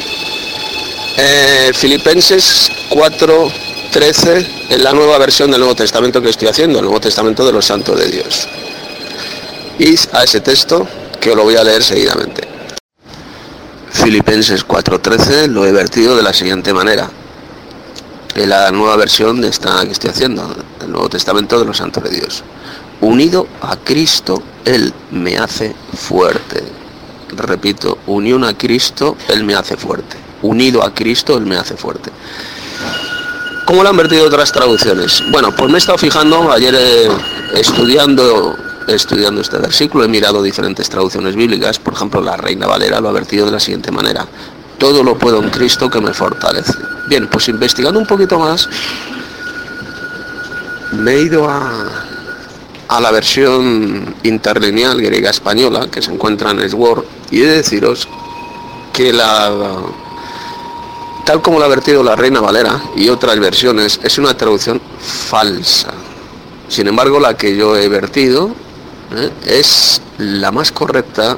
eh, Filipenses 4, 13 en la nueva versión del Nuevo Testamento que estoy haciendo, el Nuevo Testamento de los Santos de Dios. Y a ese texto que os lo voy a leer seguidamente. Filipenses 4.13 lo he vertido de la siguiente manera. En la nueva versión de esta que estoy haciendo, el Nuevo Testamento de los Santos de Dios. Unido a Cristo, Él me hace fuerte. Repito, unión a Cristo, Él me hace fuerte. Unido a Cristo, Él me hace fuerte. ¿Cómo lo han vertido otras traducciones? Bueno, pues me he estado fijando ayer eh, estudiando estudiando este versículo he mirado diferentes traducciones bíblicas, por ejemplo la Reina Valera lo ha vertido de la siguiente manera, todo lo puedo en Cristo que me fortalece. Bien, pues investigando un poquito más, me he ido a, a la versión interlineal griega española que se encuentra en Sword y he de deciros que la tal como la ha vertido la Reina Valera y otras versiones es una traducción falsa. Sin embargo, la que yo he vertido ¿eh? es la más correcta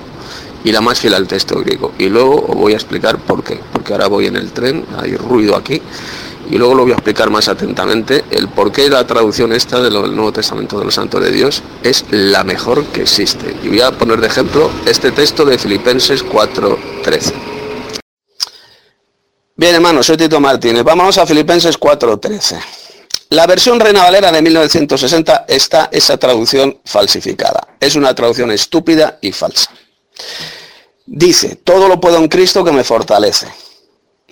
y la más fiel al texto griego. Y luego os voy a explicar por qué, porque ahora voy en el tren, hay ruido aquí, y luego lo voy a explicar más atentamente el por qué la traducción esta del Nuevo Testamento de los Santos de Dios es la mejor que existe. Y voy a poner de ejemplo este texto de Filipenses 4:13. Bien, hermanos, soy Tito Martínez. Vamos a Filipenses 4.13. La versión Reina Valera de 1960 está esa traducción falsificada. Es una traducción estúpida y falsa. Dice, todo lo puedo en Cristo que me fortalece.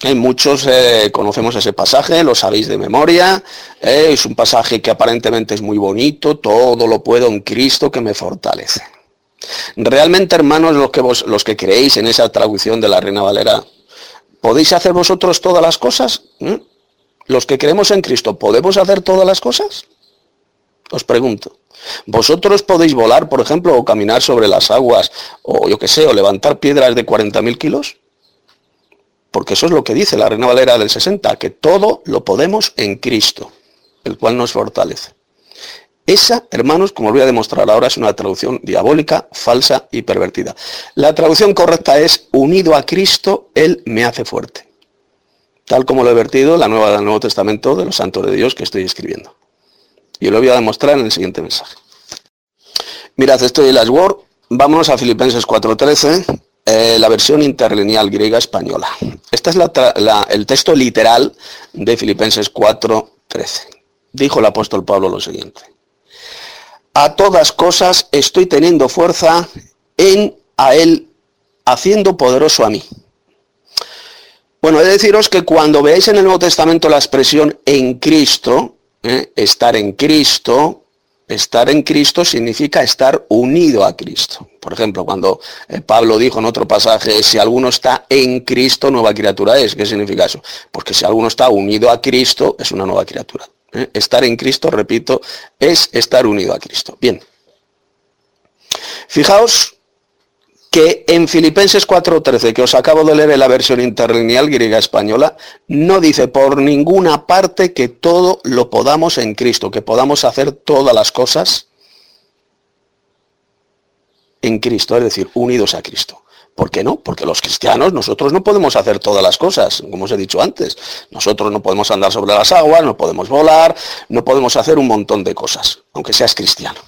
Hay muchos eh, conocemos ese pasaje, lo sabéis de memoria. Eh, es un pasaje que aparentemente es muy bonito. Todo lo puedo en Cristo que me fortalece. Realmente, hermanos, los que, vos, los que creéis en esa traducción de la Reina Valera, ¿podéis hacer vosotros todas las cosas? ¿Mm? Los que creemos en Cristo, ¿podemos hacer todas las cosas? Os pregunto. ¿Vosotros podéis volar, por ejemplo, o caminar sobre las aguas, o yo qué sé, o levantar piedras de 40.000 kilos? Porque eso es lo que dice la Reina Valera del 60, que todo lo podemos en Cristo, el cual nos fortalece. Esa, hermanos, como voy a demostrar ahora, es una traducción diabólica, falsa y pervertida. La traducción correcta es, unido a Cristo, Él me hace fuerte. Tal como lo he vertido la nueva del Nuevo Testamento de los santos de Dios que estoy escribiendo. Y lo voy a demostrar en el siguiente mensaje. Mirad, estoy en las Word. Vámonos a Filipenses 4.13 eh, la versión interlineal griega española. Este es el texto literal de Filipenses 4:13. Dijo el apóstol Pablo lo siguiente. A todas cosas estoy teniendo fuerza en a él, haciendo poderoso a mí. Bueno, de deciros que cuando veáis en el Nuevo Testamento la expresión en Cristo, eh, estar en Cristo, Estar en Cristo significa estar unido a Cristo. Por ejemplo, cuando eh, Pablo dijo en otro pasaje, si alguno está en Cristo, nueva criatura es. ¿Qué significa eso? Porque si alguno está unido a Cristo, es una nueva criatura. Estar en Cristo, repito, es estar unido a Cristo. Bien. Fijaos que en Filipenses 4.13, que os acabo de leer en la versión interlineal griega española, no dice por ninguna parte que todo lo podamos en Cristo, que podamos hacer todas las cosas en Cristo, es decir, unidos a Cristo. ¿Por qué no? Porque los cristianos, nosotros no podemos hacer todas las cosas, como os he dicho antes. Nosotros no podemos andar sobre las aguas, no podemos volar, no podemos hacer un montón de cosas, aunque seas cristiano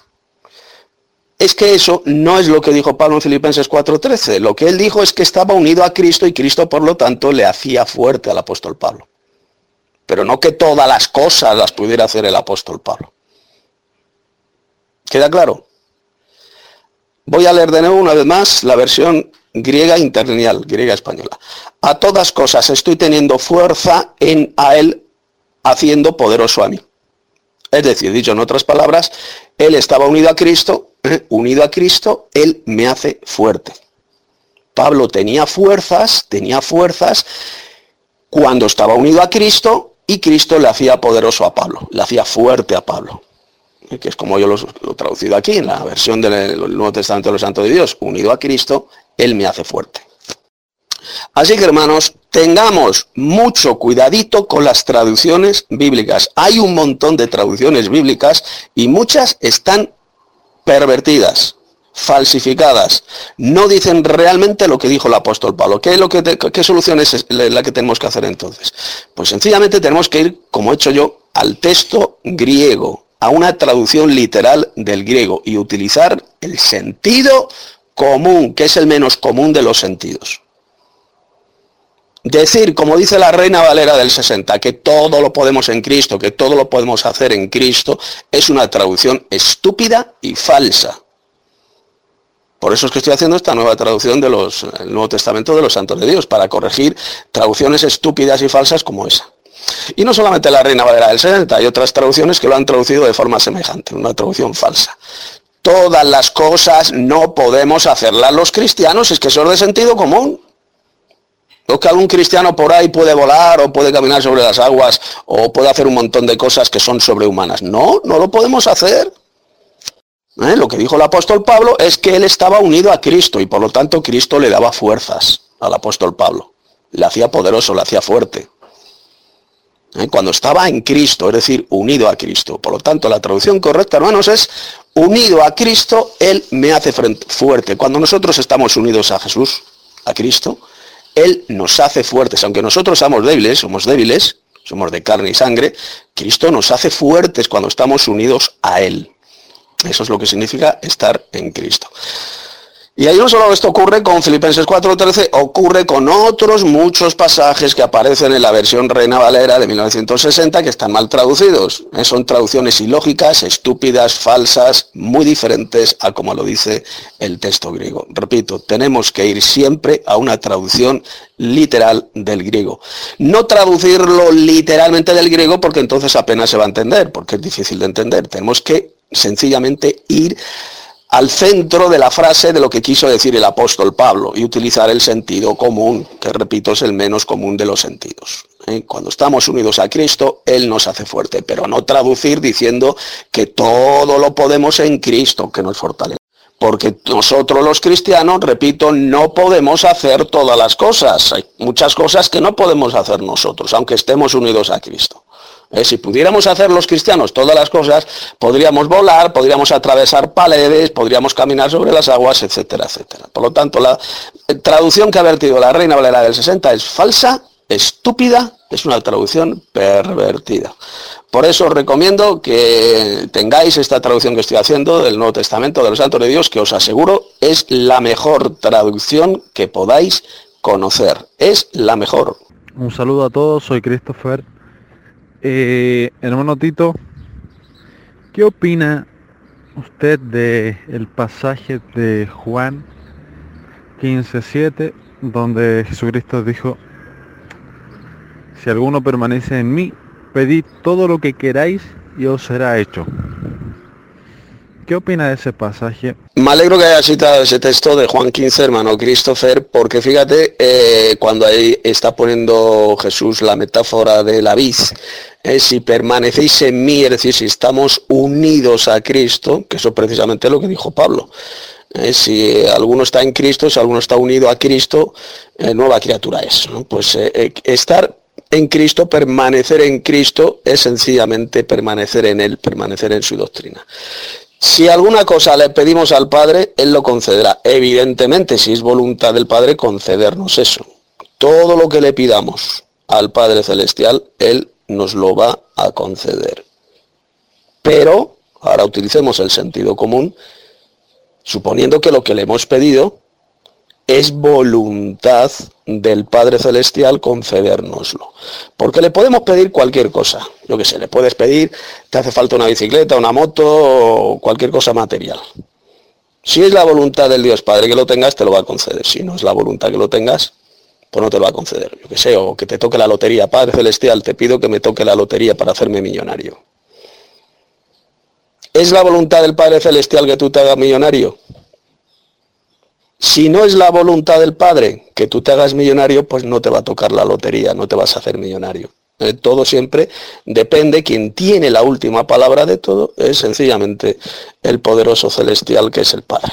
es que eso no es lo que dijo Pablo en Filipenses 4:13. Lo que él dijo es que estaba unido a Cristo y Cristo, por lo tanto, le hacía fuerte al apóstol Pablo. Pero no que todas las cosas las pudiera hacer el apóstol Pablo. ¿Queda claro? Voy a leer de nuevo una vez más la versión griega interlineal, griega española. A todas cosas estoy teniendo fuerza en a él haciendo poderoso a mí. Es decir, dicho en otras palabras, él estaba unido a Cristo unido a Cristo, Él me hace fuerte. Pablo tenía fuerzas, tenía fuerzas cuando estaba unido a Cristo y Cristo le hacía poderoso a Pablo, le hacía fuerte a Pablo. Que es como yo lo, he traducido aquí en la versión del Nuevo Testamento de los Santos de Dios. Unido a Cristo, Él me hace fuerte. Así que hermanos, tengamos mucho cuidadito con las traducciones bíblicas. Hay un montón de traducciones bíblicas y muchas están pervertidas, falsificadas, no dicen realmente lo que dijo el apóstol Pablo. ¿Qué, lo que ¿Qué solución es la que tenemos que hacer entonces? Pues sencillamente tenemos que ir, como he hecho yo, al texto griego, a una traducción literal del griego y utilizar el sentido común, que es el menos común de los sentidos. Decir, como dice la Reina Valera del 60, que todo lo podemos en Cristo, que todo lo podemos hacer en Cristo, es una traducción estúpida y falsa. Por eso es que estoy haciendo esta nueva traducción del Nuevo Testamento de los Santos de Dios, para corregir traducciones estúpidas y falsas como esa. Y no solamente la Reina Valera del 60, hay otras traducciones que lo han traducido de forma semejante, una traducción falsa. Todas las cosas no podemos hacerlas los cristianos, es que eso es de sentido común. ¿O que algún cristiano por ahí puede volar o puede caminar sobre las aguas o puede hacer un montón de cosas que son sobrehumanas? No, no lo podemos hacer. ¿Eh? Lo que dijo el apóstol Pablo es que él estaba unido a Cristo y por lo tanto Cristo le daba fuerzas al apóstol Pablo. Le hacía poderoso, le hacía fuerte. ¿Eh? Cuando estaba en Cristo, es decir, unido a Cristo. Por lo tanto, la traducción correcta, hermanos, es unido a Cristo, Él me hace fuerte. Cuando nosotros estamos unidos a Jesús, a Cristo, él nos hace fuertes, aunque nosotros somos débiles, somos débiles, somos de carne y sangre, Cristo nos hace fuertes cuando estamos unidos a Él. Eso es lo que significa estar en Cristo. Y ahí no solo esto ocurre con Filipenses 4.13, ocurre con otros muchos pasajes que aparecen en la versión Reina Valera de 1960 que están mal traducidos. Eh, son traducciones ilógicas, estúpidas, falsas, muy diferentes a como lo dice el texto griego. Repito, tenemos que ir siempre a una traducción literal del griego. No traducirlo literalmente del griego porque entonces apenas se va a entender, porque es difícil de entender. Tenemos que sencillamente ir al centro de la frase de lo que quiso decir el apóstol Pablo y utilizar el sentido común, que repito es el menos común de los sentidos. ¿eh? Cuando estamos unidos a Cristo, Él nos hace fuerte, pero no traducir diciendo que todo lo podemos en Cristo, que nos fortalece. Porque nosotros los cristianos, repito, no podemos hacer todas las cosas. Hay muchas cosas que no podemos hacer nosotros, aunque estemos unidos a Cristo. Eh, si pudiéramos hacer los cristianos todas las cosas, podríamos volar, podríamos atravesar paredes, podríamos caminar sobre las aguas, etcétera, etcétera. Por lo tanto, la traducción que ha vertido la Reina Valera del 60 es falsa, estúpida, es una traducción pervertida. Por eso os recomiendo que tengáis esta traducción que estoy haciendo del Nuevo Testamento de los Santos de Dios, que os aseguro es la mejor traducción que podáis conocer. Es la mejor. Un saludo a todos, soy Christopher eh, hermano Tito, ¿qué opina usted de pasaje de Juan 15.7 donde Jesucristo dijo, si alguno permanece en mí, pedid todo lo que queráis y os será hecho? ¿Qué opina de ese pasaje? Me alegro que haya citado ese texto de Juan 15, hermano Christopher, porque fíjate, eh, cuando ahí está poniendo Jesús la metáfora de la vid, eh, si permanecéis en mí, es decir, si estamos unidos a Cristo, que eso precisamente es lo que dijo Pablo. Eh, si alguno está en Cristo, si alguno está unido a Cristo, nueva criatura es. Pues estar en Cristo, permanecer en Cristo es sencillamente permanecer en Él, permanecer en su doctrina. Si alguna cosa le pedimos al Padre, Él lo concederá. Evidentemente, si es voluntad del Padre, concedernos eso. Todo lo que le pidamos al Padre Celestial, Él nos lo va a conceder. Pero, ahora utilicemos el sentido común, suponiendo que lo que le hemos pedido es voluntad del Padre Celestial concedérnoslo. Porque le podemos pedir cualquier cosa. Yo que sé, le puedes pedir, te hace falta una bicicleta, una moto, o cualquier cosa material. Si es la voluntad del Dios Padre que lo tengas, te lo va a conceder. Si no es la voluntad que lo tengas, pues no te lo va a conceder. Yo que sé, o que te toque la lotería. Padre Celestial, te pido que me toque la lotería para hacerme millonario. ¿Es la voluntad del Padre Celestial que tú te hagas millonario? Si no es la voluntad del Padre que tú te hagas millonario, pues no te va a tocar la lotería, no te vas a hacer millonario. Eh, todo siempre depende, quien tiene la última palabra de todo es sencillamente el poderoso celestial que es el Padre.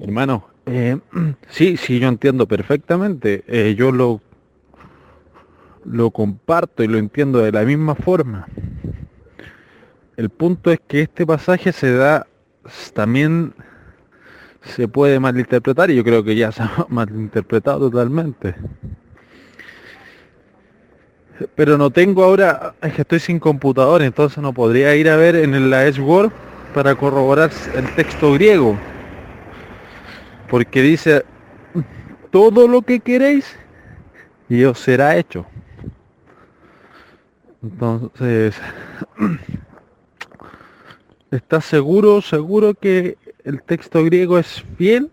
Hermano, eh, sí, sí, yo entiendo perfectamente. Eh, yo lo, lo comparto y lo entiendo de la misma forma. El punto es que este pasaje se da también se puede malinterpretar y yo creo que ya se ha malinterpretado totalmente. Pero no tengo ahora, es que estoy sin computador, entonces no podría ir a ver en la Edge Word para corroborar el texto griego. Porque dice, todo lo que queréis y os será hecho. Entonces, ¿estás seguro, seguro que el texto griego es fiel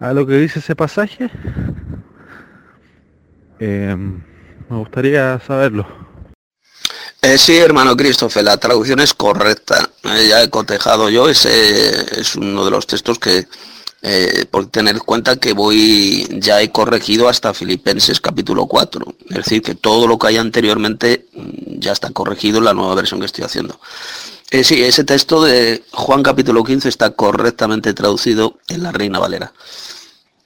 a lo que dice ese pasaje? Em, me gustaría saberlo. Eh, sí, hermano Christopher, la traducción es correcta. Eh, ya he cotejado yo, ese es uno de los textos que, eh, por tener en cuenta que voy, ya he corregido hasta Filipenses capítulo 4. Es decir, que todo lo que hay anteriormente mm, ya está corregido en la nueva versión que estoy haciendo. Eh, sí, ese texto de Juan capítulo 15 está correctamente traducido en la Reina Valera.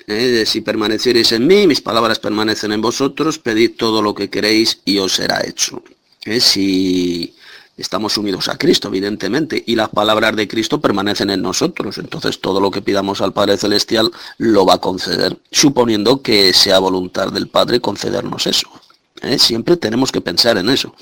Eh, si permaneciereis en mí, mis palabras permanecen en vosotros, pedid todo lo que queréis y os será hecho. Eh, si estamos unidos a Cristo, evidentemente, y las palabras de Cristo permanecen en nosotros, entonces todo lo que pidamos al Padre Celestial lo va a conceder, suponiendo que sea voluntad del Padre concedernos eso. Siempre tenemos que pensar en eso.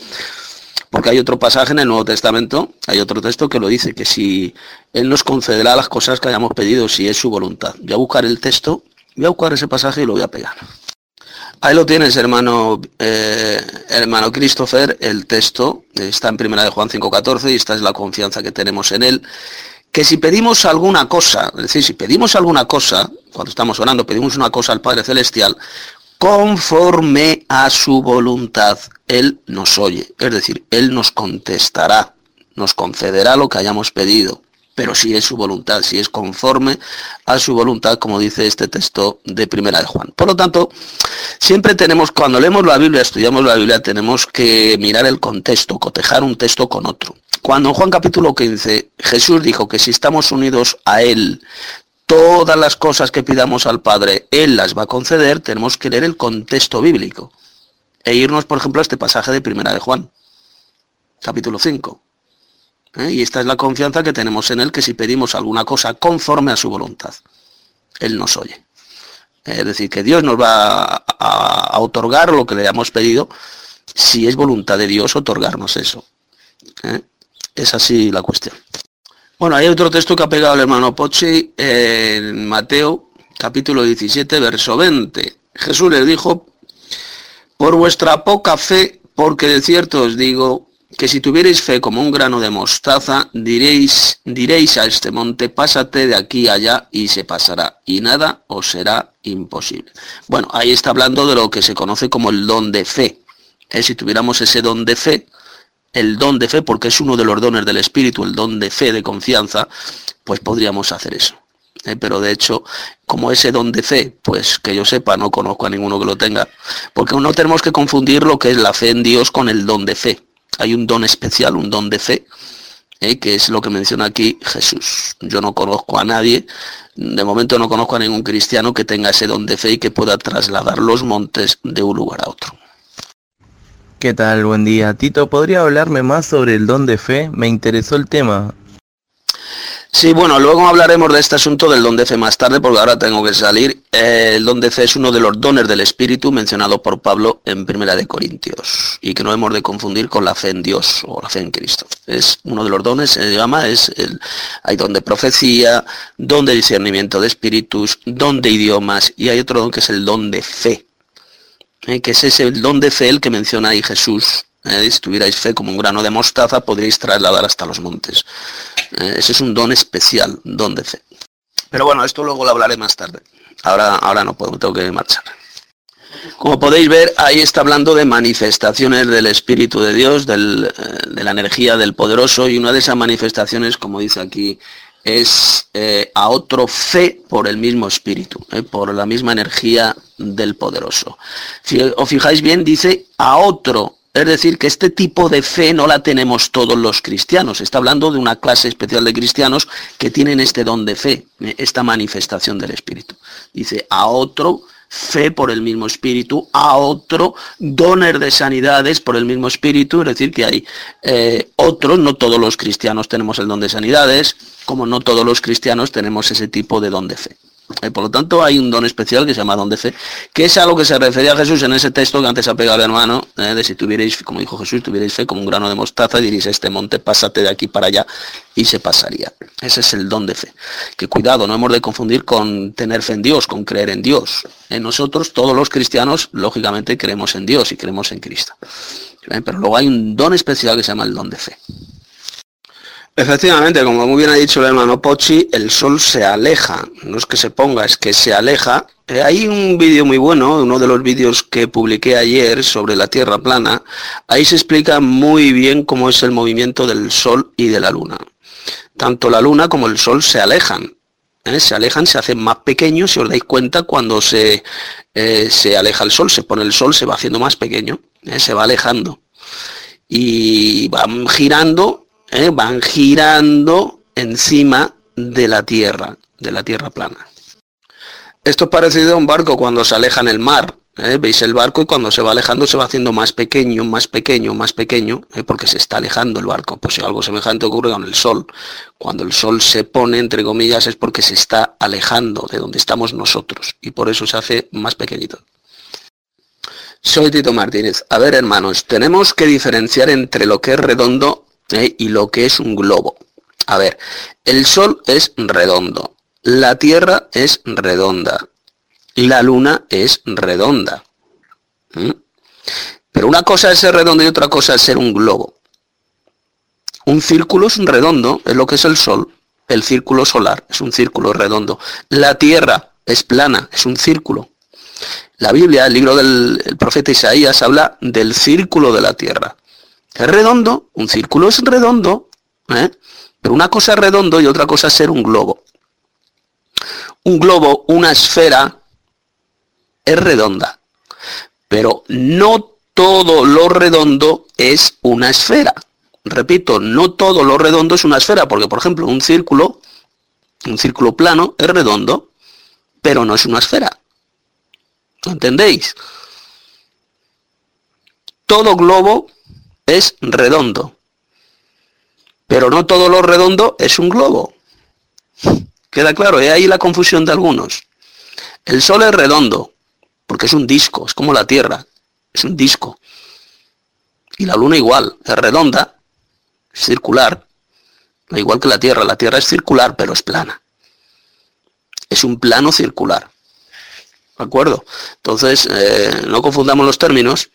Porque hay otro pasaje en el Nuevo Testamento, hay otro texto que lo dice, que si Él nos concederá las cosas que hayamos pedido, si es su voluntad. Voy a buscar el texto, voy a buscar ese pasaje y lo voy a pegar. Ahí lo tienes, hermano, eh, hermano Christopher, el texto está en primera de Juan 5.14 y esta es la confianza que tenemos en él. Que si pedimos alguna cosa, es decir, si pedimos alguna cosa, cuando estamos orando, pedimos una cosa al Padre Celestial, conforme a su voluntad, Él nos oye. Es decir, Él nos contestará, nos concederá lo que hayamos pedido pero si es su voluntad, si es conforme a su voluntad, como dice este texto de Primera de Juan. Por lo tanto, siempre tenemos, cuando leemos la Biblia, estudiamos la Biblia, tenemos que mirar el contexto, cotejar un texto con otro. Cuando en Juan capítulo 15 Jesús dijo que si estamos unidos a Él, todas las cosas que pidamos al Padre, Él las va a conceder, tenemos que leer el contexto bíblico. E irnos, por ejemplo, a este pasaje de Primera de Juan, capítulo 5 ¿eh? Y esta es la confianza que tenemos en Él, que si pedimos alguna cosa conforme a su voluntad, Él nos oye. Es decir, que Dios nos va a, otorgar lo que le hemos pedido, si es voluntad de Dios otorgarnos eso. ¿eh? Es así la cuestión. Bueno, hay otro texto que ha pegado el hermano Pochi en Mateo, capítulo 17, verso 20. Jesús les dijo, por vuestra poca fe, porque de cierto os digo que si tuvierais fe como un grano de mostaza, diréis, diréis a este monte, pásate de aquí allá y se pasará, y nada os será imposible. Bueno, ahí está hablando de lo que se conoce como el don de fe. ¿Eh? Si tuviéramos ese don de fe, el don de fe, porque es uno de los dones del Espíritu, el don de fe, de confianza, pues podríamos hacer eso. ¿Eh? Pero de hecho, como ese don de fe, pues que yo sepa, no conozco a ninguno que lo tenga, porque no tenemos que confundir lo que es la fe en Dios con el don de fe. Hay un don especial, un don de fe, eh, que es lo que menciona aquí Jesús. Yo no conozco a nadie, de momento no conozco a ningún cristiano que tenga ese don de fe y que pueda trasladar los montes de un lugar a otro. ¿Qué tal? Buen día. Tito, ¿podría hablarme más sobre el don de fe? Me interesó el tema. Sí, bueno, luego hablaremos de este asunto del don de fe más tarde, porque ahora tengo que salir. Eh, el don de fe es uno de los dones del Espíritu mencionado por Pablo en Primera de Corintios, y que no hemos de confundir con la fe en Dios o la fe en Cristo. Es uno de los dones, se llama, es el, hay don de profecía, don de discernimiento de espíritus, don de idiomas, y hay otro don que es el don de fe, eh, que es ese don de fe el que menciona ahí Jesús eh, si tuvierais fe como un grano de mostaza, podríais trasladar hasta los montes. Eh, ese es un don especial, don de fe. Pero bueno, esto luego lo hablaré más tarde. Ahora, ahora no puedo, tengo que marchar. Como podéis ver, ahí está hablando de manifestaciones del Espíritu de Dios, eh, de la energía del poderoso, y una de esas manifestaciones, como dice aquí, es a otro fe por el mismo espíritu, por la misma energía del poderoso. Si os fijáis bien, dice a otro es decir, que este tipo de fe no la tenemos todos los cristianos. Está hablando de una clase especial de cristianos que tienen este don de fe, esta manifestación del Espíritu. Dice, a otro fe por el mismo espíritu, a otro doner de sanidades por el mismo espíritu, es decir, que hay eh, otros, no todos los cristianos tenemos el don de sanidades, como no todos los cristianos tenemos ese tipo de don de fe. Eh, por lo tanto, hay un don especial que se llama don de fe, que es a lo que se refería Jesús en ese texto que antes ha pegado hermano, eh, de si tuvierais, como dijo Jesús, tuvierais fe como un grano de mostaza, diréis a este monte, pásate de aquí para allá, y se pasaría. Ese es el don de fe. Que cuidado, no hemos de confundir con tener fe en Dios, con creer en Dios. En nosotros, todos los cristianos, lógicamente, creemos en Dios y creemos en Cristo. Eh, pero luego hay un don especial que se llama el don de fe. Efectivamente, como muy bien ha dicho el hermano Pochi, el sol se aleja, no es que se ponga, es que se aleja. Eh, hay un vídeo muy bueno, uno de los vídeos que publiqué ayer sobre la Tierra plana, ahí se explica muy bien cómo es el movimiento del sol y de la luna. Tanto la luna como el sol se alejan, ¿eh? se alejan, se hacen más pequeños, si os dais cuenta, cuando se, eh, se aleja el sol, se pone el sol, se va haciendo más pequeño, se va alejando. Y van girando ¿eh? van girando encima de la Tierra, de la Tierra plana. Esto es parecido a un barco cuando se aleja en el mar. ¿eh? Veis el barco y cuando se va alejando se va haciendo más pequeño, más pequeño, más pequeño, ¿eh? porque se está alejando el barco. Pues algo semejante ocurre con el sol. Cuando el sol se pone, entre comillas, es porque se está alejando de donde estamos nosotros y por eso se hace más pequeñito. Soy Tito Martínez. A ver, hermanos, tenemos que diferenciar entre lo que es redondo ¿eh? y lo que es un globo. A ver, el Sol es redondo, la Tierra es redonda, la Luna es redonda. ¿Mm? Pero una cosa es ser redondo y otra cosa es ser un globo. Un círculo es un redondo, es lo que es el Sol. El círculo solar es un círculo redondo. La Tierra es plana, es un círculo. La Biblia, el libro del profeta Isaías, habla del círculo de la Tierra. Es redondo, un círculo es redondo, ¿eh? pero una cosa es redondo y otra cosa es ser un globo. Un globo, una esfera, es redonda, pero no todo lo redondo es una esfera. Repito, no todo lo redondo es una esfera, porque por ejemplo un círculo, un círculo plano es redondo, pero no es una esfera. ¿Entendéis? Todo globo es redondo, pero no todo lo redondo es un globo. Queda claro, y ahí la confusión de algunos. El Sol es redondo, porque es un disco, es como la Tierra, es un disco. Y la Luna igual, es redonda, circular, igual que la Tierra. La Tierra es circular, pero es plana. Es un plano circular. ¿De acuerdo? Entonces, eh, no confundamos los términos,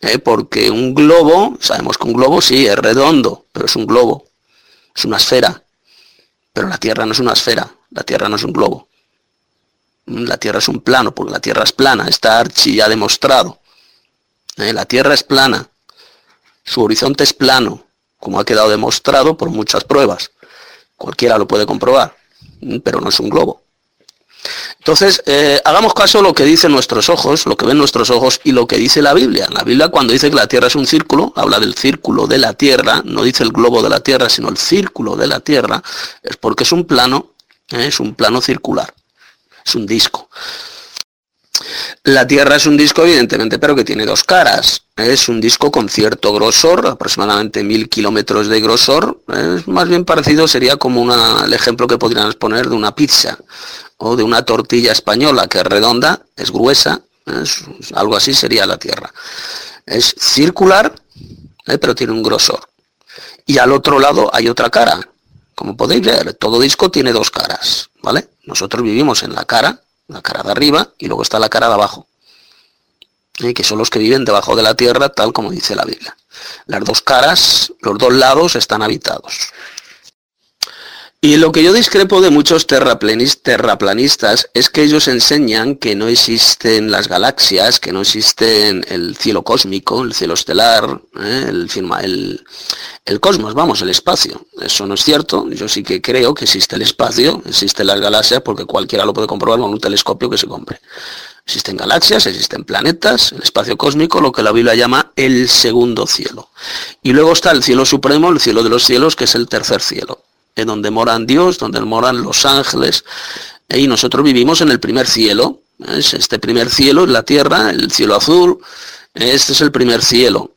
eh, porque un globo, sabemos que un globo sí es redondo, pero es un globo, es una esfera. Pero la Tierra no es una esfera, la Tierra no es un globo. La Tierra es un plano, porque la Tierra es plana, está Archie ya demostrado. Eh, la Tierra es plana, su horizonte es plano, como ha quedado demostrado por muchas pruebas. Cualquiera lo puede comprobar, pero no es un globo. Entonces, eh, hagamos caso a lo que dicen nuestros ojos, lo que ven nuestros ojos y lo que dice la Biblia. La Biblia cuando dice que la Tierra es un círculo, habla del círculo de la Tierra, no dice el globo de la Tierra, sino el círculo de la Tierra, es porque es un plano, eh, es un plano circular, es un disco. La Tierra es un disco, evidentemente, pero que tiene dos caras. Es un disco con cierto grosor, aproximadamente mil kilómetros de grosor. Es más bien parecido, sería como el ejemplo que podríamos poner de una pizza o de una tortilla española que es redonda, es gruesa, algo así sería la Tierra. Es circular, ¿eh? pero tiene un grosor. Y al otro lado hay otra cara. Como podéis ver, todo disco tiene dos caras, ¿vale? Nosotros vivimos en la cara la cara de arriba y luego está la cara de abajo, ¿eh? que son los que viven debajo de la tierra, tal como dice la Biblia. Las dos caras, los dos lados están habitados. Y lo que yo discrepo de muchos terraplanistas es que ellos enseñan que no existen las galaxias, que no existen el cielo cósmico, el cielo estelar, ¿eh? el, el, el, cosmos, vamos, el espacio. Eso no es cierto. Yo sí que creo que existe el espacio, existen las galaxias, porque cualquiera lo puede comprobar con un telescopio que se compre. Existen galaxias, existen planetas, el espacio cósmico, lo que la Biblia llama el segundo cielo. Y luego está el cielo supremo, el cielo de los cielos, que es el tercer cielo donde moran Dios, donde moran los ángeles, y nosotros vivimos en el primer cielo, es este primer cielo es la tierra, el cielo azul, este es el primer cielo.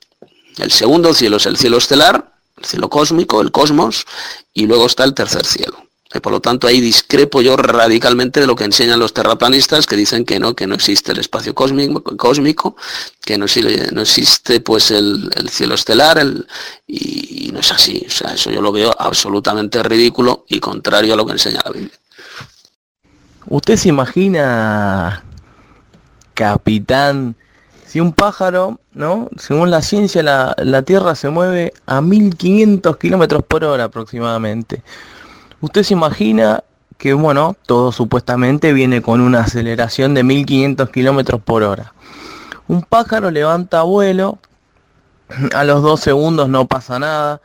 El segundo cielo es el cielo estelar, el cielo cósmico, el cosmos, y luego está el tercer cielo. Y por lo tanto ahí discrepo yo radicalmente de lo que enseñan los terraplanistas que dicen que no, que no existe el espacio cósmico, cósmico que no, no existe pues el, cielo estelar y, no es así. O sea, eso yo lo veo absolutamente ridículo y contrario a lo que enseña la Biblia. ¿Usted se imagina, capitán, si un pájaro, ¿no? Según la ciencia, la, la Tierra se mueve a 1500 kilómetros por hora aproximadamente. Usted se imagina que, bueno, todo supuestamente viene con una aceleración de 1500 kilómetros por hora. Un pájaro levanta vuelo, a los 2 segundos no pasa nada,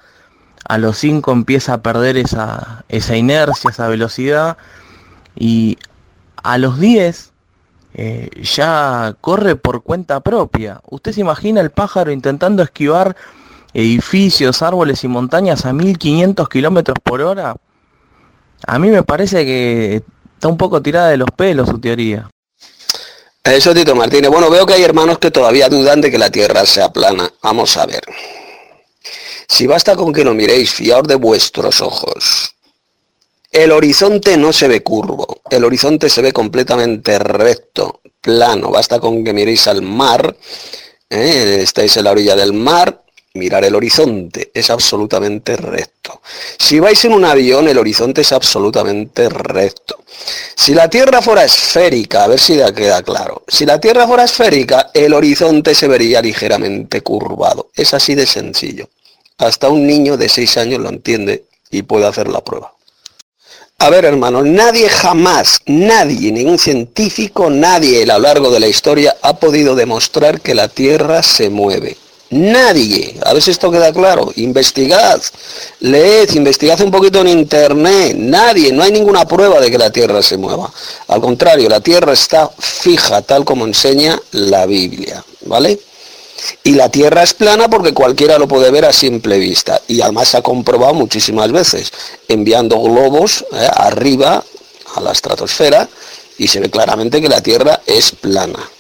a los 5 empieza a perder esa, esa inercia, esa velocidad, y a los 10 eh, ya corre por cuenta propia. Usted se imagina el pájaro intentando esquivar edificios, árboles y montañas a 1500 kilómetros por hora. A mí me parece que está un poco tirada de los pelos su teoría. Eso, Tito Martínez. Bueno, veo que hay hermanos que todavía dudan de que la Tierra sea plana. Vamos a ver. Si basta con que lo miréis, fiaos de vuestros ojos. El horizonte no se ve curvo, el horizonte se ve completamente recto, plano. Basta con que miréis al mar, ¿eh? estáis en la orilla del mar, mirar el horizonte, es absolutamente recto. Si vais en un avión, el horizonte es absolutamente recto. Si la Tierra fuera esférica, a ver si ya queda claro, si la Tierra fuera esférica, el horizonte se vería ligeramente curvado. Es así de sencillo. Hasta un niño de 6 años lo entiende y puede hacer la prueba. A ver, hermanos, nadie jamás, nadie, ningún científico, nadie a lo largo de la historia ha podido demostrar que la Tierra se mueve. Nadie. A ver si esto queda claro. Investigad, leed, investigad un poquito en internet. Nadie, no hay ninguna prueba de que la Tierra se mueva. Al contrario, la Tierra está fija, tal como enseña la Biblia. ¿Vale? Y la Tierra es plana porque cualquiera lo puede ver a simple vista. Y además se ha comprobado muchísimas veces, enviando globos eh, arriba a la estratosfera y se ve claramente que la Tierra es plana.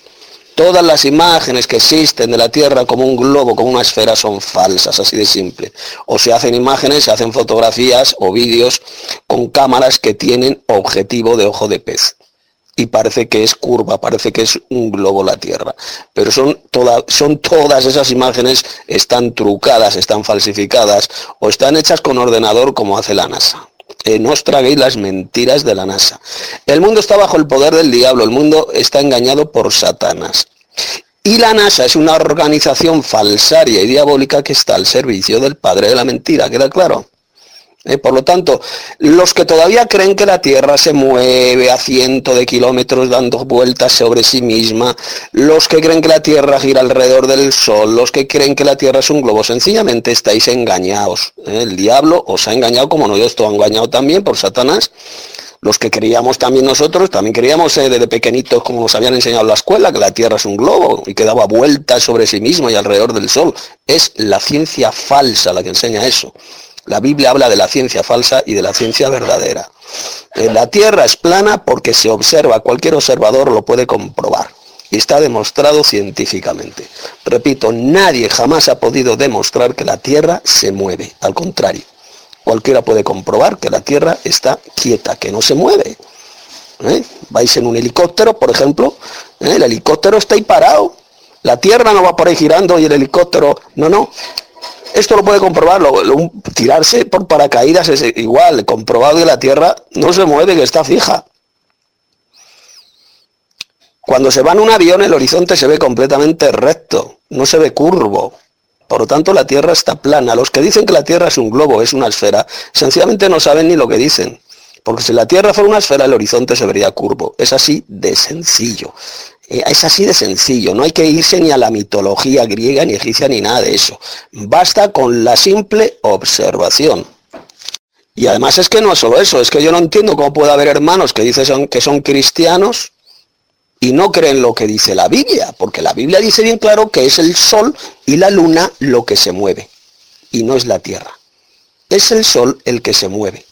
Todas las imágenes que existen de la Tierra como un globo, como una esfera, son falsas, así de simple. O se hacen imágenes, se hacen fotografías o vídeos con cámaras que tienen objetivo de ojo de pez y parece que es curva, parece que es un globo la Tierra. Pero son, son todas esas imágenes, están trucadas, están falsificadas o están hechas con ordenador como hace la NASA. Eh, no os traguéis las mentiras de la NASA. El mundo está bajo el poder del diablo, el mundo está engañado por Satanás. Y la NASA es una organización falsaria y diabólica que está al servicio del padre de la mentira, ¿queda claro? ¿Eh? Por lo tanto, los que todavía creen que la Tierra se mueve a cientos de kilómetros dando vueltas sobre sí misma, los que creen que la Tierra gira alrededor del Sol, los que creen que la Tierra es un globo, sencillamente estáis engañados. ¿eh? El diablo os ha engañado como no yo estoy engañado también por Satanás. Los que creíamos también nosotros, también creíamos ¿eh? desde pequeñitos, como nos habían enseñado en la escuela, que la Tierra es un globo y que daba vueltas sobre sí misma y alrededor del Sol. Es la ciencia falsa la que enseña eso. La Biblia habla de la ciencia falsa y de la ciencia verdadera. La Tierra es plana porque se observa, cualquier observador lo puede comprobar. Y está demostrado científicamente. Repito, nadie jamás ha podido demostrar que la Tierra se mueve. Al contrario, cualquiera puede comprobar que la Tierra está quieta, que no se mueve. ¿Eh? Vais en un helicóptero, por ejemplo, ¿eh? el helicóptero está ahí parado. La Tierra no va por ahí girando y el helicóptero, no, no, esto lo puede comprobar, tirarse por paracaídas es igual, comprobado que la Tierra no se mueve, que está fija. Cuando se va en un avión el horizonte se ve completamente recto, no se ve curvo. Por lo tanto la Tierra está plana. Los que dicen que la Tierra es un globo, es una esfera, sencillamente no saben ni lo que dicen. Porque si la Tierra fuera una esfera, el horizonte se vería curvo. Es así de sencillo. Eh, es así de sencillo, no hay que irse ni a la mitología griega, ni egipcia, ni nada de eso. Basta con la simple observación. Y además es que no es solo eso, es que yo no entiendo cómo puede haber hermanos que dicen que son cristianos y no creen lo que dice la Biblia, porque la Biblia dice bien claro que es el sol y la luna lo que se mueve, y no es la tierra. Es el sol el que se mueve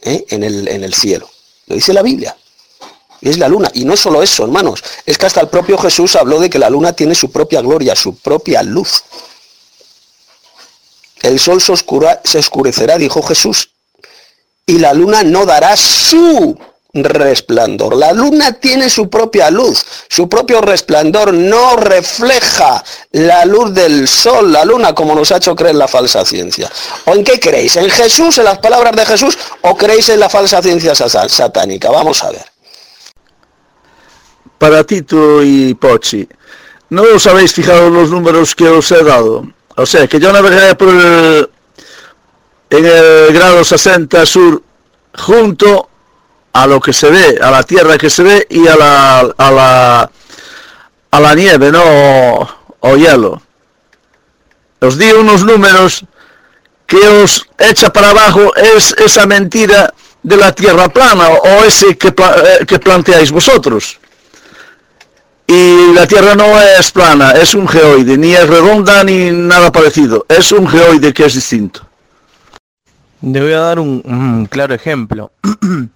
¿eh? en, el, en el cielo. Lo dice la Biblia es la luna. Y no solo eso, hermanos, es que hasta el propio Jesús habló de que la luna tiene su propia gloria, su propia luz. El sol se, se oscurecerá, dijo Jesús, y la luna no dará su resplandor. La luna tiene su propia luz, su propio resplandor no refleja la luz del sol, la luna, como nos ha hecho creer la falsa ciencia. ¿O en qué creéis? ¿En Jesús, en las palabras de Jesús, o creéis en la falsa ciencia satánica? Vamos a ver para Tito y Pochi. ¿No os habéis fijado los números que os he dado? O sea, que yo navegué por el, en el grado 60 sur junto a lo que se ve, a la tierra que se ve y a la, a la, a la nieve, ¿no? O, hielo. Os di unos números que os echa para abajo es esa mentira de la tierra plana o ese que, eh, que planteáis vosotros. Y la Tierra no es plana, es un geoide, ni es redonda ni nada parecido, es un geoide que es distinto. Le voy a dar un, claro ejemplo.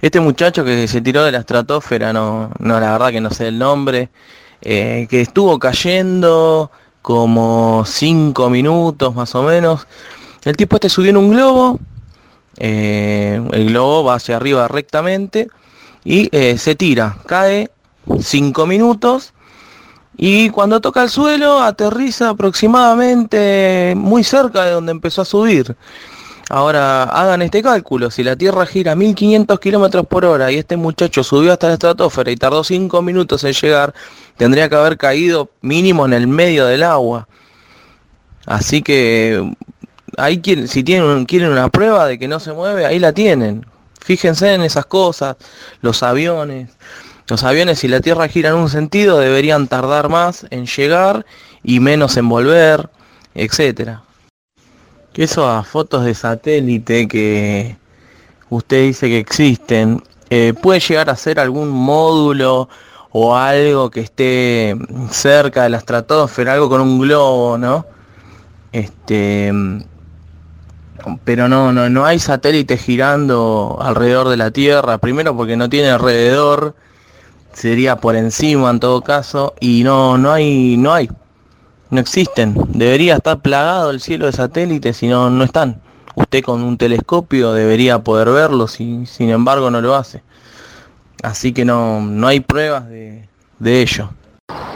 Este muchacho que se tiró de la estratosfera, no, no la verdad que no sé el nombre, eh, que estuvo cayendo como cinco minutos más o menos. El tipo este subió en un globo Eh, el globo va hacia arriba rectamente y eh, se tira, cae 5 minutos y cuando toca el suelo aterriza aproximadamente muy cerca de donde empezó a subir. Ahora hagan este cálculo, si la Tierra gira 1500 kilómetros por hora y este muchacho subió hasta la estratosfera y tardó 5 minutos en llegar, tendría que haber caído mínimo en el medio del agua. Así que ahí si tienen, quieren una prueba de que no se mueve, ahí la tienen. Fíjense en esas cosas, los aviones. Los aviones si la Tierra gira en un sentido deberían tardar más en llegar y menos en volver, que esas fotos de satélite que usted dice que existen, eh, puede llegar a ser algún módulo o algo que esté cerca de la estratosfera, algo con un globo, ¿no? Este, pero no, no, no hay satélites girando alrededor de la Tierra, primero porque no tiene alrededor, sería por encima en todo caso, y no, no hay, no hay no existen. Debería estar plagado el cielo de satélites y no, no están. Usted con un telescopio debería poder verlos y sin embargo no lo hace. Así que no, no hay pruebas de, de ello.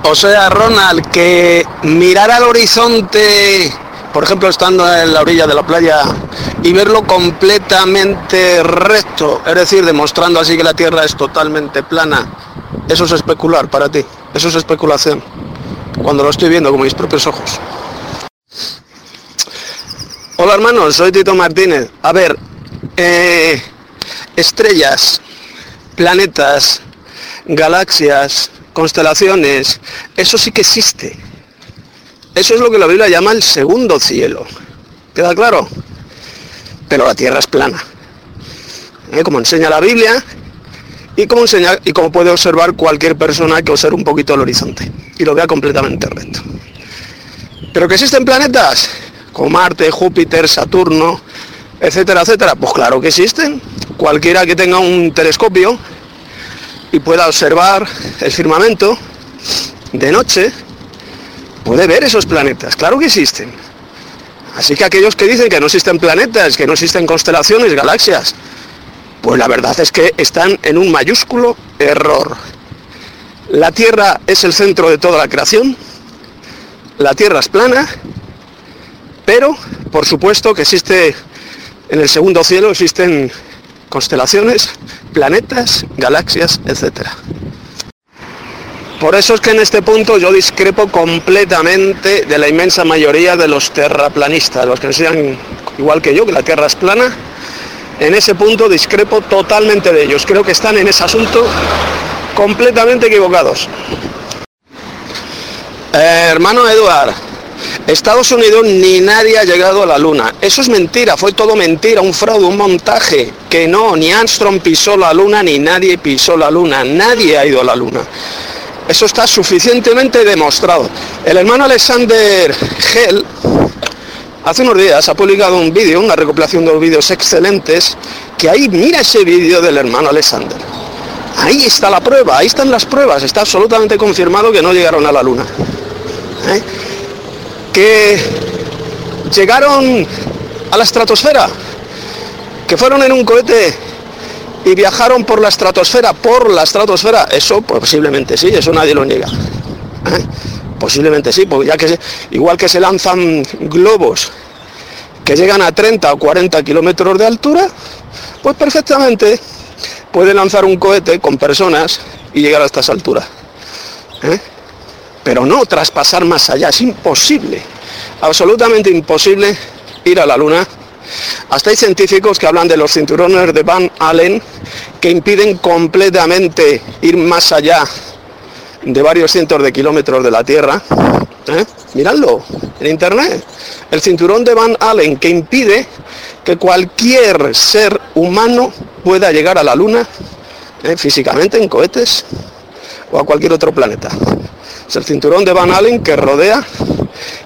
O sea, Ronald, que mirar al horizonte, por ejemplo, estando en la orilla de la playa y verlo completamente recto, es decir, demostrando así que la Tierra es totalmente plana, eso es especular para ti, eso es especulación cuando lo estoy viendo con mis propios ojos. Hola hermanos, soy Tito Martínez. A ver, eh, estrellas, planetas, galaxias, constelaciones, eso sí que existe. Eso es lo que la Biblia llama el segundo cielo. ¿Queda claro? Pero la Tierra es plana. ¿Eh? Como enseña la Biblia, y como, y como puede observar cualquier persona que observe un poquito el horizonte y lo vea completamente recto. Pero que existen planetas como Marte, Júpiter, Saturno, etcétera, etcétera, pues claro que existen. Cualquiera que tenga un telescopio y pueda observar el firmamento de noche, puede ver esos planetas, claro que existen. Así que aquellos que dicen que no existen planetas, que no existen constelaciones, galaxias, pues la verdad es que están en un mayúsculo error. La Tierra es el centro de toda la creación, la Tierra es plana, pero por supuesto que existe en el segundo cielo, existen constelaciones, planetas, galaxias, etc. Por eso es que en este punto yo discrepo completamente de la inmensa mayoría de los terraplanistas, los que enseñan igual que yo que la Tierra es plana en ese punto discrepo totalmente de ellos. Creo que están en ese asunto completamente equivocados. Eh, hermano Eduard, Estados Unidos ni nadie ha llegado a la Luna. Eso es mentira, fue todo mentira, un fraude, un montaje. Que no, ni Armstrong pisó la Luna, ni nadie pisó la Luna. Nadie ha ido a la Luna. Eso está suficientemente demostrado. El hermano Alexander Hell Hace unos días ha publicado un vídeo, una recopilación de vídeos excelentes, que ahí mira ese vídeo del hermano Alexander. Ahí está la prueba, ahí están las pruebas, está absolutamente confirmado que no llegaron a la luna. ¿Eh? Que llegaron a la estratosfera, que fueron en un cohete y viajaron por la estratosfera, por la estratosfera, eso posiblemente sí, eso nadie lo niega. Posiblemente sí, porque ya que igual que se lanzan globos que llegan a 30 o 40 kilómetros de altura, pues perfectamente puede lanzar un cohete con personas y llegar a estas alturas. ¿eh? Pero no traspasar más allá, es imposible, absolutamente imposible ir a la Luna. Hasta hay científicos que hablan de los cinturones de Van Allen que impiden completamente ir más allá de varios cientos de kilómetros de la Tierra. ¿eh? Miradlo en internet. El cinturón de Van Allen que impide que cualquier ser humano pueda llegar a la Luna ¿eh? físicamente en cohetes o a cualquier otro planeta. Es el cinturón de Van Allen que rodea,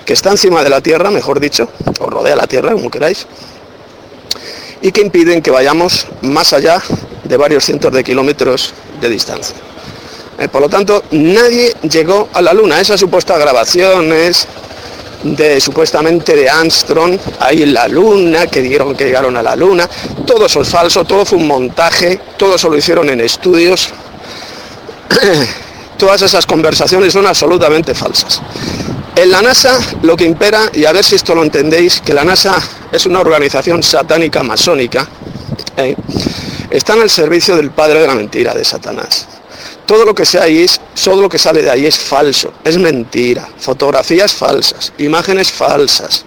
que está encima de la Tierra, mejor dicho, o rodea la Tierra, como queráis, y que impiden que vayamos más allá de varios cientos de kilómetros de distancia. Eh, por lo tanto, nadie llegó a la Luna. Esas supuestas grabaciones de supuestamente de Armstrong, ahí en la luna, que dijeron que llegaron a la luna, todo eso es falso, todo fue un montaje, todo eso lo hicieron en estudios. Todas esas conversaciones son absolutamente falsas. En la NASA lo que impera, y a ver si esto lo entendéis, que la NASA es una organización satánica masónica, ¿eh? están al servicio del padre de la mentira, de Satanás. Todo lo que sea ahí es, todo lo que sale de ahí es falso, es mentira, fotografías falsas, imágenes falsas.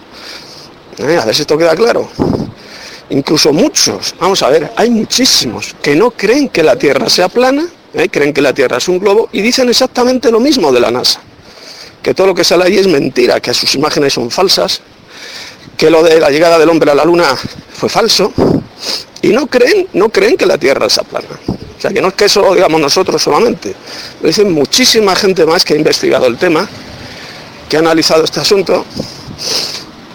¿Eh? A ver si esto queda claro. Incluso muchos, vamos a ver, hay muchísimos que no creen que la Tierra sea plana, ¿eh? creen que la Tierra es un globo y dicen exactamente lo mismo de la NASA. Que todo lo que sale ahí es mentira, que sus imágenes son falsas, que lo de la llegada del hombre a la luna fue falso, y no creen, no creen que la Tierra sea plana. O sea, que no es que eso lo digamos nosotros solamente. Lo dicen muchísima gente más que ha investigado el tema, que ha analizado este asunto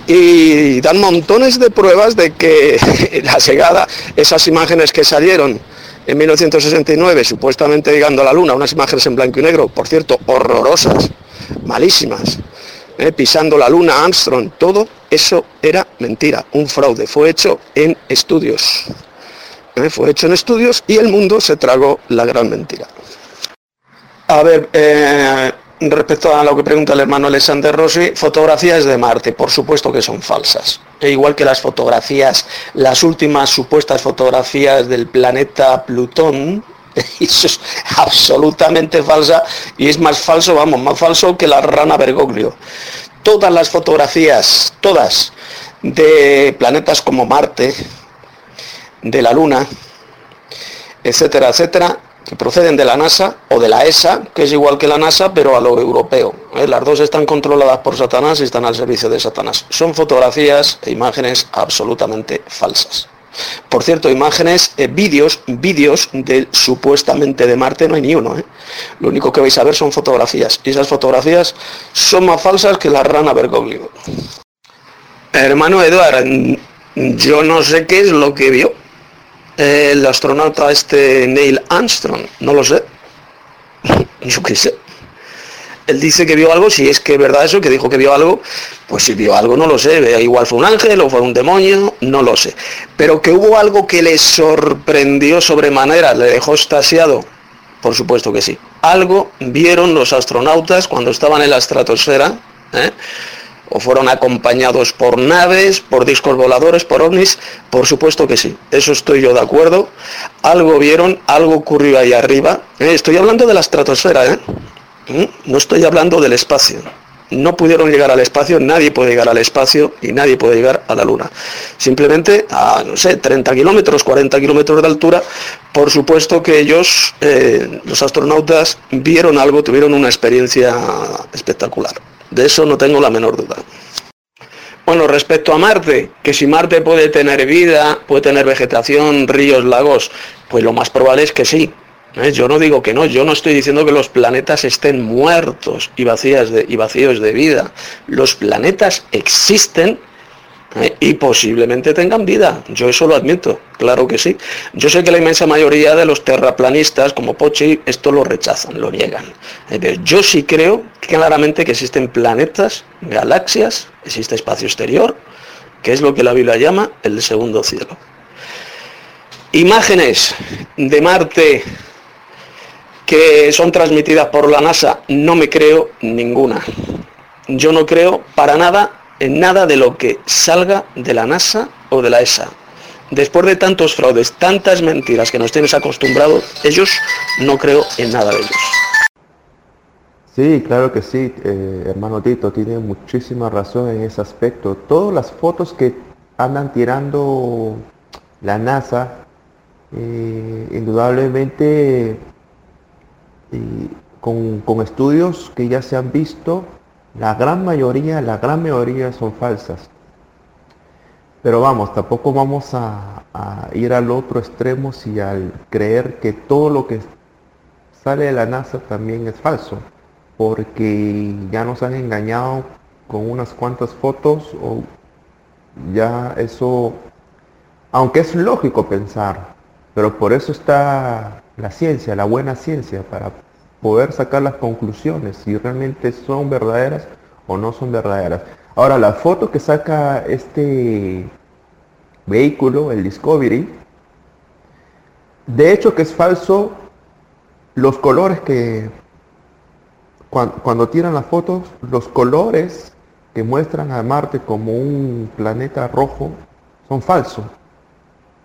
y dan montones de pruebas de que la llegada, esas imágenes que salieron en 1969, supuestamente llegando a la Luna, unas imágenes en blanco y negro, por cierto, horrorosas, malísimas, ¿eh? pisando la Luna, Armstrong, todo eso era mentira, un fraude, fue hecho en estudios. ¿eh? Fue hecho en estudios y el mundo se tragó la gran mentira. A ver, eh, respecto a lo que pregunta el hermano Alexander Rossi, fotografías de Marte, por supuesto que son falsas. E igual que las fotografías, las últimas supuestas fotografías del planeta Plutón, eso es absolutamente falsa y es más falso, vamos, más falso que la rana Bergoglio todas las fotografías, todas, de planetas como Marte, de la Luna, etcétera, etcétera, que proceden de la NASA o de la ESA, que es igual que la NASA, pero a lo europeo. ¿eh? Las dos están controladas por Satanás y están al servicio de Satanás. Son fotografías e imágenes absolutamente falsas. Por cierto, imágenes, eh, vídeos, vídeos de supuestamente de Marte no hay ni uno. ¿eh? Lo único que vais a ver son fotografías. Y esas fotografías son más falsas que la rana Bergoglio. Hermano Eduard, yo no sé qué es lo que vio el astronauta este Neil Armstrong. No lo sé. yo qué sé. Él dice que vio algo, si es que es verdad eso, que dijo que vio algo, pues si vio algo no lo sé, igual fue un ángel o fue un demonio, no lo sé. Pero que hubo algo que le sorprendió sobremanera, le dejó estasiado, por supuesto que sí. Algo vieron los astronautas cuando estaban en la estratosfera, ¿eh? O fueron acompañados por naves, por discos voladores, por ovnis, por supuesto que sí, eso estoy yo de acuerdo. Algo vieron, algo ocurrió ahí arriba. ¿eh? Estoy hablando de la estratosfera, ¿eh? ¿Mm? No estoy hablando del espacio. No pudieron llegar al espacio, nadie puede llegar al espacio y nadie puede llegar a la Luna. Simplemente a, no sé, 30 kilómetros, 40 kilómetros de altura, por supuesto que ellos, eh, los astronautas, vieron algo, tuvieron una experiencia espectacular. De eso no tengo la menor duda. Bueno, respecto a Marte, que si Marte puede tener vida, puede tener vegetación, ríos, lagos, pues lo más probable es que sí, ¿Eh? Yo no digo que no, yo no estoy diciendo que los planetas estén muertos y, y vacíos de vida. Los planetas existen ¿eh? y posiblemente tengan vida. Yo eso lo admito, claro que sí. Yo sé que la inmensa mayoría de los terraplanistas, como Pochi, esto lo rechazan, lo niegan. Yo sí creo claramente que existen planetas, galaxias, existe espacio exterior, que es lo que la Biblia llama el segundo cielo. Imágenes de Marte que son transmitidas por la NASA, no me creo ninguna. Yo no creo para nada en nada de lo que salga de la NASA o de la ESA. Después de tantos fraudes, tantas mentiras que nos tienes acostumbrados, ellos no creo en nada de ellos. Sí, claro que sí, eh, hermano Tito, tiene muchísima razón en ese aspecto. Todas las fotos que andan tirando la NASA, eh, indudablemente y con, estudios que ya se han visto, la gran mayoría, la gran mayoría son falsas. Pero vamos, tampoco vamos a, ir al otro extremo si al creer que todo lo que sale de la NASA también es falso, porque ya nos han engañado con unas cuantas fotos o ya eso, aunque es lógico pensar, pero por eso está la ciencia, la buena ciencia, para poder sacar las conclusiones, si realmente son verdaderas o no son verdaderas. Ahora, la foto que saca este vehículo, el Discovery, de hecho que es falso los colores que cuando, cuando tiran las fotos, los colores que muestran a Marte como un planeta rojo son falsos.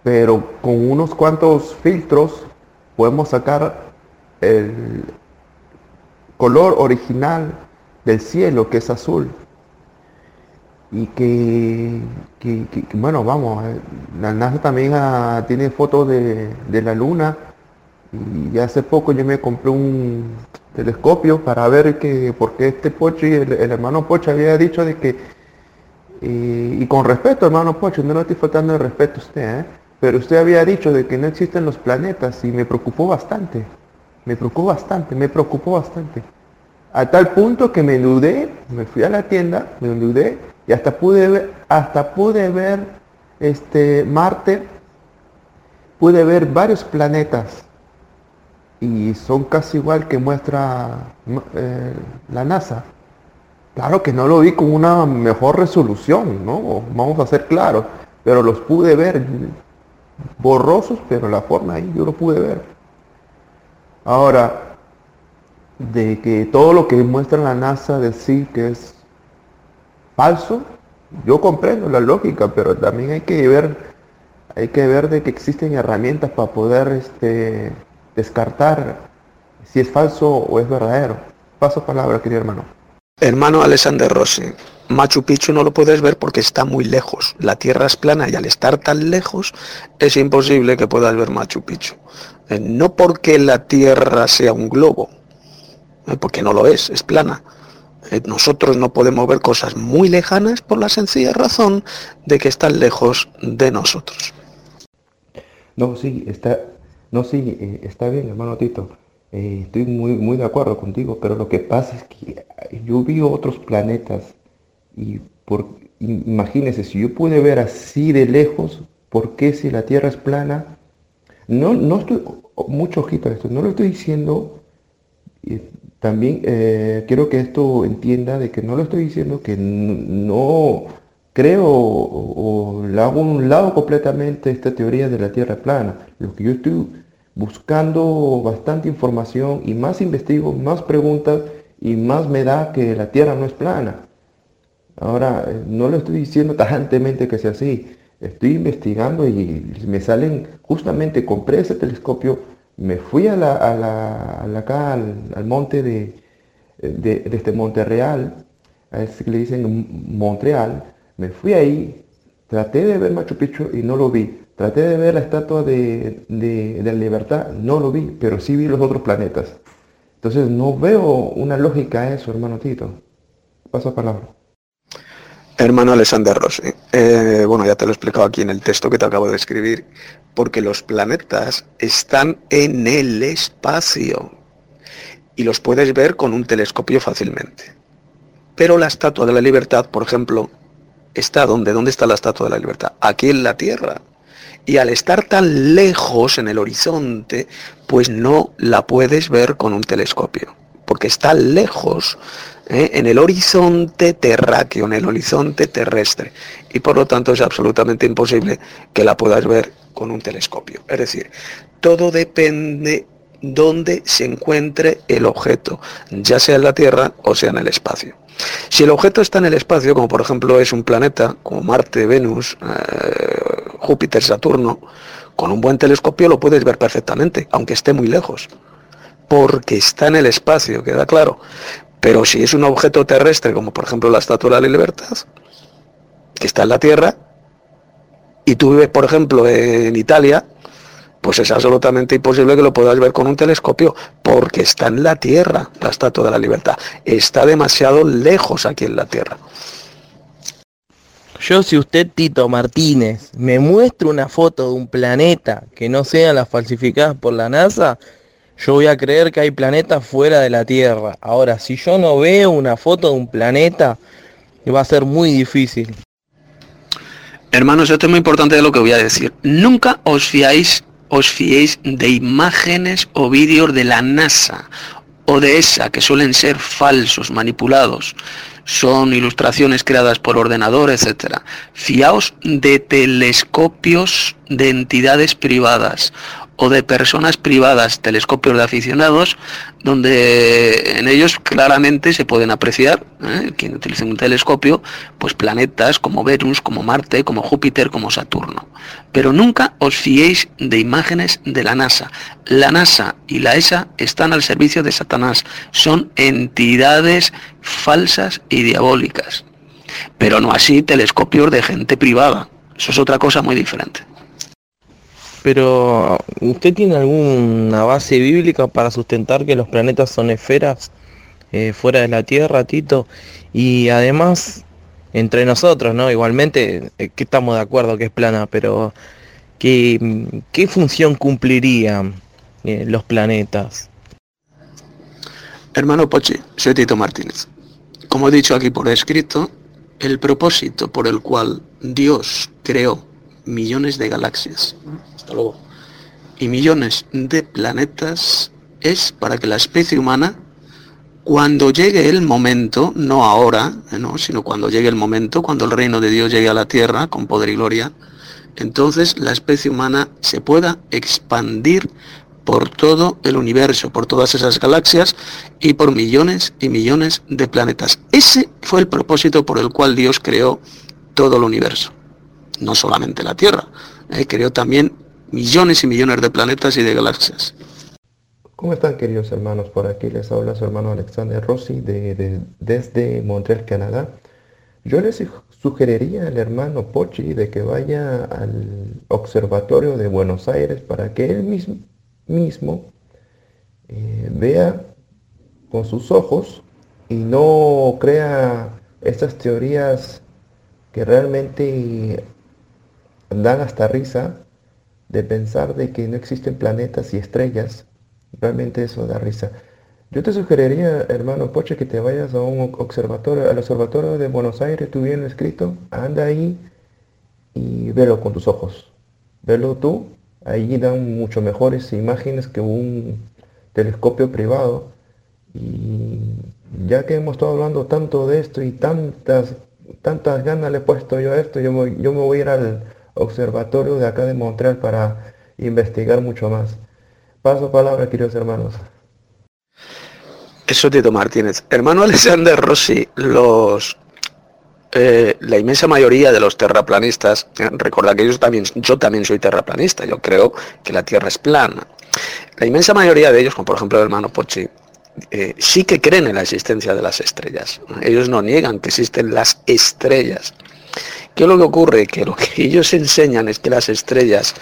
Pero con unos cuantos filtros podemos sacar el color original del cielo que es azul. Y que, bueno, vamos, eh, la NASA también ah, tiene fotos de, de la luna. Y hace poco yo me compré un telescopio para ver que, porque este Pochi, el, el hermano Pochi había dicho de que, eh, y con respeto hermano Pochi, no le estoy faltando el respeto a usted, ¿eh? pero usted había dicho de que no existen los planetas y me preocupó bastante, me preocupó bastante, me preocupó bastante. A tal punto que me dudé, me fui a la tienda, me dudé y hasta pude ver, hasta pude ver este Marte, pude ver varios planetas y son casi igual que muestra eh, la NASA. Claro que no lo vi con una mejor resolución, ¿no? Vamos a ser claros, pero los pude ver borrosos, pero la forma ahí yo lo pude ver. Ahora, de que todo lo que muestra la NASA decir que es falso, yo comprendo la lógica, pero también hay que ver, hay que ver de que existen herramientas para poder este, descartar si es falso o es verdadero. Paso palabra, querido hermano. Hermano Alexander Rossi, Machu Picchu no lo puedes ver porque está muy lejos. La Tierra es plana y al estar tan lejos es imposible que puedas ver Machu Picchu. Eh, no porque la Tierra sea un globo, eh, porque no lo es, es plana. Eh, Nosotros no podemos ver cosas muy lejanas por la sencilla razón de que están lejos de nosotros. No, sí, está, no, sí, está bien, hermano Tito. Estoy muy, muy de acuerdo contigo, pero lo que pasa es que yo vi otros planetas y por, imagínese, si yo pude ver así de lejos, ¿por qué si la Tierra es plana? No, no estoy, mucho ojito a esto, no lo estoy diciendo, eh, también quiero que esto entienda de que no lo estoy diciendo que no creo o, o le hago un lado completamente esta teoría de la Tierra plana. Lo que yo estoy buscando bastante información y más investigo, más preguntas y más me da que la Tierra no es plana. Ahora, eh, no lo estoy diciendo tajantemente que sea así. Estoy investigando y me salen, justamente compré ese telescopio, me fui a la, a la- acá al, monte de, de, de este Monte Real, a ese que le dicen Montreal, me fui ahí, traté de ver Machu Picchu y no lo vi. Traté de ver la estatua de, de, de la libertad, no lo vi, pero sí vi los otros planetas. Entonces no veo una lógica a eso, hermano Tito. Paso a palabra. Hermano Alexander Rossi, eh, bueno, ya te lo he explicado aquí en el texto que te acabo de escribir, porque los planetas están en el espacio y los puedes ver con un telescopio fácilmente. Pero la Estatua de la Libertad, por ejemplo, está donde, ¿dónde está la Estatua de la Libertad? Aquí en la Tierra. Y al estar tan lejos en el horizonte, pues no la puedes ver con un telescopio, porque está lejos ¿eh? en el horizonte terráqueo, en el horizonte terrestre, y por lo tanto es absolutamente imposible que la puedas ver con un telescopio. Es decir, todo depende dónde se encuentre el objeto, ya sea en la Tierra o sea en el espacio. Si el objeto está en el espacio, como por ejemplo es un planeta, como Marte, Venus, eh, Júpiter, Saturno, con un buen telescopio lo puedes ver perfectamente, aunque esté muy lejos, porque está en el espacio, queda claro. Pero si es un objeto terrestre, como por ejemplo la Estatua de la Libertad, que está en la Tierra, y tú vives, por ejemplo, en Italia, pues es absolutamente imposible que lo puedas ver con un telescopio, porque está en la Tierra, la Estatua de la Libertad. Está demasiado lejos aquí en la Tierra. Yo si usted, Tito Martínez, me muestra una foto de un planeta que no sean las falsificadas por la NASA, yo voy a creer que hay planetas fuera de la Tierra. Ahora, si yo no veo una foto de un planeta, va a ser muy difícil. Hermanos, esto es muy importante de lo que voy a decir. Nunca os fiáis, os fiéis de imágenes o vídeos de la NASA o de esa que suelen ser falsos, manipulados. son ilustraciones creadas por ordenador, etcétera. Fiaos de telescopios de entidades privadas o de personas privadas, telescopios de aficionados, donde en ellos claramente se pueden apreciar, ¿eh? quien utilice un telescopio, pues planetas como Venus, como Marte, como Júpiter, como Saturno. Pero nunca os fiéis de imágenes de la NASA. La NASA y la ESA están al servicio de Satanás. Son entidades falsas y diabólicas. Pero no así telescopios de gente privada. Eso es otra cosa muy diferente. Pero, ¿usted tiene alguna base bíblica para sustentar que los planetas son esferas eh, fuera de la Tierra, Tito? Y además, entre nosotros, ¿no? Igualmente, eh, que estamos de acuerdo que es plana, pero ¿qué, función cumplirían eh, los planetas? Hermano Pochi, soy Tito Martínez. Como he dicho aquí por escrito, el propósito por el cual Dios creó millones de galaxias y millones de planetas es para que la especie humana, cuando llegue el momento, no ahora, ¿no? sino cuando llegue el momento, cuando el reino de Dios llegue a la tierra con poder y gloria, entonces la especie humana se pueda expandir por todo el universo, por todas esas galaxias y por millones y millones de planetas. Ese fue el propósito por el cual Dios creó todo el universo, no solamente la Tierra, eh, creó también millones y millones de planetas y de galaxias. ¿Cómo están queridos hermanos? Por aquí les habla su hermano Alexander Rossi de, desde Montreal, Canadá. Yo les sugeriría al hermano Pochi de que vaya al Observatorio de Buenos Aires para que él mismo, mismo eh, vea con sus ojos y no crea estas teorías que realmente dan hasta risa de pensar de que no existen planetas y estrellas, realmente eso da risa. Yo te sugeriría, hermano Poche, que te vayas a un observatorio, al observatorio de Buenos Aires, tú bien escrito, anda ahí y velo con tus ojos. Velo tú, ahí dan mucho mejores imágenes que un telescopio privado. Y ya que hemos estado hablando tanto de esto y tantas, tantas ganas le he puesto yo a esto, yo yo me voy a ir al, observatorio de acá de Montreal para investigar mucho más. Paso palabra, queridos hermanos. Eso Tito Martínez. Hermano Alexander Rossi, los eh, la inmensa mayoría de los terraplanistas, eh, recuerda que yo también, yo también soy terraplanista, yo creo que la Tierra es plana. La inmensa mayoría de ellos, como por ejemplo el hermano Pochi, eh, sí que creen en la existencia de las estrellas. Ellos no niegan que existen las estrellas. ¿Qué es lo que ocurre? Que lo que ellos enseñan es que las estrellas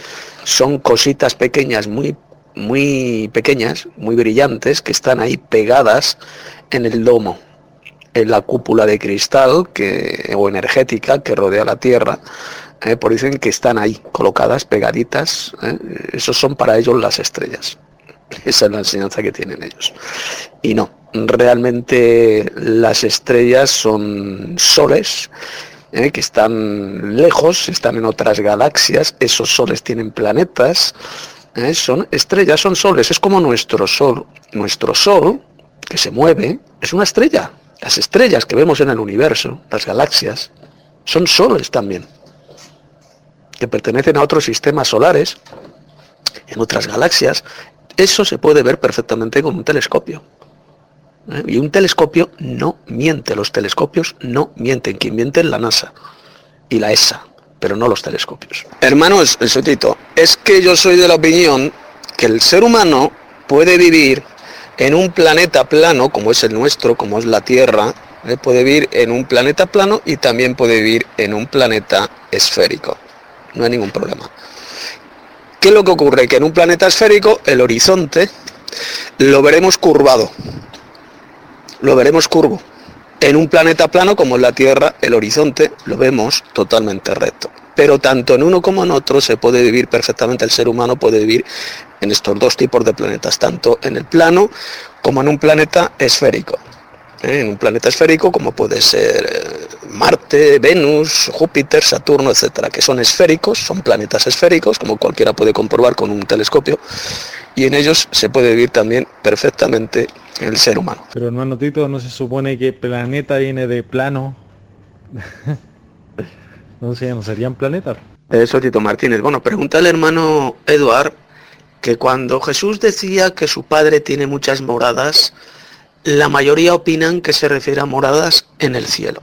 son cositas pequeñas, muy, muy pequeñas, muy brillantes, que están ahí pegadas en el domo, en la cúpula de cristal que, o energética que rodea la Tierra. Eh, por dicen que están ahí, colocadas, pegaditas. Eh, esos son para ellos las estrellas. Esa es la enseñanza que tienen ellos. Y no, realmente las estrellas son soles ¿eh? que están lejos, están en otras galaxias, esos soles tienen planetas, ¿eh? son estrellas, son soles, es como nuestro sol. Nuestro sol, que se mueve, es una estrella. Las estrellas que vemos en el universo, las galaxias, son soles también, que pertenecen a otros sistemas solares, en otras galaxias. Eso se puede ver perfectamente con un telescopio. ¿Eh? Y un telescopio no miente, los telescopios no mienten, quien miente es la NASA y la ESA, pero no los telescopios. Hermanos, el Tito, es que yo soy de la opinión que el ser humano puede vivir en un planeta plano, como es el nuestro, como es la Tierra, ¿eh? puede vivir en un planeta plano y también puede vivir en un planeta esférico. No hay ningún problema. ¿Qué es lo que ocurre? Que en un planeta esférico el horizonte lo veremos curvado lo veremos curvo. En un planeta plano como la Tierra, el horizonte lo vemos totalmente recto. Pero tanto en uno como en otro se puede vivir perfectamente, el ser humano puede vivir en estos dos tipos de planetas, tanto en el plano como en un planeta esférico. ¿eh? En un planeta esférico como puede ser eh, Marte, Venus, Júpiter, Saturno, etcétera, que son esféricos, son planetas esféricos, como cualquiera puede comprobar con un telescopio, y en ellos se puede vivir también perfectamente el ser humano. Pero hermano Tito, ¿no se supone que planeta viene de plano? no sé, ¿no serían planetas? Eso, Tito Martínez. Bueno, pregunta al hermano Eduard que cuando Jesús decía que su padre tiene muchas moradas, la mayoría opinan que se refiere a moradas en el cielo.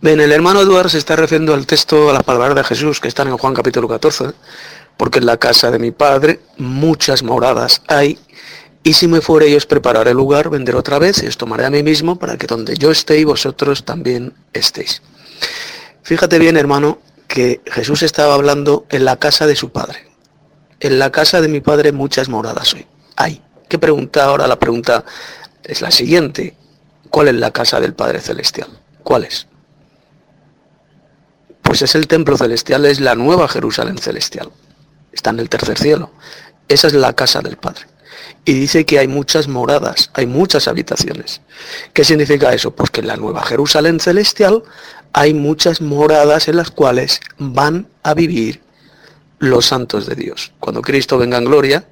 Bien, el hermano Eduard se está refiriendo al texto, a la palabra de Jesús, que están en Juan capítulo 14, porque en la casa de mi padre muchas moradas hay, y si me fuere y os prepararé el lugar, vendré otra vez y os tomaré a mí mismo para que donde yo esté y vosotros también estéis. Fíjate bien, hermano, que Jesús estaba hablando en la casa de su padre. En la casa de mi padre muchas moradas hoy. Hay. ¿Qué pregunta ahora? La pregunta es la siguiente. ¿Cuál es la casa del Padre Celestial? ¿Cuál es? Pues es el templo celestial, es la nueva Jerusalén celestial. Está en el tercer cielo. Esa es la casa del Padre. Y dice que hay muchas moradas, hay muchas habitaciones. ¿Qué significa eso? Pues que en la nueva Jerusalén celestial hay muchas moradas en las cuales van a vivir los santos de Dios. Cuando Cristo venga en gloria,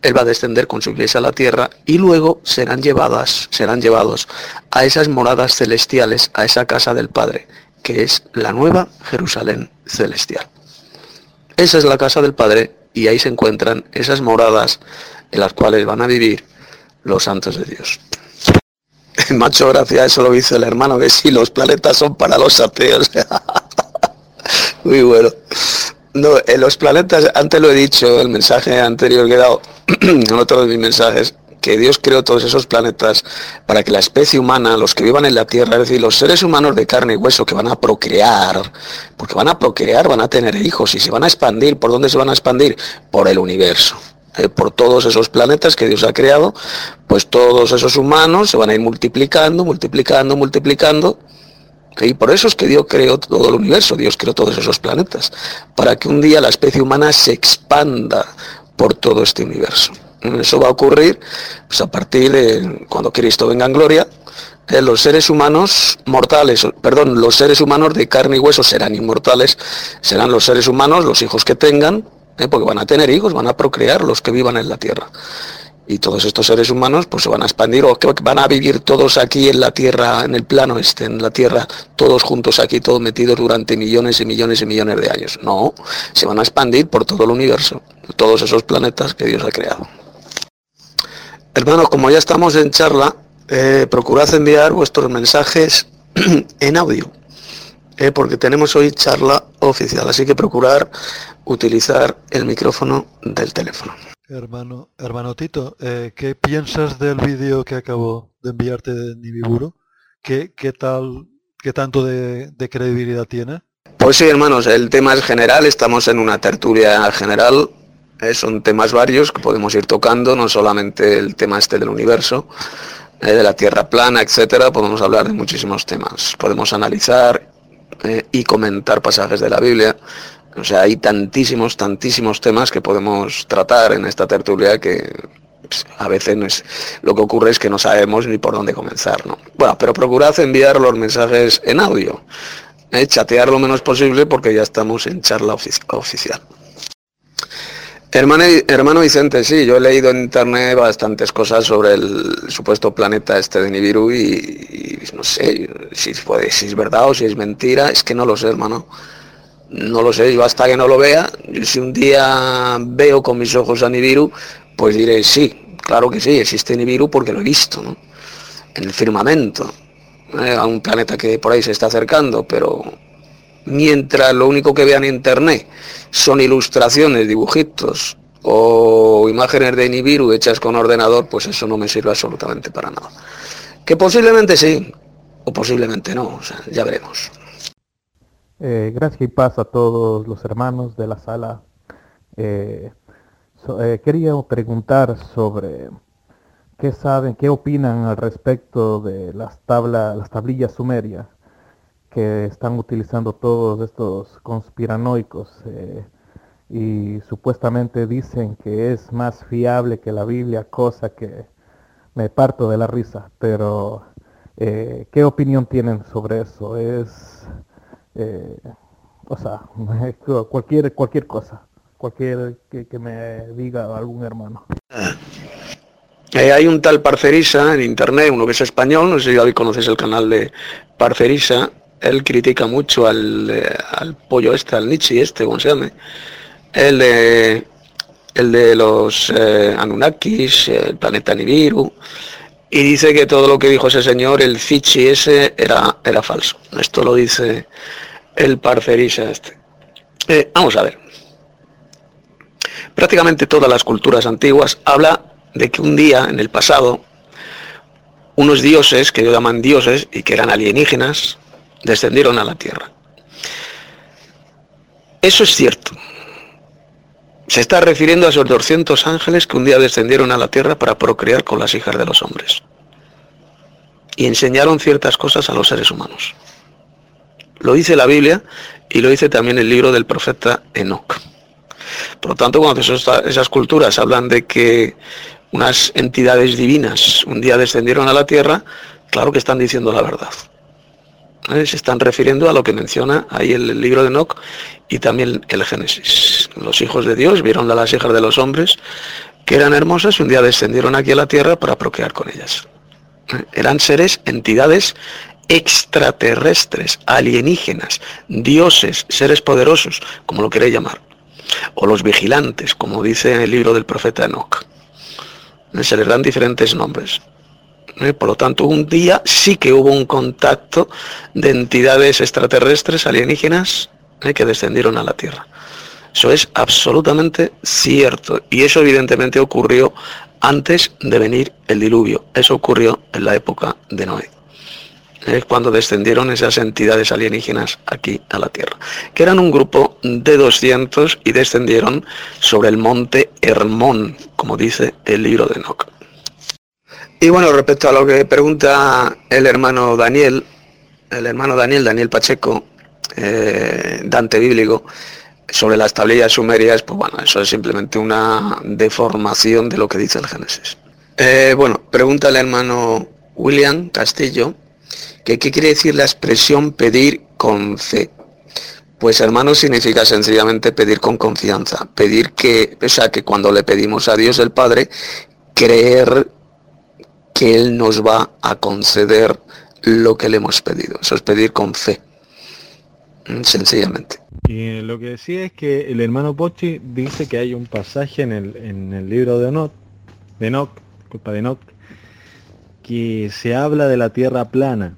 Él va a descender con su iglesia a la tierra y luego serán llevadas, serán llevados a esas moradas celestiales, a esa casa del Padre que es la nueva Jerusalén celestial. Esa es la casa del Padre y ahí se encuentran esas moradas en las cuales van a vivir los santos de Dios. Macho, gracia, eso lo dice el hermano, que sí, los planetas son para los ateos. Muy bueno. No, en los planetas, antes lo he dicho, el mensaje anterior que he dado, en otro de mis mensajes, que Dios creó todos esos planetas para que la especie humana, los que vivan en la Tierra, es decir, los seres humanos de carne y hueso que van a procrear, porque van a procrear, van a tener hijos y se van a expandir, ¿por dónde se van a expandir? Por el universo. Eh, por todos esos planetas que Dios ha creado, pues todos esos humanos se van a ir multiplicando, multiplicando, multiplicando. Y por eso es que Dios creó todo el universo, Dios creó todos esos planetas, para que un día la especie humana se expanda por todo este universo. Eso va a ocurrir pues, a partir de cuando Cristo venga en gloria. Los seres humanos mortales, perdón, los seres humanos de carne y hueso serán inmortales, serán los seres humanos, los hijos que tengan, eh, porque van a tener hijos, van a procrear los que vivan en la tierra. Y todos estos seres humanos pues se van a expandir o van a vivir todos aquí en la tierra, en el plano este, en la tierra, todos juntos aquí, todos metidos durante millones y millones y millones de años. No, se van a expandir por todo el universo, todos esos planetas que Dios ha creado. Hermanos, como ya estamos en charla, eh, procurad enviar vuestros mensajes en audio, eh, porque tenemos hoy charla oficial, así que procurar utilizar el micrófono del teléfono. Hermano, hermano Tito, eh, ¿qué piensas del vídeo que acabo de enviarte de Nibiburo? ¿Qué, qué tal, qué tanto de, de credibilidad tiene? Pues sí, hermanos, el tema es general, estamos en una tertulia general. Son temas varios que podemos ir tocando, no solamente el tema este del universo, ¿eh? de la Tierra plana, etcétera, podemos hablar de muchísimos temas. Podemos analizar ¿eh? y comentar pasajes de la Biblia. O sea, hay tantísimos, tantísimos temas que podemos tratar en esta tertulia que pues, a veces no es, lo que ocurre es que no sabemos ni por dónde comenzar, ¿no? Bueno, pero procurad enviar los mensajes en audio. chatear lo menos posible porque ya estamos en charla oficial. Hermano, hermano Vicente, sí, yo he leído en internet bastantes cosas sobre el supuesto planeta este de Nibiru y, no sé si, puede, si es verdad o si es mentira, es que no lo sé, hermano. No lo sé, yo hasta que no lo vea, si un día veo con mis ojos a Nibiru, pues diré sí, claro que sí, existe Nibiru porque lo he visto, ¿no? En el firmamento, ¿eh? a un planeta que por ahí se está acercando, pero mientras lo único que vean en internet son ilustraciones, dibujitos o imágenes de Nibiru hechas con ordenador, pues eso no me sirve absolutamente para nada. Que posiblemente sí, o posiblemente no, ya veremos. Eh, gracias y paz a todos los hermanos de la sala. Eh, eh, quería preguntar sobre qué saben, qué opinan al respecto de las tablas, las tablillas sumerias que están utilizando todos estos conspiranoicos eh, y supuestamente dicen que es más fiable que la Biblia, cosa que me parto de la risa, pero eh, ¿qué opinión tienen sobre eso? Es, eh, o sea, cualquier, cualquier cosa, cualquier que, que me diga algún hermano. Eh, hay un tal Parcerisa en internet, uno que es español, no sé si conoces el canal de Parcerisa, él critica mucho al, eh, al pollo este, al Nietzsche este, como se el de, el de los eh, Anunnakis, el planeta Nibiru, y dice que todo lo que dijo ese señor, el Fichi ese, era, era falso. Esto lo dice el Parcerisa este. vamos a ver. Prácticamente todas las culturas antiguas habla de que un día en el pasado unos dioses, que ellos llaman dioses y que eran alienígenas, descendieron a la tierra. Eso es cierto. Se está refiriendo a esos 200 ángeles que un día descendieron a la tierra para procrear con las hijas de los hombres. Y enseñaron ciertas cosas a los seres humanos. Lo dice la Biblia y lo dice también el libro del profeta Enoch. Por lo tanto, cuando esas culturas hablan de que unas entidades divinas un día descendieron a la tierra, claro que están diciendo la verdad. Se están refiriendo a lo que menciona ahí el, libro de Enoch y también el Génesis. Los hijos de Dios vieron a las hijas de los hombres que eran hermosas y un día descendieron aquí a la tierra para procrear con ellas. Eran seres, entidades extraterrestres, alienígenas, dioses, seres poderosos, como lo queréis llamar, o los vigilantes, como dice en el libro del profeta Enoch se les dan diferentes nombres. ¿Eh? Por lo tanto, un día sí que hubo un contacto de entidades extraterrestres alienígenas ¿eh? que descendieron a la Tierra. Eso es absolutamente cierto. Y eso evidentemente ocurrió antes de venir el diluvio. Eso ocurrió en la época de Noé. Es ¿eh? cuando descendieron esas entidades alienígenas aquí a la Tierra, que eran un grupo de 200 y descendieron sobre el monte Hermón, como dice el libro de Enoch. Y bueno, respecto a lo que pregunta el hermano Daniel, el hermano Daniel, Daniel Pacheco, eh, Dante bíblico, sobre las tablillas sumerias, pues bueno, eso es simplemente una deformación de lo que dice el Génesis. Eh, bueno, pregunta el hermano William Castillo, ¿Qué, quiere decir la expresión pedir con fe? Pues hermano significa sencillamente pedir con confianza, pedir que, o sea, que cuando le pedimos a Dios el Padre, creer que Él nos va a conceder lo que le hemos pedido. Eso es pedir con fe, mm, sencillamente. Y lo que decía es que el hermano Pochi dice que hay un pasaje en el, en el libro de Enoch, de Enoch, culpa de Enoch, que se habla de la tierra plana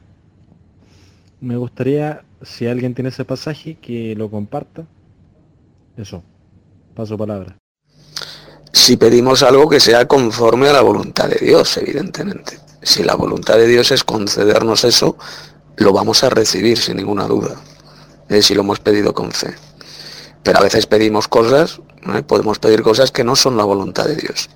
me gustaría, si alguien tiene ese pasaje, que lo comparta. Eso, paso palabra. Si pedimos algo que sea conforme a la voluntad de Dios, evidentemente. Si la voluntad de Dios es concedernos eso, lo vamos a recibir sin ninguna duda. Es si lo hemos pedido con fe. Pero a veces pedimos cosas, podemos pedir cosas que no son la voluntad de Dios.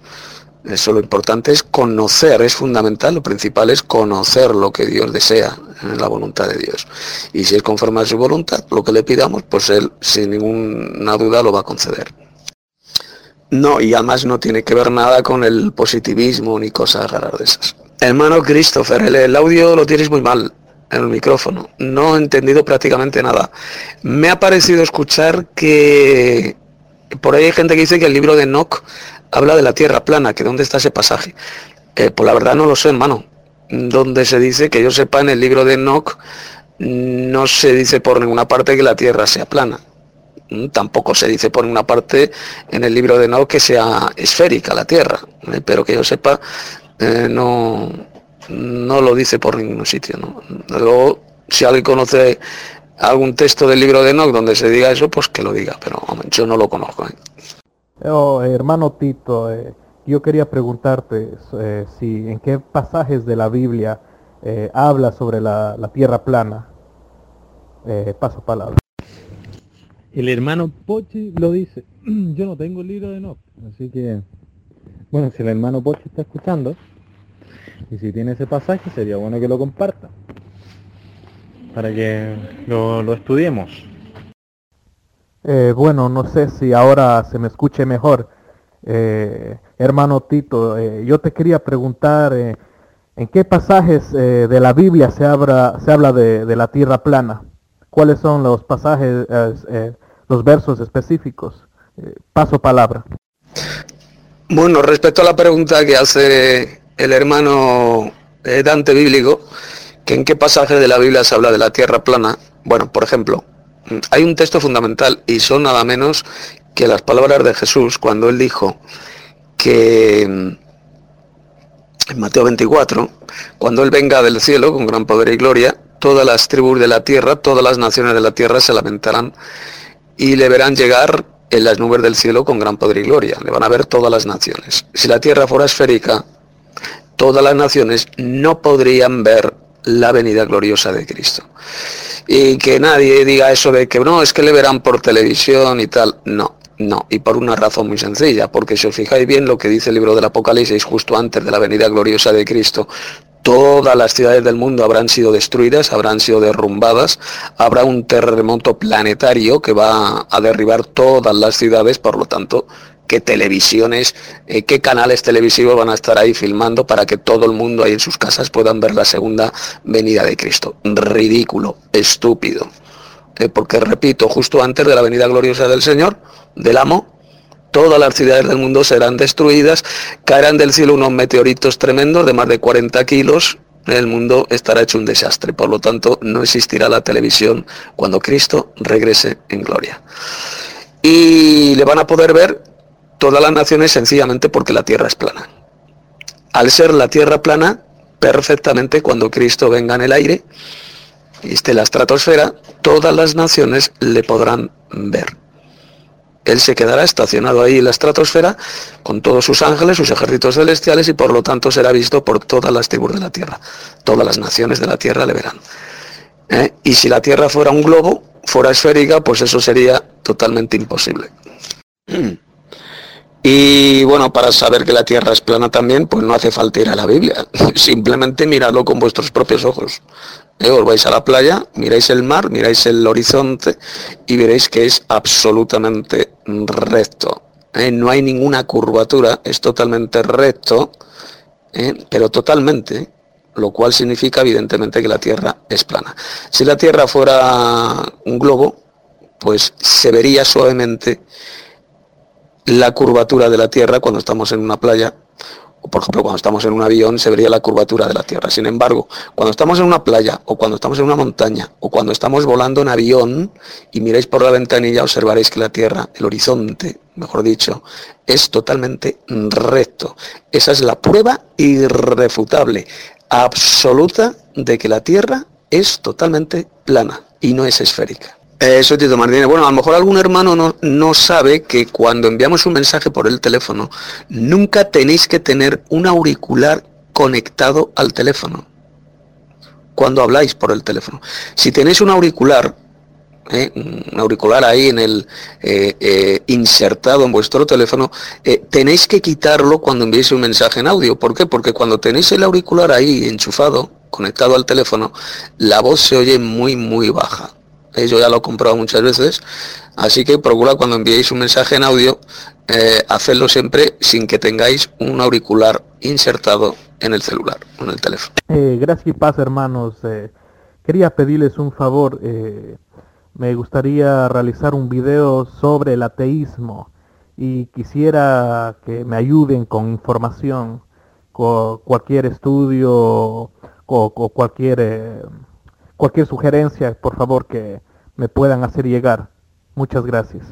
Eso lo importante es conocer, es fundamental, lo principal es conocer lo que Dios desea, en la voluntad de Dios. Y si es conforme a su voluntad, lo que le pidamos, pues Él sin ninguna duda lo va a conceder. No, y además no tiene que ver nada con el positivismo ni cosas raras de esas. Hermano Christopher, el, audio lo tienes muy mal en el micrófono. No he entendido prácticamente nada. Me ha parecido escuchar que por ahí hay gente que dice que el libro de Enoch habla de la tierra plana, que dónde está ese pasaje. Eh, pues la verdad no lo sé, hermano. Donde se dice, que yo sepa, en el libro de Enoch, no se dice por ninguna parte que la tierra sea plana. Tampoco se dice por ninguna parte en el libro de Enoch que sea esférica la tierra. ¿eh? Pero que yo sepa, eh, no, no lo dice por ningún sitio. ¿no? Luego, si alguien conoce algún texto del libro de Enoch donde se diga eso, pues que lo diga, pero yo no lo conozco. Oh, hermano Tito, eh, yo quería preguntarte eh, si en qué pasajes de la Biblia eh, habla sobre la, tierra plana. paso palabra. El hermano Pochi lo dice. Yo no tengo el libro de no, así que bueno, si el hermano Pochi está escuchando y si tiene ese pasaje sería bueno que lo comparta para que lo, lo estudiemos. Eh, bueno, no sé si ahora se me escuche mejor. Eh, hermano Tito, eh, yo te quería preguntar en qué pasajes de la Biblia se habla, se habla de, la tierra plana. ¿Cuáles son los pasajes, los versos específicos? paso palabra. Bueno, respecto a la pregunta que hace el hermano eh, Dante bíblico, que en qué pasaje de la Biblia se habla de la tierra plana, bueno, por ejemplo, hay un texto fundamental y son nada menos que las palabras de Jesús cuando él dijo que en Mateo 24, cuando él venga del cielo con gran poder y gloria, todas las tribus de la tierra, todas las naciones de la tierra se lamentarán y le verán llegar en las nubes del cielo con gran poder y gloria. Le van a ver todas las naciones. Si la tierra fuera esférica, todas las naciones no podrían ver la venida gloriosa de Cristo. Y que nadie diga eso de que no, es que le verán por televisión y tal. No, no, y por una razón muy sencilla, porque si os fijáis bien lo que dice el libro del Apocalipsis justo antes de la venida gloriosa de Cristo, todas las ciudades del mundo habrán sido destruidas, habrán sido derrumbadas, habrá un terremoto planetario que va a derribar todas las ciudades, por lo tanto, qué televisiones, eh, qué canales televisivos van a estar ahí filmando para que todo el mundo ahí en sus casas puedan ver la segunda venida de Cristo. Ridículo, estúpido. Eh, porque repito, justo antes de la venida gloriosa del Señor, del amo, todas las ciudades del mundo serán destruidas, caerán del cielo unos meteoritos tremendos de más de 40 kilos, el mundo estará hecho un desastre. Por lo tanto, no existirá la televisión cuando Cristo regrese en gloria. Y le van a poder ver todas las naciones sencillamente porque la tierra es plana. Al ser la tierra plana, perfectamente cuando Cristo venga en el aire y esté la estratosfera, todas las naciones le podrán ver. Él se quedará estacionado ahí en la estratosfera con todos sus ángeles, sus ejércitos celestiales y por lo tanto será visto por todas las tribus de la tierra. Todas las naciones de la tierra le verán. ¿Eh? Y si la tierra fuera un globo, fuera esférica, pues eso sería totalmente imposible. Y bueno, para saber que la Tierra es plana también, pues no hace falta ir a la Biblia. Simplemente miradlo con vuestros propios ojos. Os vais a la playa, miráis el mar, miráis el horizonte y veréis que es absolutamente recto. Eh, no hay ninguna curvatura, es totalmente recto, eh, pero totalmente, lo cual significa evidentemente que la Tierra es plana. Si la Tierra fuera un globo, pues se vería suavemente la curvatura de la Tierra cuando estamos en una playa, por ejemplo cuando estamos en un avión se vería la curvatura de la Tierra. Sin embargo, cuando estamos en una playa, o cuando estamos en una montaña, o cuando estamos volando en avión y miráis por la ventanilla, observaréis que la Tierra, el horizonte, mejor dicho, es totalmente recto. Esa es la prueba irrefutable, absoluta, de que la Tierra es totalmente plana y no es esférica. Eso, Tito Martínez. Bueno, a lo mejor algún hermano no, no, sabe que cuando enviamos un mensaje por el teléfono, nunca tenéis que tener un auricular conectado al teléfono. Cuando habláis por el teléfono. Si tenéis un auricular, ¿eh? un auricular ahí en el eh, eh, insertado en vuestro teléfono, tenéis que quitarlo cuando enviéis un mensaje en audio. ¿Por qué? Porque cuando tenéis el auricular ahí enchufado, conectado al teléfono, la voz se oye muy, muy baja. Yo ya lo he comprado muchas veces, así que procura cuando enviéis un mensaje en audio, eh, hacerlo siempre sin que tengáis un auricular insertado en el celular, en el teléfono. Eh, gracias y paz, hermanos. Eh, quería pedirles un favor. me gustaría realizar un video sobre el ateísmo y quisiera que me ayuden con información, con cualquier estudio o cualquier cualquier sugerencia, por favor, que me puedan hacer llegar. Muchas gracias.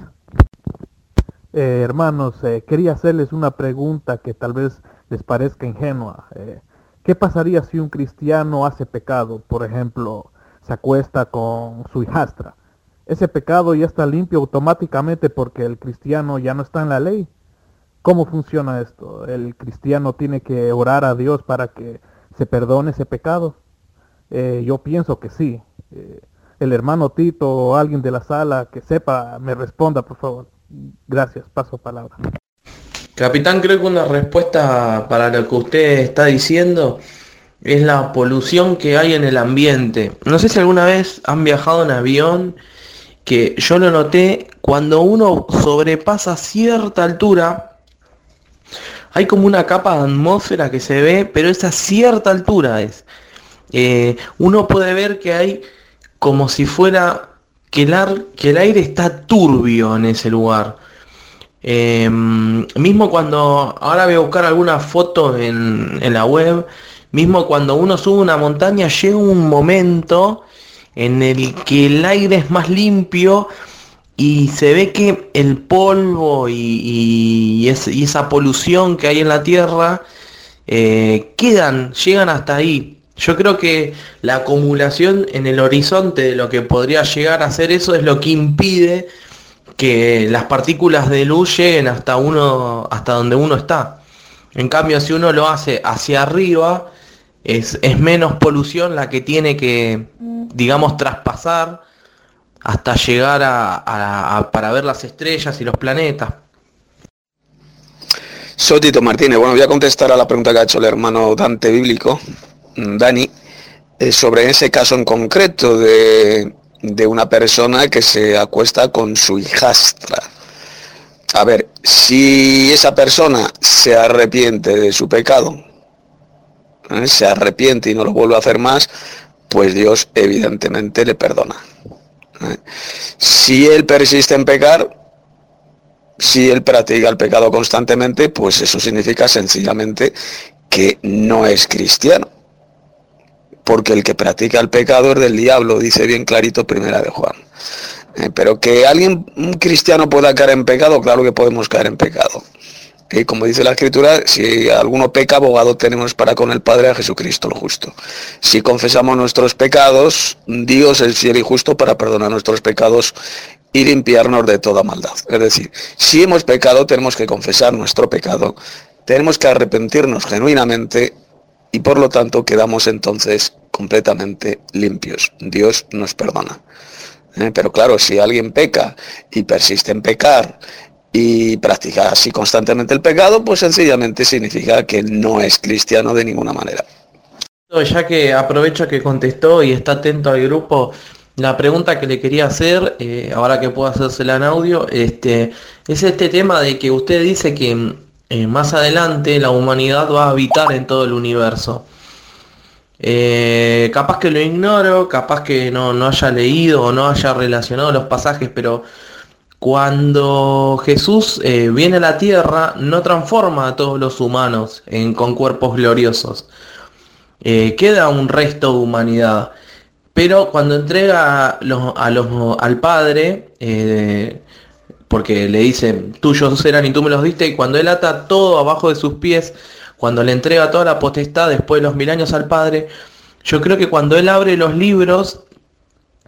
Eh, hermanos, eh, quería hacerles una pregunta que tal vez les parezca ingenua. Eh, ¿Qué pasaría si un cristiano hace pecado? Por ejemplo, se acuesta con su hijastra. Ese pecado ya está limpio automáticamente porque el cristiano ya no está en la ley. ¿Cómo funciona esto? ¿El cristiano tiene que orar a Dios para que se perdone ese pecado? Eh, yo pienso que sí. Eh, el hermano Tito o alguien de la sala que sepa me responda, por favor. Gracias, paso palabra. Capitán, creo que una respuesta para lo que usted está diciendo es la polución que hay en el ambiente. No sé si alguna vez han viajado en avión, que yo lo noté, cuando uno sobrepasa cierta altura, hay como una capa de atmósfera que se ve, pero esa cierta altura es. Eh, uno puede ver que hay como si fuera que el, aire está turbio en ese lugar. Em, mismo cuando, ahora voy a buscar alguna foto en, la web, mismo cuando uno sube una montaña llega un momento en el que el aire es más limpio y se ve que el polvo y esa polución que hay en la tierra eh, quedan, llegan hasta ahí. Yo creo que la acumulación en el horizonte de lo que podría llegar a ser eso es lo que impide que las partículas de luz lleguen hasta uno, hasta donde uno está. En cambio, si uno lo hace hacia arriba, es, es menos polución la que tiene que, digamos, traspasar hasta llegar a, para ver las estrellas y los planetas. Soy Tito Martínez. Bueno, voy a contestar a la pregunta que ha hecho el hermano Dante Bíblico, Dani, eh, sobre ese caso en concreto de, de una persona que se acuesta con su hijastra. A ver, si esa persona se arrepiente de su pecado, ¿eh? se arrepiente y no lo vuelve a hacer más, pues Dios evidentemente le perdona. ¿eh? Si él persiste en pecar, si él practica el pecado constantemente, pues eso significa sencillamente que no es cristiano. Porque el que practica el pecado es del diablo, dice bien clarito primera de Juan. Eh, pero que alguien, un cristiano pueda caer en pecado, claro que podemos caer en pecado. Y como dice la escritura, si alguno peca, abogado tenemos para con el Padre a Jesucristo el justo. Si confesamos nuestros pecados, Dios es fiel y justo para perdonar nuestros pecados y limpiarnos de toda maldad. Es decir, si hemos pecado, tenemos que confesar nuestro pecado, tenemos que arrepentirnos genuinamente y por lo tanto quedamos entonces completamente limpios. Dios nos perdona. ¿Eh? Pero claro, si alguien peca y persiste en pecar y practica así constantemente el pecado, pues sencillamente significa que no es cristiano de ninguna manera. Ya que aprovecho que contestó y está atento al grupo, la pregunta que le quería hacer, eh, ahora que puedo hacérsela en audio, este, es este tema de que usted dice que eh, más adelante la humanidad va a habitar en todo el universo. Eh, capaz que lo ignoro, capaz que no, no haya leído o no haya relacionado los pasajes, pero cuando Jesús eh, viene a la tierra, no transforma a todos los humanos en, con cuerpos gloriosos. Queda un resto de humanidad. Pero cuando entrega a los- al Padre, porque le dice, tuyos serán y tú me los diste, y cuando él ata todo abajo de sus pies, cuando le entrega toda la potestad después de los mil años al Padre, yo creo que cuando él abre los libros,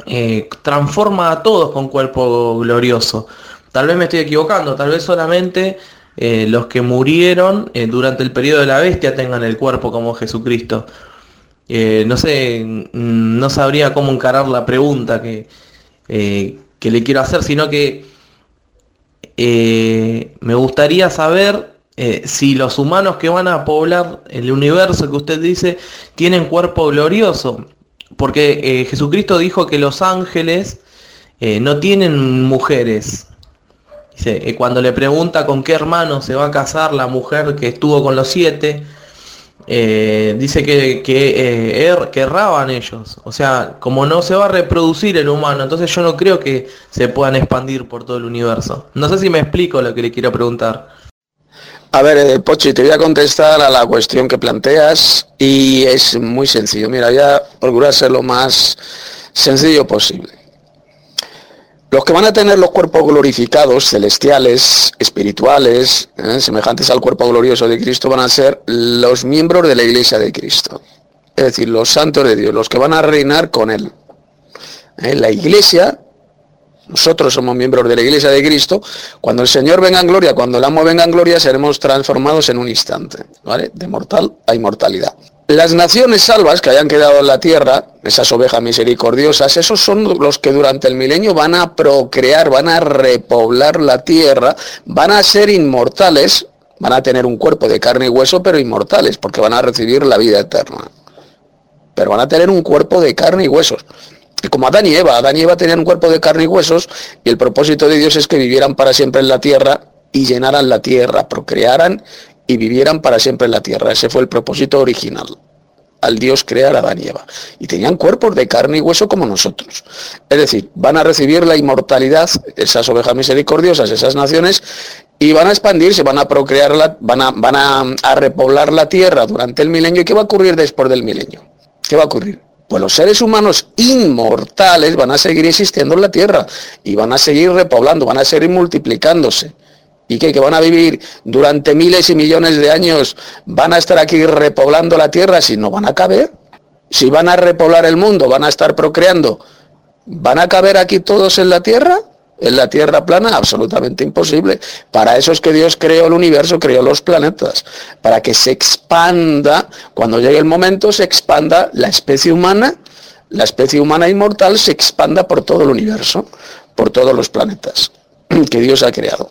eh, transforma a todos con cuerpo glorioso. Tal vez me estoy equivocando, tal vez solamente eh, los que murieron eh, durante el periodo de la bestia tengan el cuerpo como Jesucristo. No sé, mm, no sabría cómo encarar la pregunta que, que le quiero hacer, sino que eh, me gustaría saber eh, si los humanos que van a poblar el universo que usted dice tienen cuerpo glorioso. Porque eh, Jesucristo dijo que los ángeles no tienen mujeres. Cuando le pregunta con qué hermano se va a casar la mujer que estuvo con los siete, eh, dice que, que, eh, er- erraban ellos. O sea, como no se va a reproducir el humano, entonces yo no creo que se puedan expandir por todo el universo. No sé si me explico lo que le quiero preguntar. A ver, eh, Pochi, te voy a contestar a la cuestión que planteas y es muy sencillo. Mira, voy a procurar ser lo más sencillo posible. Los que van a tener los cuerpos glorificados, celestiales, espirituales, eh, semejantes al cuerpo glorioso de Cristo, van a ser los miembros de la iglesia de Cristo. Es decir, los santos de Dios, los que van a reinar con Él. Eh, La iglesia nosotros somos miembros de la Iglesia de Cristo. Cuando el Señor venga en gloria, cuando el amo venga en gloria, seremos transformados en un instante. De mortal a inmortalidad. Las naciones salvas que hayan quedado en la tierra, esas ovejas misericordiosas, esos son los que durante el milenio van a procrear, van a repoblar la tierra, van a ser inmortales, van a tener un cuerpo de carne y hueso, pero inmortales, porque van a recibir la vida eterna. Pero van a tener un cuerpo de carne y huesos. Y como Adán y Eva, Adán y Eva tenían un cuerpo de carne y huesos y el propósito de Dios es que vivieran para siempre en la tierra y llenaran la tierra, procrearan y vivieran para siempre en la tierra. Ese fue el propósito original, al Dios crear a Adán y Eva. Y tenían cuerpos de carne y hueso como nosotros. Es decir, van a recibir la inmortalidad, esas ovejas misericordiosas, esas naciones, y van a expandirse, van a procrear, la, van, a, van a, a repoblar la tierra durante el milenio. ¿Y qué va a ocurrir después del milenio? ¿Qué va a ocurrir? Pues los seres humanos inmortales van a seguir existiendo en la tierra y van a seguir repoblando, van a seguir multiplicándose. ¿Y? Que van a vivir durante miles y millones de años, van a estar aquí repoblando la tierra si no van a caber. Si van a repoblar el mundo, van a estar procreando, ¿van a caber aquí todos en la tierra? en la Tierra plana? Absolutamente imposible. Para eso es que Dios creó el universo, creó los planetas, para que se expanda, cuando llegue el momento, se expanda la especie humana, la especie humana inmortal se expanda por todo el universo, por todos los planetas que Dios ha creado.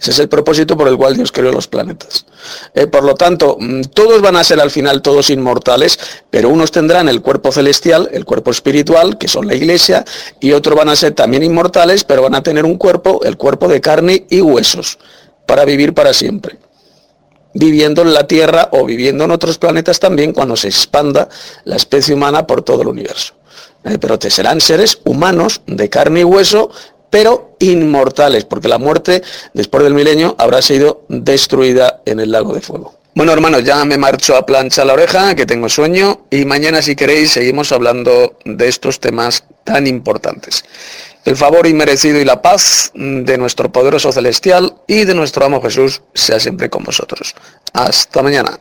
Ese es el propósito por el cual Dios creó los planetas. Eh, por lo tanto, mm, todos van a ser al final todos inmortales, pero unos tendrán el cuerpo celestial, el cuerpo espiritual, que son la iglesia, y otros van a ser también inmortales, pero van a tener un cuerpo, el cuerpo de carne y huesos, para vivir para siempre. Viviendo en la Tierra o viviendo en otros planetas también cuando se expanda la especie humana por todo el universo. Eh, pero te serán seres humanos de carne y hueso pero inmortales, porque la muerte después del milenio habrá sido destruida en el lago de fuego. Bueno, hermanos, ya me marcho a plancha la oreja, que tengo sueño, y mañana, si queréis, seguimos hablando de estos temas tan importantes. El favor inmerecido y la paz de nuestro poderoso celestial y de nuestro amo Jesús sea siempre con vosotros. Hasta mañana.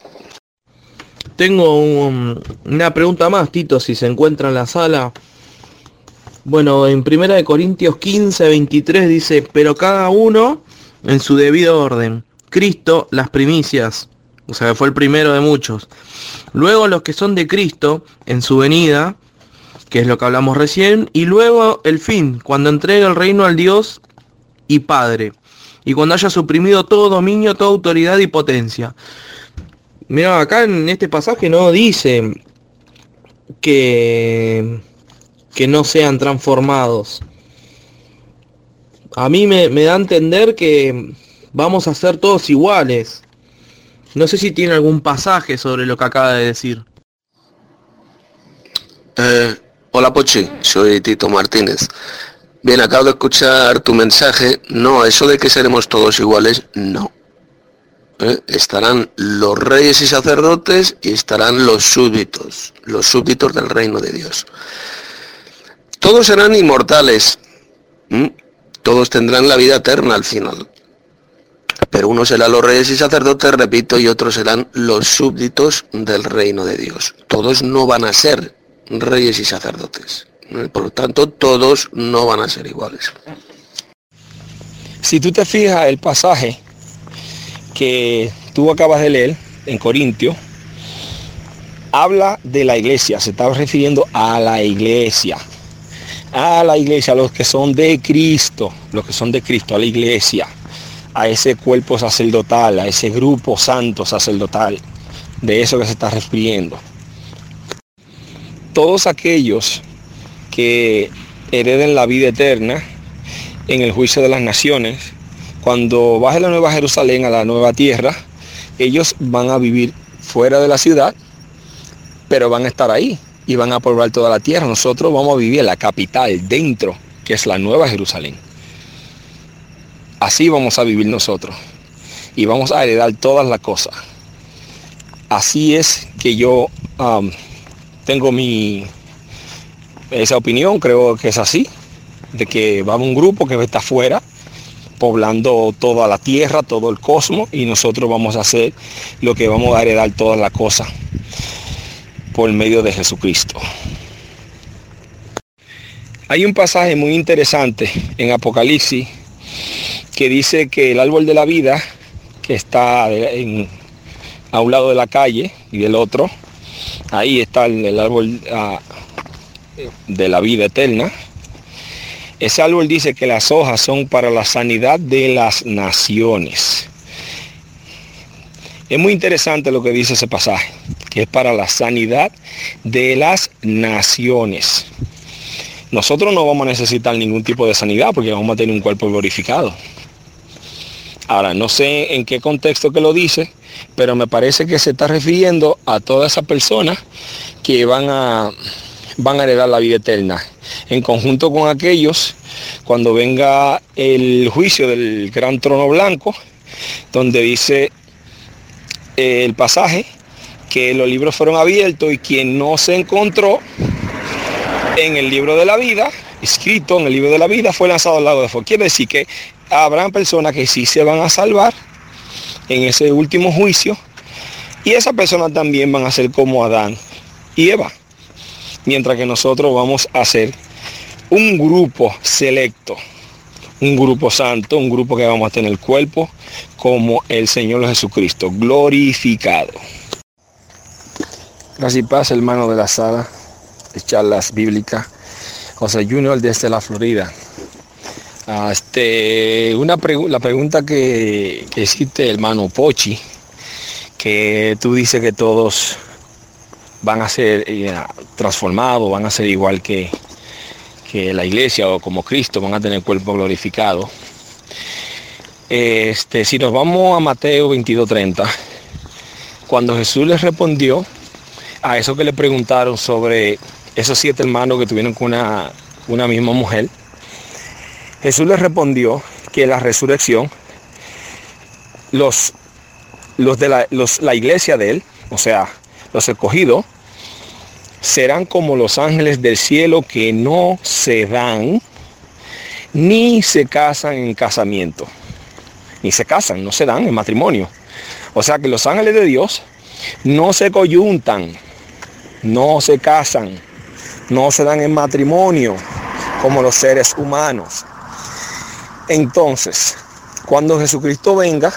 Tengo una pregunta más, Tito, si se encuentra en la sala. Bueno, en Primera de Corintios 15, 23 dice, pero cada uno en su debido orden. Cristo, las primicias, o sea, fue el primero de muchos. Luego los que son de Cristo en su venida, que es lo que hablamos recién, y luego el fin, cuando entregue el reino al Dios y Padre, y cuando haya suprimido todo dominio, toda autoridad y potencia. Mira, acá en este pasaje no dice que que no sean transformados. A mí me, da a entender que vamos a ser todos iguales. No sé si tiene algún pasaje sobre lo que acaba de decir. Eh, hola Pochi, soy Tito Martínez. Bien, acabo de escuchar tu mensaje. No, eso de que seremos todos iguales, no. Eh, estarán los reyes y sacerdotes y estarán los súbditos, los súbditos del reino de Dios. Todos serán inmortales. Todos tendrán la vida eterna al final. Pero unos serán los reyes y sacerdotes, repito, y otros serán los súbditos del reino de Dios. Todos no van a ser reyes y sacerdotes. Por lo tanto, todos no van a ser iguales. Si tú te fijas el pasaje que tú acabas de leer en Corintio, habla de la iglesia, se está refiriendo a la iglesia, a la iglesia, a los que son de Cristo, los que son de Cristo, a la iglesia, a ese cuerpo sacerdotal, a ese grupo santo sacerdotal, de eso que se está refiriendo. Todos aquellos que hereden la vida eterna en el juicio de las naciones, cuando baje la nueva Jerusalén a la nueva tierra, ellos van a vivir fuera de la ciudad, pero van a estar ahí, y van a poblar toda la tierra. Nosotros vamos a vivir en la capital, dentro, que es la nueva Jerusalén. Así vamos a vivir nosotros. Y vamos a heredar todas las cosas. Así es que yo um, tengo mi esa opinión, creo que es así, de que va un grupo que está afuera, poblando toda la tierra, todo el cosmos, y nosotros vamos a hacer lo que vamos a heredar todas las cosas por medio de Jesucristo. Hay un pasaje muy interesante en Apocalipsis que dice que el árbol de la vida, que está a un lado de la calle y del otro, ahí está el, árbol ah, de la vida eterna. Ese árbol dice que las hojas son para la sanidad de las naciones. Es muy interesante lo que dice ese pasaje que es para la sanidad de las naciones. Nosotros no vamos a necesitar ningún tipo de sanidad porque vamos a tener un cuerpo glorificado. Ahora, no sé en qué contexto que lo dice, pero me parece que se está refiriendo a todas esas personas que van a van a heredar la vida eterna. En conjunto con aquellos, cuando venga el juicio del gran trono blanco, donde dice el pasaje que los libros fueron abiertos y quien no se encontró en el libro de la vida, escrito en el libro de la vida, fue lanzado al lago de fuego. Quiere decir que habrán personas que sí se van a salvar en ese último juicio y esas personas también van a ser como Adán y Eva. Mientras que nosotros vamos a ser un grupo selecto, un grupo santo, un grupo que vamos a tener el cuerpo como el Señor Jesucristo, glorificado. Gracias y paz, hermano de la sala de charlas bíblicas, José Junior desde la Florida. Ah, este, una la pregunta que, que hiciste, hermano Pochi, que tú dices que todos van a ser eh, transformados, van a ser igual que, que la iglesia o como Cristo, van a tener cuerpo glorificado. Este, si nos vamos a Mateo 22:30, cuando Jesús les respondió a eso que le preguntaron sobre esos siete hermanos que tuvieron con una, una misma mujer, Jesús les respondió que la resurrección, los, los de la, la iglesia de él, o sea, los escogidos, serán como los ángeles del cielo que no se dan ni se casan en casamiento. Ni se casan, no se dan en matrimonio. O sea que los ángeles de Dios no se coyuntan, no se casan, no se dan en matrimonio como los seres humanos. Entonces, cuando Jesucristo venga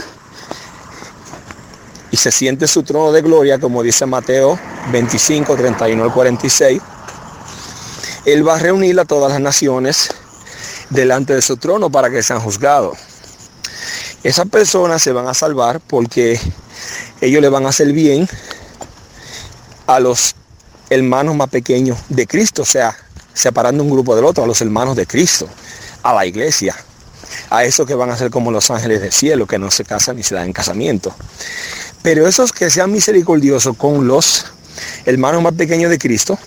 y se siente su trono de gloria, como dice Mateo 25, 31 al 46, Él va a reunir a todas las naciones delante de su trono para que sean juzgados. Esas personas se van a salvar porque ellos le van a hacer bien a los hermanos más pequeños de Cristo, o sea, separando un grupo del otro, a los hermanos de Cristo, a la iglesia a esos que van a ser como los ángeles del cielo, que no se casan ni se dan en casamiento. Pero esos que sean misericordiosos con los hermanos más pequeños de Cristo,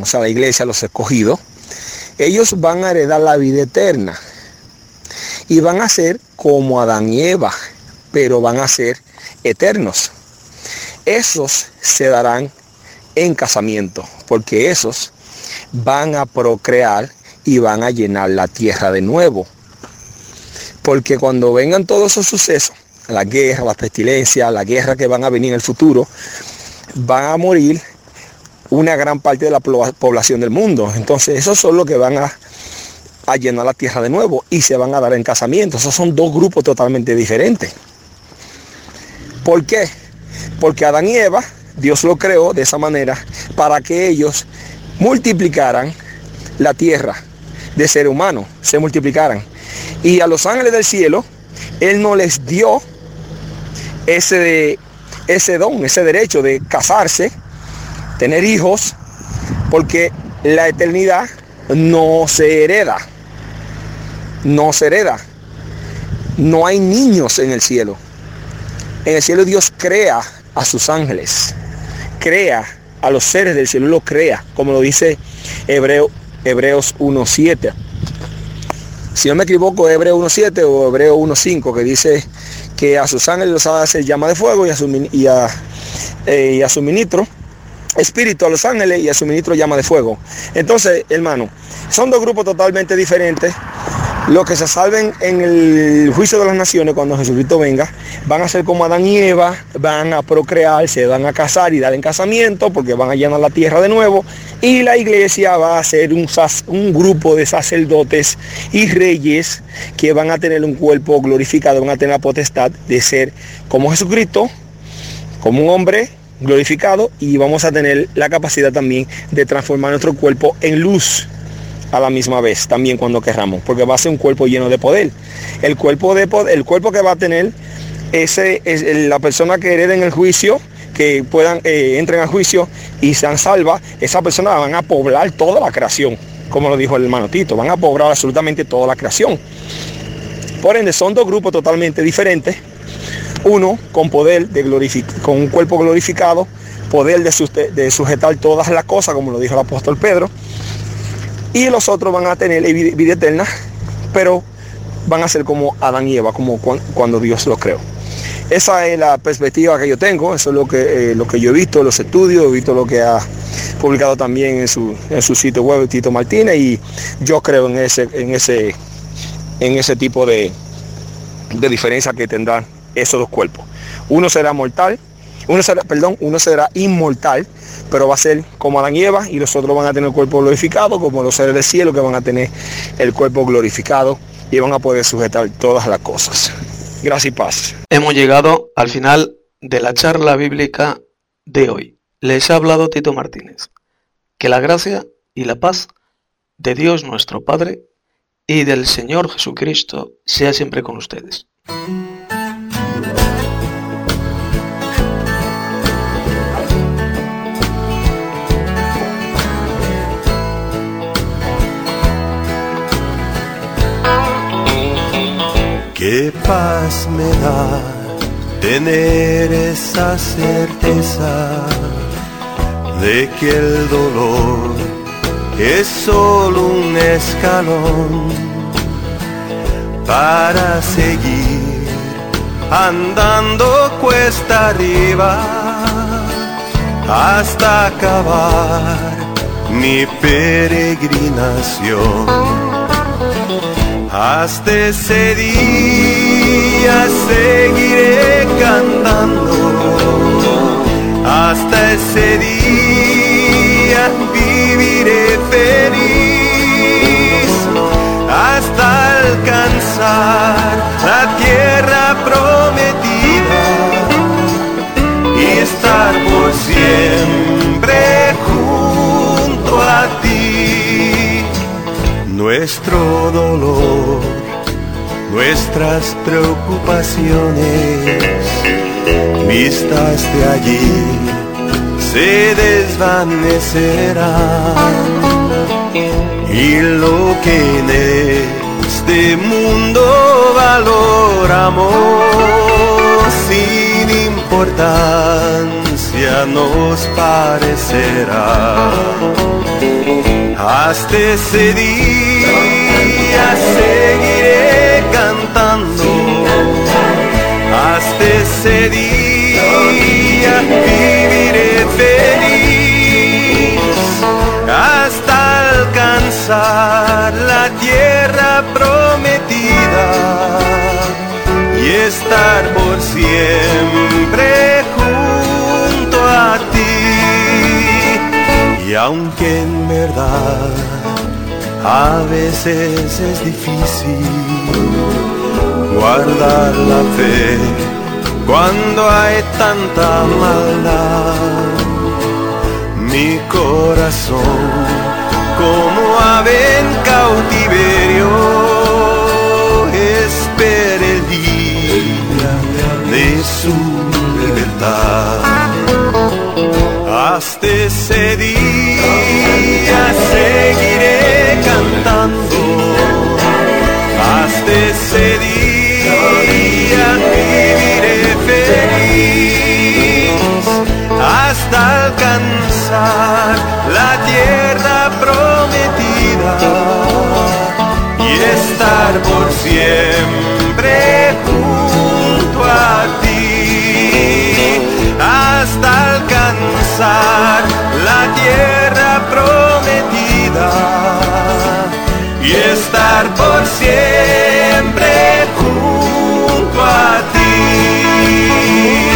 o sea, la iglesia, los escogidos, ellos van a heredar la vida eterna. Y van a ser como Adán y Eva, pero van a ser eternos. Esos se darán en casamiento, porque esos van a procrear y van a llenar la tierra de nuevo. Porque cuando vengan todos esos sucesos, la guerra, la pestilencia, la guerra que van a venir en el futuro, van a morir una gran parte de la población del mundo. Entonces esos son los que van a, a llenar la tierra de nuevo y se van a dar en casamiento. Esos son dos grupos totalmente diferentes. ¿Por qué? Porque Adán y Eva, Dios lo creó de esa manera para que ellos multiplicaran la tierra de ser humano, se multiplicaran. Y a los ángeles del cielo, Él no les dio ese, ese don, ese derecho de casarse, tener hijos, porque la eternidad no se hereda. No se hereda. No hay niños en el cielo. En el cielo Dios crea a sus ángeles. Crea a los seres del cielo, lo crea, como lo dice Hebreo, Hebreos 1.7 si no me equivoco, Hebreo 1.7 o Hebreo 1.5, que dice que a sus ángeles los hace llama de fuego y a su, y a, eh, y a su ministro espíritu a los ángeles y a su ministro llama de fuego. Entonces, hermano, son dos grupos totalmente diferentes. Los que se salven en el juicio de las naciones cuando Jesucristo venga, van a ser como Adán y Eva, van a procrear, se van a casar y dar en casamiento porque van a llenar la tierra de nuevo. Y la iglesia va a ser un, grupo de sacerdotes y reyes que van a tener un cuerpo glorificado, van a tener la potestad de ser como Jesucristo, como un hombre glorificado y vamos a tener la capacidad también de transformar nuestro cuerpo en luz a la misma vez también cuando querramos, porque va a ser un cuerpo lleno de poder. El cuerpo, de, el cuerpo que va a tener ese es la persona que herede en el juicio, que puedan eh, entren al juicio y sean salvas, esa persona van a poblar toda la creación, como lo dijo el hermano Tito, van a poblar absolutamente toda la creación. Por ende, son dos grupos totalmente diferentes. Uno con poder de con un cuerpo glorificado, poder de, de sujetar todas las cosas, como lo dijo el apóstol Pedro. Y los otros van a tener vida eterna, pero van a ser como Adán y Eva, como cuan- cuando Dios los creó. Esa es la perspectiva que yo tengo, eso es lo que, eh, lo que yo he visto, los estudios, he visto lo que ha publicado también en su, en su sitio web Tito Martínez y yo creo en ese, en ese, en ese tipo de, de diferencia que tendrán esos dos cuerpos. Uno será mortal, uno perdón, uno será inmortal, pero va a ser como Adán y Eva y los otros van a tener el cuerpo glorificado, como los seres del cielo que van a tener el cuerpo glorificado y van a poder sujetar todas las cosas. Gracias y paz. Hemos llegado al final de la charla bíblica de hoy. Les ha hablado Tito Martínez. Que la gracia y la paz de Dios nuestro Padre y del Señor Jesucristo sea siempre con ustedes. Qué paz me da tener esa certeza de que el dolor es solo un escalón para seguir andando cuesta arriba hasta acabar mi peregrinación. Hasta ese día seguiré cantando. Hasta ese día viviré feliz. Hasta alcanzar la tierra prometida y estar por siempre nuestro dolor, nuestras preocupaciones, vistas de allí, se desvanecerán. Y lo que en este mundo valoramos, sin importancia nos parecerá hasta ese día seguiré cantando. Hasta ese día viviré feliz. Hasta alcanzar la tierra prometida y estar por siempre junto a ti. Y aunque en verdad a veces es difícil guardar la fe cuando hay tanta maldad, mi corazón como ave en cautiverio espera el día de su libertad. Hasta ese día cantando. Hasta ese día viviré feliz. Hasta alcanzar la tierra prometida y estar por siempre junto a ti. Hasta alcanzar la tierra prometida y estar por siempre junto a ti.